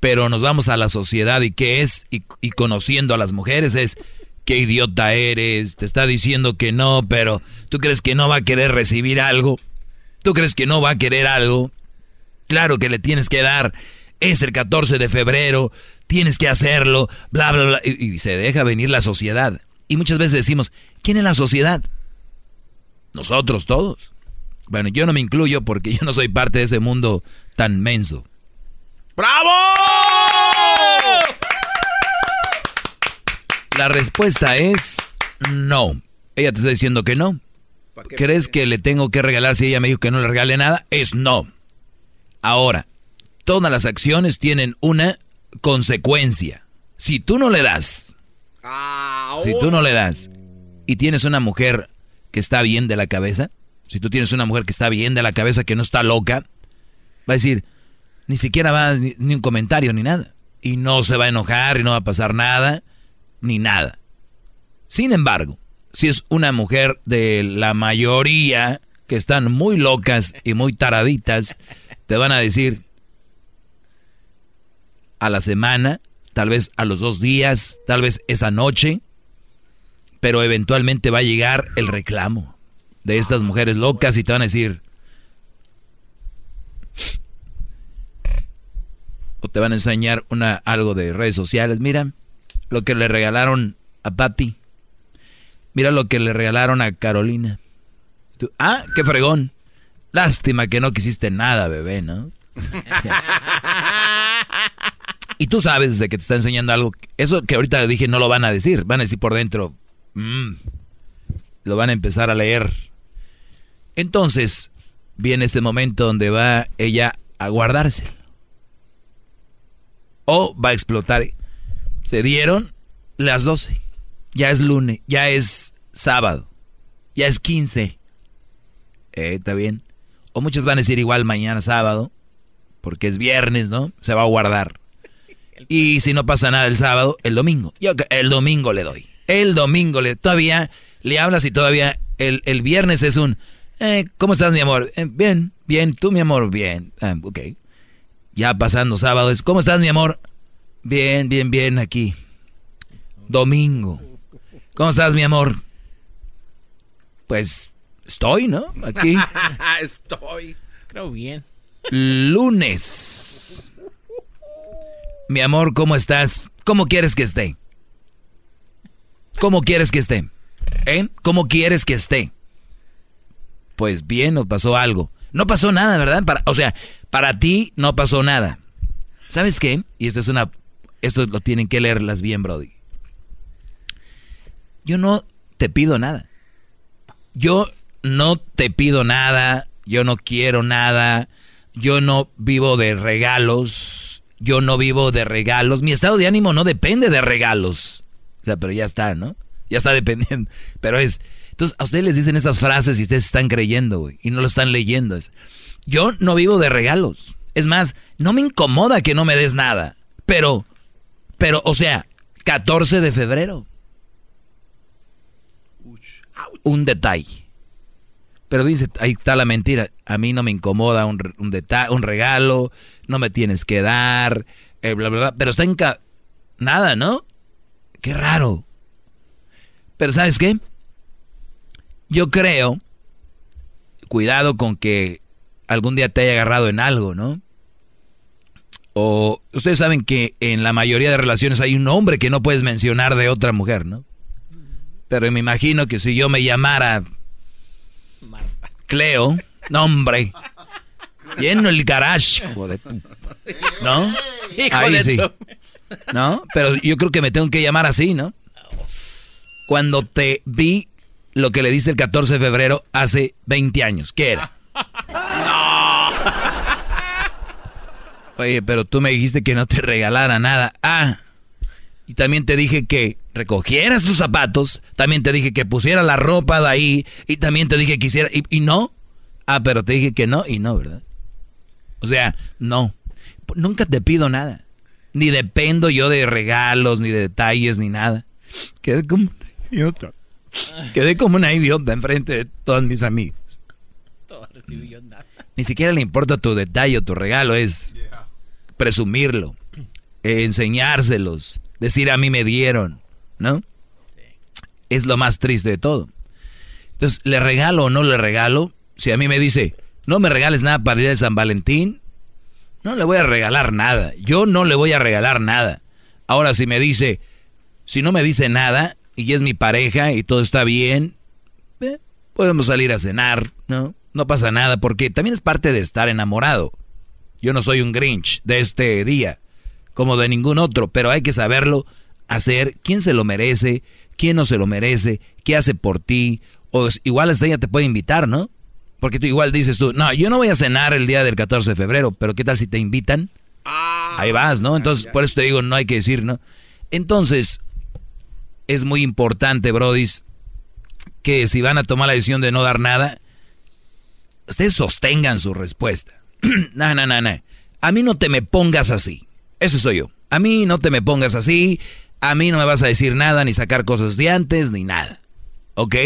Pero nos vamos a la sociedad y qué es, y, y conociendo a las mujeres es, qué idiota eres, te está diciendo que no, pero tú crees que no va a querer recibir algo, tú crees que no va a querer algo, claro que le tienes que dar, es el 14 de febrero, tienes que hacerlo, bla, bla, bla, y, y se deja venir la sociedad. Y muchas veces decimos, ¿quién es la sociedad? Nosotros todos. Bueno, yo no me incluyo porque yo no soy parte de ese mundo tan menso. ¡Bravo! La respuesta es no. Ella te está diciendo que no. ¿Crees que le tengo que regalar si ella me dijo que no le regale nada? Es no. Ahora, todas las acciones tienen una consecuencia. Si tú no le das, si tú no le das y tienes una mujer que está bien de la cabeza, si tú tienes una mujer que está bien de la cabeza, que no está loca, va a decir, ni siquiera va ni, ni un comentario ni nada. Y no se va a enojar y no va a pasar nada, ni nada. Sin embargo, si es una mujer de la mayoría que están muy locas y muy taraditas, te van a decir a la semana, tal vez a los dos días, tal vez esa noche, pero eventualmente va a llegar el reclamo de estas mujeres locas y te van a decir, o te van a enseñar una, algo de redes sociales, mira lo que le regalaron a Patty, mira lo que le regalaron a Carolina. Ah, qué fregón. Lástima que no quisiste nada, bebé, ¿no? y tú sabes de que te está enseñando algo. Eso que ahorita dije no lo van a decir. Van a decir por dentro. Mm, lo van a empezar a leer. Entonces, viene ese momento donde va ella a guardarse. O va a explotar. Se dieron las 12. Ya es lunes. Ya es sábado. Ya es 15. Eh, está bien. O muchos van a decir igual mañana sábado, porque es viernes, ¿no? Se va a guardar. Y si no pasa nada el sábado, el domingo. Yo el domingo le doy. El domingo le todavía le hablas y todavía el, el viernes es un eh, ¿cómo estás, mi amor? Eh, bien, bien, tú, mi amor, bien. Ah, ok. Ya pasando sábado es, ¿cómo estás, mi amor? Bien, bien, bien, aquí. Domingo. ¿Cómo estás, mi amor? Pues Estoy, ¿no? Aquí. Estoy. Creo bien. Lunes. Mi amor, ¿cómo estás? ¿Cómo quieres que esté? ¿Cómo quieres que esté? ¿Eh? ¿Cómo quieres que esté? Pues bien, no pasó algo. No pasó nada, ¿verdad? Para, o sea, para ti no pasó nada. ¿Sabes qué? Y esta es una. Esto lo tienen que leerlas bien, Brody. Yo no te pido nada. Yo no te pido nada, yo no quiero nada, yo no vivo de regalos, yo no vivo de regalos, mi estado de ánimo no depende de regalos. O sea, pero ya está, ¿no? Ya está dependiendo. Pero es... Entonces, a ustedes les dicen esas frases y ustedes están creyendo, güey, y no lo están leyendo. Yo no vivo de regalos. Es más, no me incomoda que no me des nada. Pero, pero, o sea, 14 de febrero. Un detalle. Pero dice, ahí está la mentira. A mí no me incomoda un, un, regalo, no me tienes que dar, eh, bla, bla, bla. Pero está en... Nada, ¿no? Qué raro. Pero ¿sabes qué? Yo creo, cuidado con que algún día te haya agarrado en algo, ¿no? O ustedes saben que en la mayoría de relaciones hay un hombre que no puedes mencionar de otra mujer, ¿no? Pero me imagino que si yo me llamara Cleo, nombre. Lleno el garage. Joder. ¿No? Ahí sí. ¿No? Pero yo creo que me tengo que llamar así, ¿no? Cuando te vi lo que le diste el 14 de febrero hace 20 años, ¿qué era? No. Oye, pero tú me dijiste que no te regalara nada. Ah. Y también te dije que recogieras tus zapatos, también te dije que pusiera la ropa de ahí, y también te dije que hiciera, y, y, no. Ah, pero te dije que no, y no, ¿verdad? O sea, no. Nunca te pido nada. Ni dependo yo de regalos, ni de detalles, ni nada. Quedé como una idiota. Quedé como una idiota enfrente de todos mis amigos. Ni siquiera le importa tu detalle o tu regalo, es presumirlo, enseñárselos, decir a mí me dieron. ¿No? Es lo más triste de todo. Entonces, ¿le regalo o no le regalo? Si a mí me dice, no me regales nada para día de San Valentín, no le voy a regalar nada. Yo no le voy a regalar nada. Ahora, si me dice, si no me dice nada y es mi pareja y todo está bien, eh, podemos salir a cenar, ¿no? No pasa nada porque también es parte de estar enamorado. Yo no soy un Grinch de este día, como de ningún otro, pero hay que saberlo hacer, quién se lo merece, quién no se lo merece, qué hace por ti, o igual hasta ella te puede invitar, ¿no? Porque tú igual dices tú, no, yo no voy a cenar el día del 14 de febrero, pero ¿qué tal si te invitan? Ah, Ahí vas, ¿no? Entonces, por eso te digo, no hay que decir, ¿no? Entonces, es muy importante, brodis, que si van a tomar la decisión de no dar nada, ustedes sostengan su respuesta. no, no, no, no. A mí no te me pongas así. Ese soy yo. A mí no te me pongas así. A mí no me vas a decir nada, ni sacar cosas de antes, ni nada. ¿Ok?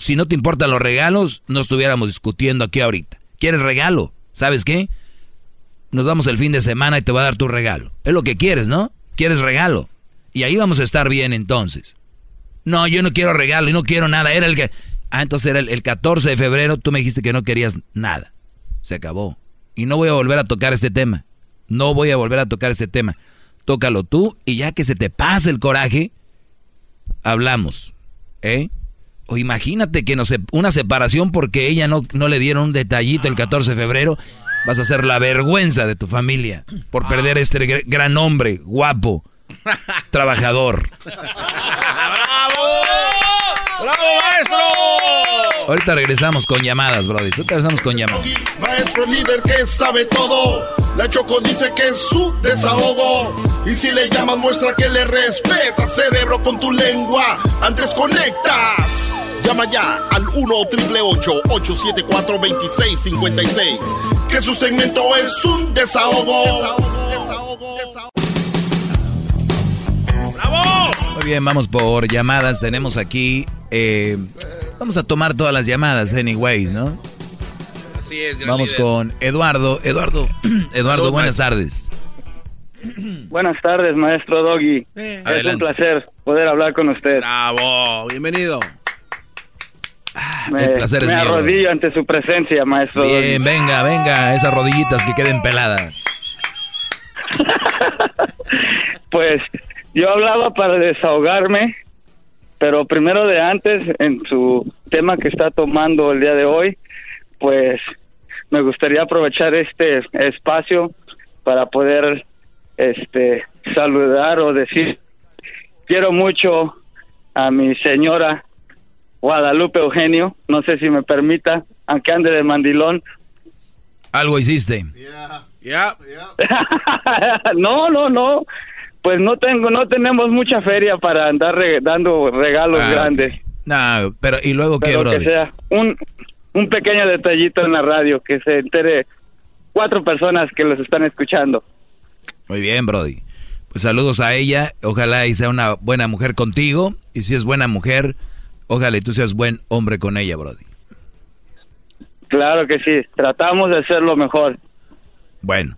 Si no te importan los regalos, no estuviéramos discutiendo aquí ahorita. ¿Quieres regalo? ¿Sabes qué? Nos vamos el fin de semana y te voy a dar tu regalo. Es lo que quieres, ¿no? ¿Quieres regalo? Y ahí vamos a estar bien entonces. No, yo no quiero regalo y no quiero nada. Era el que... Ah, entonces era el, el 14 de febrero, tú me dijiste que no querías nada. Se acabó. Y no voy a volver a tocar este tema. No voy a volver a tocar este tema. Tócalo tú y ya que se te pase el coraje, hablamos. ¿Eh? O imagínate que no se, una separación porque ella no, no le dieron un detallito el 14 de febrero. Vas a ser la vergüenza de tu familia por perder este gran hombre, guapo, trabajador. ¡Bravo, maestro! Ahorita regresamos con llamadas, brody. Ahorita regresamos con llamadas. Maestro líder que sabe todo. La Choco dice que es su desahogo. Y si le llamas, muestra que le respeta, cerebro, con tu lengua. Antes conectas. Llama ya al 1-888-874-2656. Que su segmento es un desahogo. Desahogo, desahogo, desahogo. ¡Bravo! Muy bien, vamos por llamadas. Tenemos aquí. Eh, vamos a tomar todas las llamadas, anyways, ¿no? Así es, Vamos con Eduardo. Eduardo, Eduardo, buenas tardes. Buenas tardes, maestro Doggy. es un placer poder hablar con usted. Bravo, bienvenido. Me, el placer es me mío, arrodillo ante su presencia, maestro Bien, Doggy. venga, venga, esas rodillitas que queden peladas. Pues yo hablaba para desahogarme, pero primero de antes, en su tema que está tomando el día de hoy, pues me gustaría aprovechar este espacio para poder este saludar o decir quiero mucho a mi señora Guadalupe Eugenio, no sé si me permita, aunque ande de mandilón. Algo hiciste. Ya. no, no, no. Pues no tengo, no tenemos mucha feria para andar re- dando regalos Ah, grandes. No, pero ¿y luego qué, brody? que sea un, un pequeño detallito en la radio, que se entere cuatro personas que los están escuchando. Muy bien, Brody. Pues saludos a ella. Ojalá y sea una buena mujer contigo. Y si es buena mujer, ojalá y tú seas buen hombre con ella, Brody. Claro que sí, tratamos de hacerlo mejor. Bueno,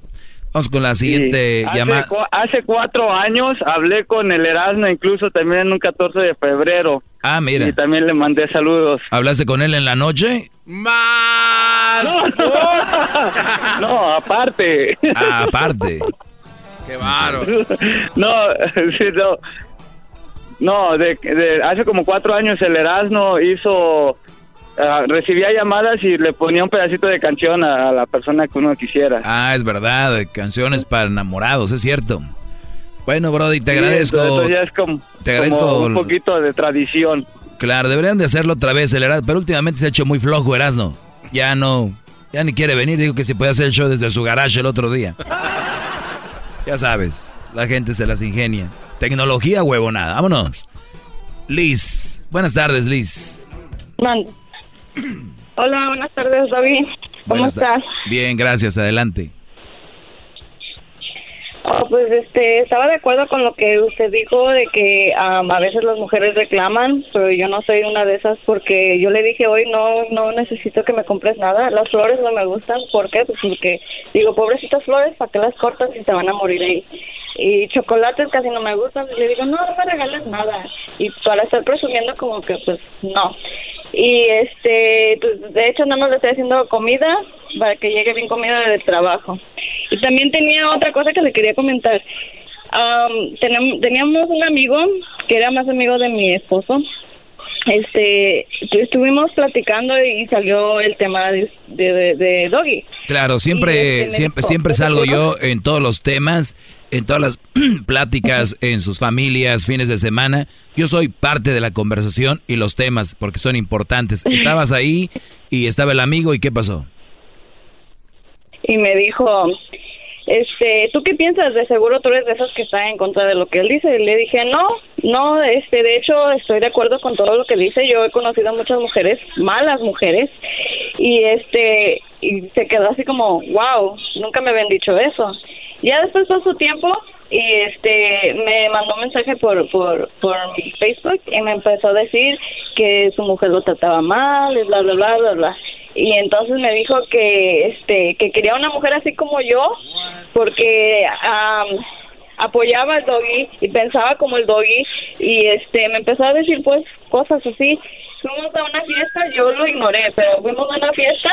vamos con la siguiente Hace, llamada. hace cuatro años hablé con el Erasmo, incluso también en un 14 de febrero. Ah, mira. Y también le mandé saludos. ¿Hablaste con él en la noche? Más. no, aparte. Ah, aparte. Qué baro. no, sí, no. No, de, de- hace como cuatro años el Erasmo hizo, ah, recibía llamadas y le ponía un pedacito de canción a, a la persona que uno quisiera. Ah, es verdad. Canciones para enamorados, es cierto. Bueno, Brody, te Sí, agradezco. entonces ya es como, Te agradezco. como un poquito de tradición. Claro, deberían de hacerlo otra vez el Erasmo, pero últimamente se ha hecho muy flojo Erasmo. Ya no, ya ni quiere venir, digo que se puede hacer el show desde su garage el otro día. Ya sabes, la gente se las ingenia. Tecnología, huevonada, vámonos. Liz, buenas tardes Liz. Man- Hola, buenas tardes, David. ¿Cómo Buenas estás? Bien, gracias, adelante. Oh, pues este, estaba de acuerdo con lo que usted dijo de que am, a veces las mujeres reclaman, pero yo no soy una de esas porque yo le dije hoy no no necesito que me compres nada, las flores no me gustan, ¿por qué? Pues porque digo, pobrecitas flores, ¿para qué las cortas y se van a morir ahí? Y chocolates casi no me gustan, y le digo, no, no me regales nada. Y para estar presumiendo como que pues no. Y este, pues de hecho no nos le estoy haciendo comida para que llegue bien comida del trabajo. Y también tenía otra cosa que le quería comentar. Tenem- teníamos un amigo que era más amigo de mi esposo este, estuvimos platicando y salió el tema de, de, Doggy. Claro, siempre, este, siempre, siempre salgo yo en todos los temas, en todas las pláticas, en sus familias, fines de semana. Yo soy parte de la conversación y los temas, porque son importantes. Estabas ahí y estaba el amigo, ¿y qué pasó? Y me dijo, este, ¿tú qué piensas? De seguro tú eres de esos que están en contra de lo que él dice. Y le dije, no, no, este, de hecho estoy de acuerdo con todo lo que dice. Yo he conocido a muchas mujeres, malas mujeres, y este, y se quedó así como, wow, nunca me habían dicho eso. Ya después pasó tiempo y este, me mandó un mensaje por, por, por Facebook y me empezó a decir que su mujer lo trataba mal y bla, bla, bla, bla, bla y entonces me dijo que este que quería una mujer así como yo porque apoyaba al doggy y pensaba como el doggy y este me empezó a decir pues cosas así. Fuimos a una fiesta yo lo ignoré pero fuimos a una fiesta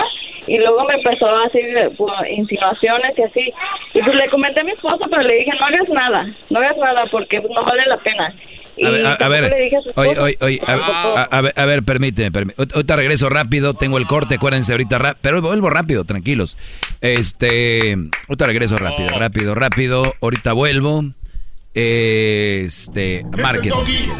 y luego me empezó a hacer pues, insinuaciones y así. Y pues le comenté a mi esposo pero le dije no hagas nada no hagas nada porque no vale la pena a ver, a, ver, oye, oye, oye, a, ver, a ver, permíteme, permíteme. Ahorita regreso rápido, tengo el corte, acuérdense ahorita, pero vuelvo rápido, tranquilos. Este, ahorita regreso rápido, rápido, rápido, ahorita vuelvo. Este, marketing.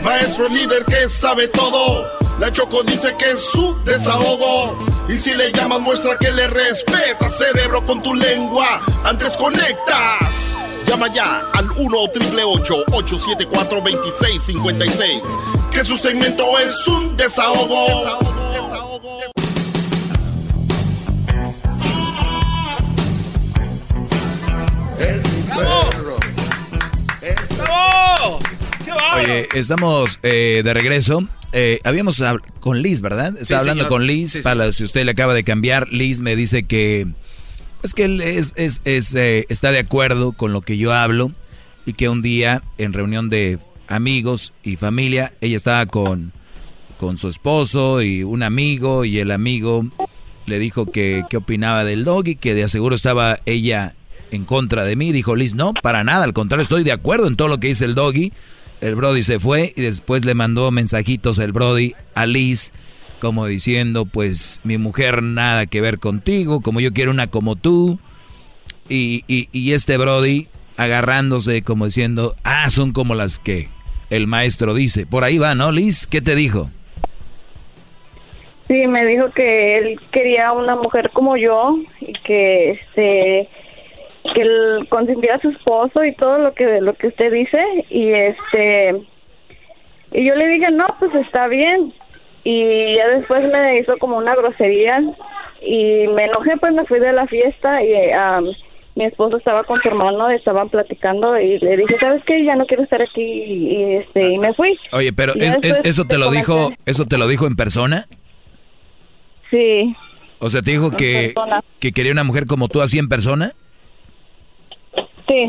maestro líder que sabe todo. La Choco dice que es su desahogo. Y si le llamas, muestra que le respeta, cerebro, con tu lengua. Antes conectas. Llama ya al 1-888-874-2656. Que su segmento es un desahogo. desahogo, Oye, estamos eh, de regreso. Eh, habíamos con Liz, ¿verdad? Estaba hablando con Liz. Para si usted le acaba de cambiar, Liz me dice que es que él es, es, eh, está de acuerdo con lo que yo hablo y que un día en reunión de amigos y familia, ella estaba con, con su esposo y un amigo y el amigo le dijo que qué opinaba del doggy, que de aseguro estaba ella en contra de mí. Dijo Liz, no, para nada, al contrario, estoy de acuerdo en todo lo que dice el doggy. El Brody se fue y después le mandó mensajitos el Brody a Liz como diciendo, pues mi mujer nada que ver contigo, como yo quiero una como tú. Y, y, este Brody agarrándose como diciendo, ah, son como las que el maestro dice. Por ahí va, ¿no, Liz? ¿Qué te dijo? Sí, me dijo que él quería una mujer como yo y que este que él consentía a su esposo y todo lo que lo que usted dice y este y yo le dije no pues está bien y ya después me hizo como una grosería y me enojé pues me fui de la fiesta y mi esposo estaba con su hermano estaban platicando y le dije sabes qué ya no quiero estar aquí y este y me fui. Oye pero eso te lo dijo eso te lo dijo en persona sí. O sea te dijo que que quería una mujer como tú así en persona sí.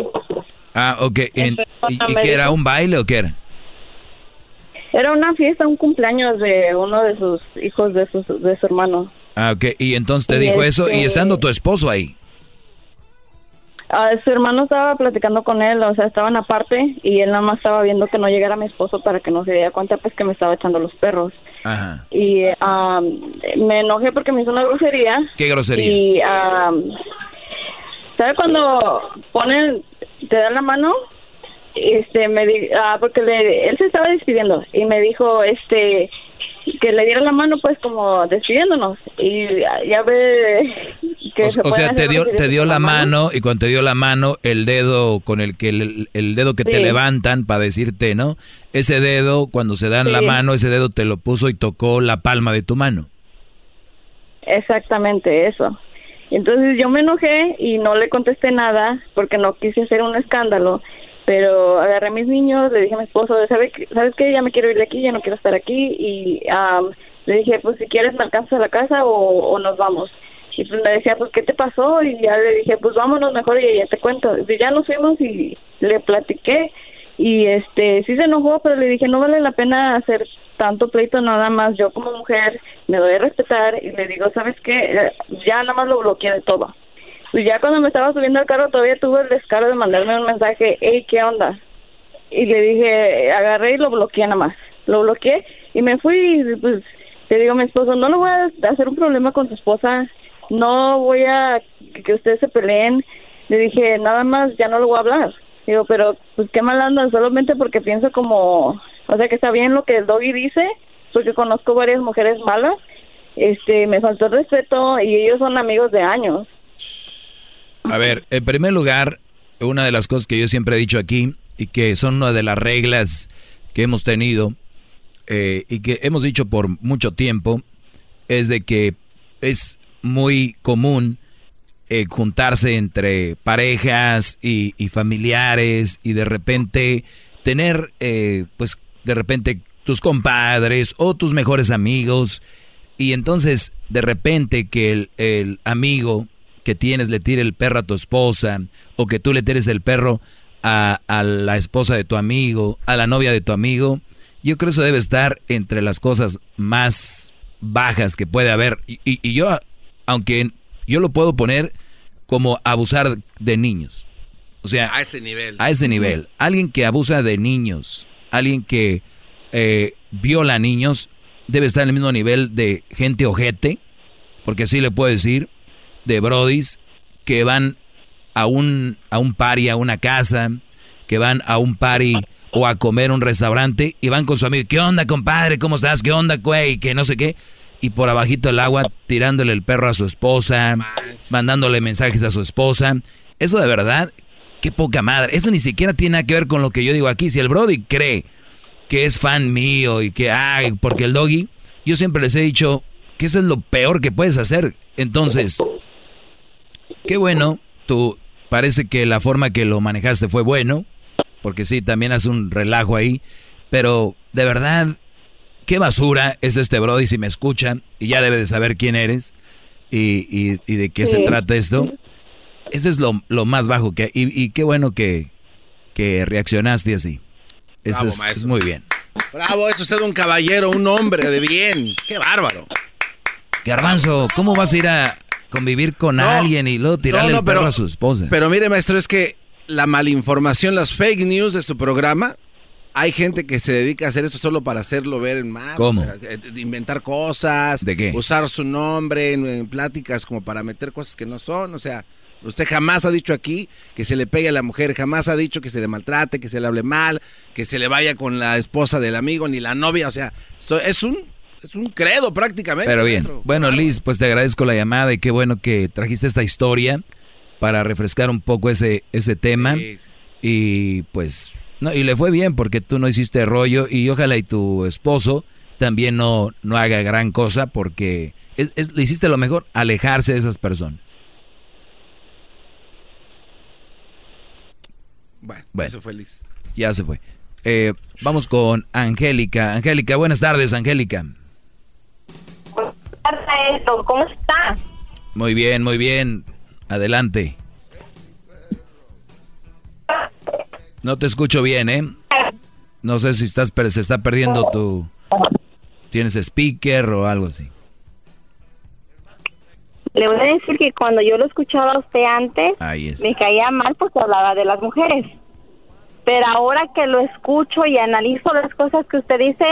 Ah ok ¿y, y qué era un baile o qué era era una fiesta, un cumpleaños de uno de sus hijos de, sus, de su hermano. Ah, ok. Y entonces te dijo eso y este estando tu esposo ahí. Ah, su hermano estaba platicando con él, o sea, estaban aparte y él nada más estaba viendo que no llegara mi esposo para que no se diera cuenta pues que me estaba echando los perros. Ajá. Y me enojé porque me hizo una grosería. ¿Qué grosería? Y, ¿sabe cuando ponen, te dan la mano este me ah, porque le, él se estaba despidiendo y me dijo este que le diera la mano pues como despidiéndonos. Y ya ve que o, sea te dio te dio la mano, y cuando te dio la mano el dedo con el que el, dedo que te levantan para decirte no ese dedo cuando se dan la mano ese dedo te lo puso y tocó la palma de tu mano. Exactamente eso. Entonces yo me enojé y no le contesté nada porque no quise hacer un escándalo pero agarré a mis niños, le dije a mi esposo, ¿sabes, ¿sabes qué? Ya me quiero ir de aquí, ya no quiero estar aquí. Y le dije, pues si quieres me alcanzas a la casa o, nos vamos. Y pues me decía, pues ¿qué te pasó? Y ya le dije, pues vámonos mejor y ya te cuento. Y ya nos fuimos y le platiqué. Y este, sí se enojó, pero le dije, no vale la pena hacer tanto pleito nada más. Yo como mujer me doy a respetar y le digo, ¿sabes qué? Ya nada más lo bloqueé de todo. Y ya cuando me estaba subiendo al carro todavía tuve el descaro de mandarme un mensaje, hey, ¿qué onda? Y le dije, agarré y lo bloqueé nada más. Lo bloqueé Y me fui pues le digo a mi esposo, no le voy a hacer un problema con su esposa, no voy a que ustedes se peleen. Le dije, nada más, ya no le voy a hablar. Digo, pero pues qué mal anda, solamente porque pienso como, o sea que está bien lo que el doggy dice, porque conozco varias mujeres malas, este, me faltó el respeto y ellos son amigos de años. A ver, en primer lugar, una de las cosas que yo siempre he dicho aquí y que son una de las reglas que hemos tenido eh, y que hemos dicho por mucho tiempo es de que es muy común eh, juntarse entre parejas y, familiares y de repente tener, eh, pues de repente tus compadres o tus mejores amigos. Y entonces de repente que el, el amigo que tienes le tire el perro a tu esposa o que tú le tires el perro a, a, la esposa de tu amigo, a la novia de tu amigo, yo creo que eso debe estar entre las cosas más bajas que puede haber. Y, y, yo, aunque yo lo puedo poner como abusar de niños. O sea, a ese nivel. A ese nivel. Alguien que abusa de niños, alguien que eh, viola a niños, debe estar en el mismo nivel de gente ojete, porque así le puedo decir, de brodis que van a un, a un party, a una casa, que van a un party o a comer un restaurante y van con su amigo, ¿qué onda, compadre? ¿Cómo estás? ¿Qué onda, güey? Que no sé qué. Y por abajito el agua tirándole el perro a su esposa, mandándole mensajes a su esposa. Eso de verdad, qué poca madre. Eso ni siquiera tiene nada que ver con lo que yo digo aquí. Si el Brody cree que es fan mío y que, ay, porque el doggy, yo siempre les he dicho que eso es lo peor que puedes hacer. Entonces, qué bueno, tú parece que la forma que lo manejaste fue bueno, porque sí, también hace un relajo ahí, pero de verdad, qué basura es este Brody si me escuchan y ya debe de saber quién eres y, de qué se trata esto. Ese es lo, más bajo que... Y, y qué bueno que, que reaccionaste así. Eso es, muy bien. Bravo, es usted un caballero, un hombre de bien. Qué bárbaro. Garbanzo, ¿cómo vas a ir a convivir con alguien y luego tirarle el perro a su esposa? Pero mire, maestro, es que la malinformación, las fake news de su programa, hay gente que se dedica a hacer eso solo para hacerlo ver en mal. ¿Cómo? Eh, inventar cosas. ¿De qué? Usar su nombre en, pláticas como para meter cosas que no son. O sea, usted jamás ha dicho aquí que se le pegue a la mujer, jamás ha dicho que se le maltrate, que se le hable mal, que se le vaya con la esposa del amigo ni la novia. O sea, es un es un credo prácticamente. Pero bien. Bueno, Liz, pues te agradezco la llamada y qué bueno que trajiste esta historia para refrescar un poco ese, ese tema. Y pues, no, y le fue bien porque tú no hiciste rollo y ojalá y tu esposo también no, no haga gran cosa porque le hiciste lo mejor, alejarse de esas personas. Bueno, bueno eso fue Liz. Ya se fue. Eh, vamos con Angélica. Angélica, buenas tardes, Angélica. Tardes, ¿cómo está? Muy bien, muy bien. Adelante. No te escucho bien, ¿eh? No sé si estás se está perdiendo tu tienes speaker o algo así. Le voy a decir que cuando yo lo escuchaba a usted antes, me caía mal porque hablaba de las mujeres. Pero ahora que lo escucho y analizo las cosas que usted dice,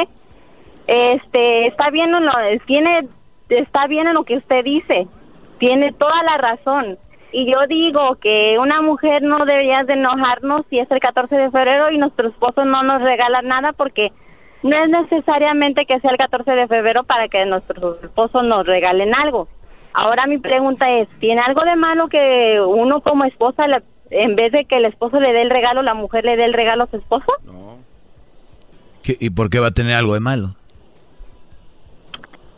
este, está bien, lo, tiene, está bien en lo que usted dice, tiene toda la razón. Y yo digo que una mujer no debería de enojarnos si es el 14 de febrero y nuestro esposo no nos regala nada porque no es necesariamente que sea el 14 de febrero para que nuestros esposos nos regalen algo. Ahora mi pregunta es, ¿tiene algo de malo que uno como esposa, en vez de que el esposo le dé el regalo, la mujer le dé el regalo a su esposo? No. ¿Y por qué va a tener algo de malo?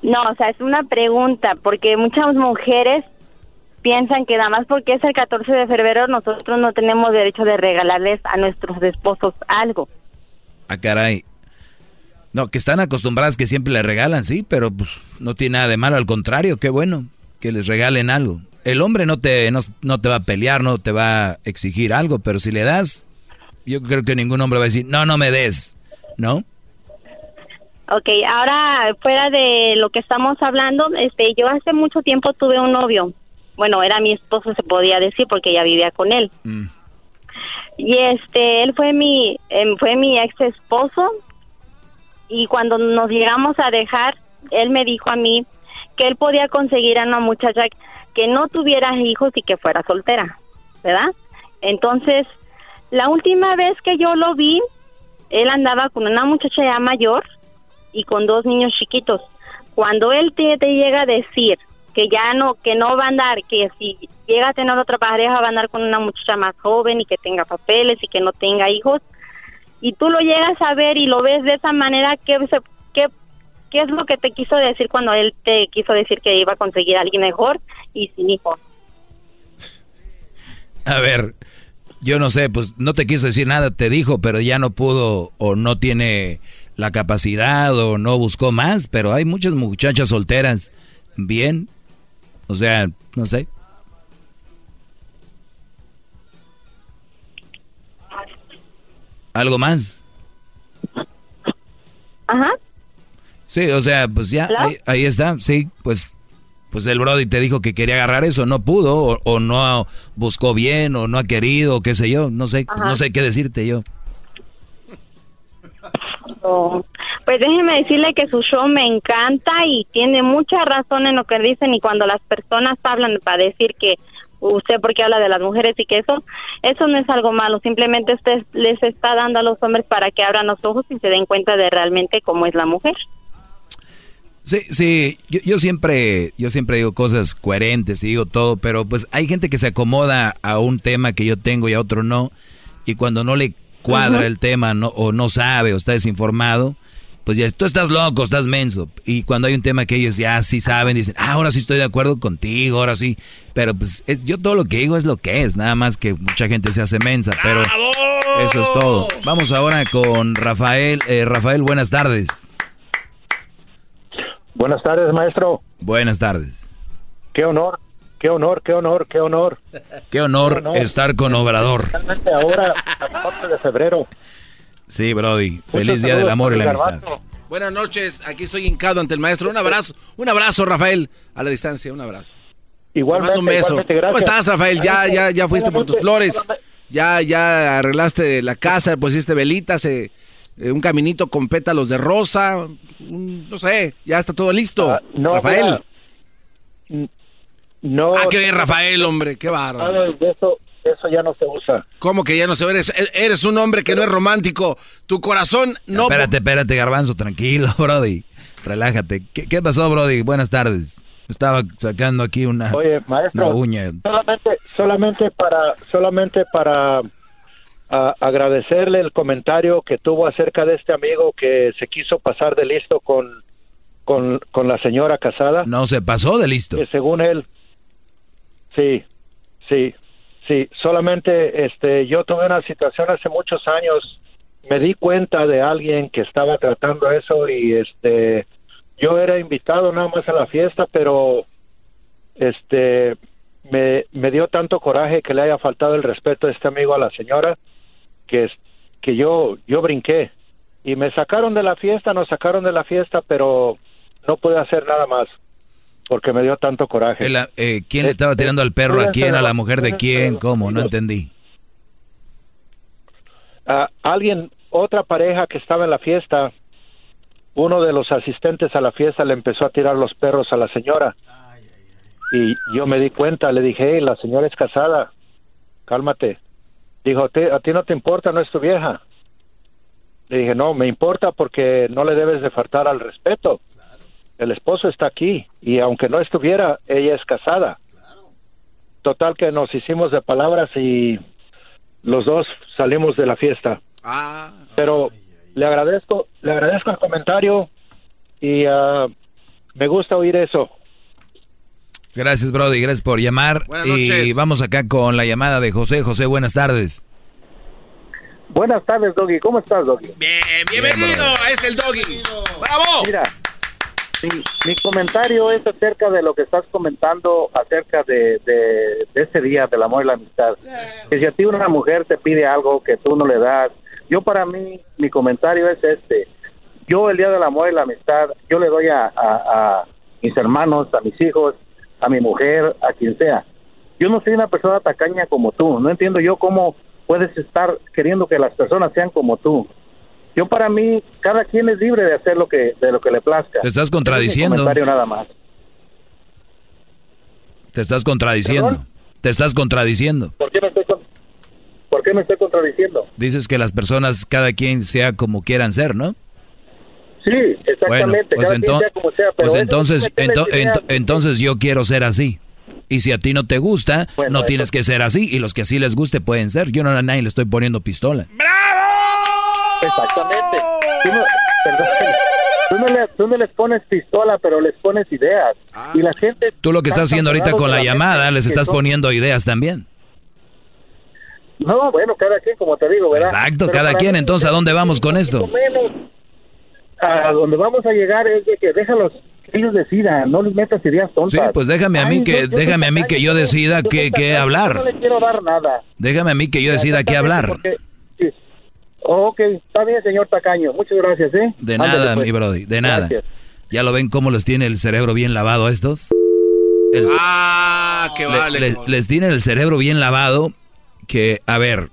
No, o sea, es una pregunta, porque muchas mujeres piensan que nada más porque es el 14 de febrero nosotros no tenemos derecho de regalarles a nuestros esposos algo. Ah, caray. No, que están acostumbradas que siempre le regalan, sí, pero pues no tiene nada de malo, al contrario, qué bueno que les regalen algo. El hombre no te, no, te va a pelear, no te va a exigir algo, pero si le das, yo creo que ningún hombre va a decir, no, no me des, ¿no? Ok, ahora fuera de lo que estamos hablando, este, yo hace mucho tiempo tuve un novio bueno, era mi esposo, se podía decir, porque ella vivía con él. Mm. Y este, él fue mi, em, fue mi ex esposo y cuando nos llegamos a dejar, él me dijo a mí que él podía conseguir a una muchacha que no tuviera hijos y que fuera soltera, ¿verdad? Entonces, la última vez que yo lo vi, él andaba con una muchacha ya mayor y con dos niños chiquitos. Cuando él te, llega a decir que ya no, que no va a andar, que si llega a tener otra pareja va a andar con una muchacha más joven y que tenga papeles y que no tenga hijos, y tú lo llegas a ver y lo ves de esa manera, ¿qué, qué, qué es lo que te quiso decir cuando él te quiso decir que iba a conseguir a alguien mejor y sin hijos? A ver, yo no sé, pues no te quiso decir nada, te dijo, pero ya no pudo o no tiene la capacidad o no buscó más, pero hay muchas muchachas solteras bien, o sea, no sé. ¿Algo más? Ajá. Sí, o sea, pues ya, ahí, está, sí, pues pues el Brody te dijo que quería agarrar eso, no pudo, o, no buscó bien, o no ha querido, o qué sé yo, no sé, no sé qué decirte yo. Pues déjeme decirle que su show me encanta y tiene mucha razón en lo que dicen y cuando las personas hablan para decir que usted porque habla de las mujeres y que eso, eso no es algo malo, simplemente usted les está dando a los hombres para que abran los ojos y se den cuenta de realmente cómo es la mujer. Sí, sí, yo, yo, siempre, yo siempre digo cosas coherentes y digo todo, pero pues hay gente que se acomoda a un tema que yo tengo y a otro no, y cuando no le cuadra el tema no, o no sabe o está desinformado, pues ya tú estás loco, estás menso. Y cuando hay un tema que ellos ya sí saben, dicen, ah, ahora sí estoy de acuerdo contigo, ahora sí. Pero pues yo todo lo que digo es lo que es, nada más que mucha gente se hace mensa, pero eso es todo. Vamos ahora con Rafael. Eh, Rafael, buenas tardes. Buenas tardes, maestro. Buenas tardes. Qué honor, qué honor, qué honor, qué honor. Qué honor, estar con Obrador. Realmente ahora, a de febrero. Sí, Brody. Feliz Día del Amor y la Amistad. Buenas noches, aquí estoy hincado ante el maestro. Un abrazo, un abrazo, Rafael, a la distancia, un abrazo. Igualmente, un beso. ¿Cómo estás, Rafael? Ya, ya, ya fuiste por tus flores. Ya, ya arreglaste la casa, pusiste velitas, eh, eh, un caminito con pétalos de rosa. no sé, ya está todo listo. Ah, Rafael. No. Ah, qué bien, Rafael, hombre, qué bárbaro eso ya no se usa. ¿Cómo que ya no se usa? Eres, un hombre que no es romántico. Tu corazón no... Espérate, espérate, garbanzo, tranquilo, Brody. Relájate. ¿Qué, pasó, Brody? Buenas tardes. Estaba sacando aquí una, Oye, maestro, uña. Solamente, solamente para, solamente para agradecerle el comentario que tuvo acerca de este amigo que se quiso pasar de listo con, con, con la señora casada. No se pasó de listo. Que según él, sí, sí, Sí, solamente este, yo tuve una situación hace muchos años, me di cuenta de alguien que estaba tratando eso y este, yo era invitado nada más a la fiesta, pero este, me, me dio tanto coraje que le haya faltado el respeto a este amigo a la señora que, que yo, yo brinqué. Y me sacaron de la fiesta, nos sacaron de la fiesta, pero no pude hacer nada más porque me dio tanto coraje. Eh, ¿Quién le estaba tirando al perro a quién? ¿A la mujer de quién? ¿Cómo? No entendí. Alguien, otra pareja que estaba en la fiesta, uno de los asistentes a la fiesta le empezó a tirar los perros a la señora. Y yo me di cuenta, le dije, hey, la señora es casada, cálmate. Dijo, a ti no te importa, no es tu vieja. Le dije, no, me importa porque no le debes de faltar al respeto el esposo está aquí y aunque no estuviera, ella es casada. Total que nos hicimos de palabras y los dos salimos de la fiesta. Ah. Pero le agradezco, le agradezco el comentario y uh, me gusta oír eso. Gracias, Brody, gracias por llamar. Y vamos acá con la llamada de José. José, buenas tardes. Buenas tardes, Doggy. ¿Cómo estás, Doggy? Bien, bienvenido a este el Doggy. ¡Bravo! Mira, mi, comentario es acerca de lo que estás comentando acerca de, de, ese día del amor y la amistad. Que si a ti una mujer te pide algo que tú no le das, yo para mí, mi comentario es este. Yo el día del amor y la amistad, yo le doy a, a mis hermanos, a mis hijos, a mi mujer, a quien sea. Yo no soy una persona tacaña como tú. No entiendo yo cómo puedes estar queriendo que las personas sean como tú. Yo para mí, cada quien es libre de hacer lo que, de lo que le plazca. Te estás contradiciendo. comentario nada más. Te estás contradiciendo. Te estás contradiciendo. ¿Por qué, me estoy, ¿Por qué me estoy contradiciendo? Dices que las personas, cada quien sea como quieran ser, ¿no? Sí, exactamente. pues, pues entonces, entonces yo quiero ser así. Y si a ti no te gusta, no tienes que ser así. Y los que así les guste pueden ser. Yo no a nadie le estoy poniendo pistola. Exactamente. Tú no, les pones pistola, pero les pones ideas. Y la gente... Tú lo que estás haciendo ahorita con la, llamada, les estás poniendo ideas también. No, bueno, cada quien, como te digo, ¿verdad? Exacto, cada quien. Entonces, ¿a dónde vamos con esto? a donde vamos a llegar es que déjalos que ellos decidan, no les metas ideas tontas. Sí, pues déjame a mí que déjame a mí que yo decida qué, qué hablar. No le quiero dar nada. Déjame a mí que yo decida qué hablar. Ok, está bien, señor Tacaño. Muchas gracias, ¿eh? De nada, pues. mi brody, de nada. ¿Ya lo ven cómo les tiene el cerebro bien lavado a estos? ah, qué vale. les tiene el cerebro bien lavado que, a ver,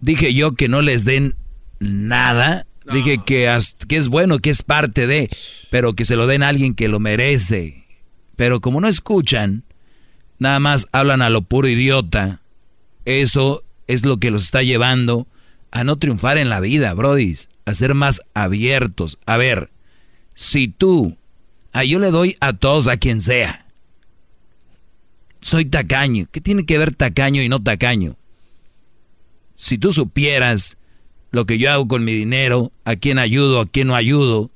dije yo que no les den nada Dije que, que es bueno, que es parte de, pero que se lo den a alguien que lo merece. Pero como no escuchan, nada más hablan a lo puro idiota. Eso es lo que los está llevando a no triunfar en la vida, brodis, a ser más abiertos. A ver, si tú, a yo le doy a todos, a quien sea. Soy tacaño. ¿Qué tiene que ver tacaño y no tacaño? Si tú supieras lo que yo hago con mi dinero, a quién ayudo, a quién no ayudo,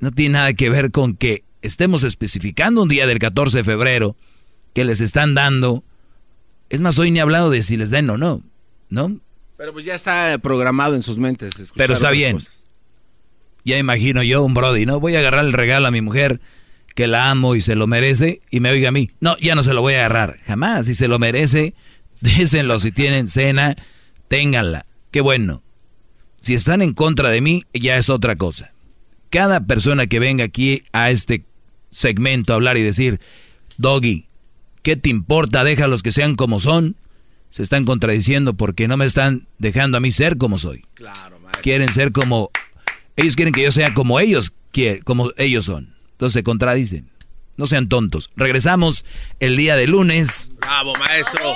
no tiene nada que ver con que estemos especificando un día del 14 de febrero que les están dando. Es más, hoy ni he hablado de si les den o no, ¿no? Pero pues ya está programado en sus mentes. Pero está bien. Ya imagino yo un Brody, ¿no? Voy a agarrar el regalo a mi mujer que la amo y se lo merece y me oiga a mí. No, ya no se lo voy a agarrar. Jamás. Si se lo merece, désenlo si tienen cena ténganla. Qué bueno. Si están en contra de mí, ya es otra cosa. Cada persona que venga aquí a este segmento a hablar y decir, Doggy, ¿qué te importa? Déjalos que sean como son. Se están contradiciendo porque no me están dejando a mí ser como soy. Claro, Quieren ser como... Ellos quieren que yo sea como ellos, como ellos son. Entonces se contradicen. No sean tontos. Regresamos el día de lunes. Bravo, maestro.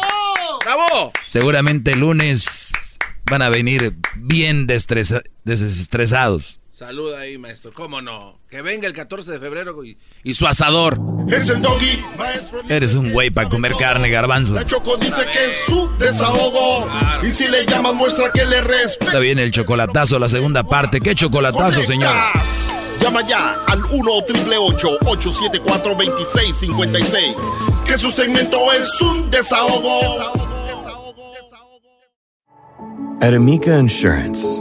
¡Bravo! Seguramente el lunes van a venir bien desestresados. Saluda ahí, maestro. ¿Cómo no? Que venga el 14 de febrero y, su asador. Es el doggy, maestro. Eres un güey para comer carne, garbanzo. La Choco dice que es su desahogo. Y si le llamas, muestra que le respeta. Está bien el chocolatazo, la segunda parte. ¿Qué chocolatazo, señor? Llama ya al 1-888-874-2656. Que su segmento es un desahogo. At Amica Insurance,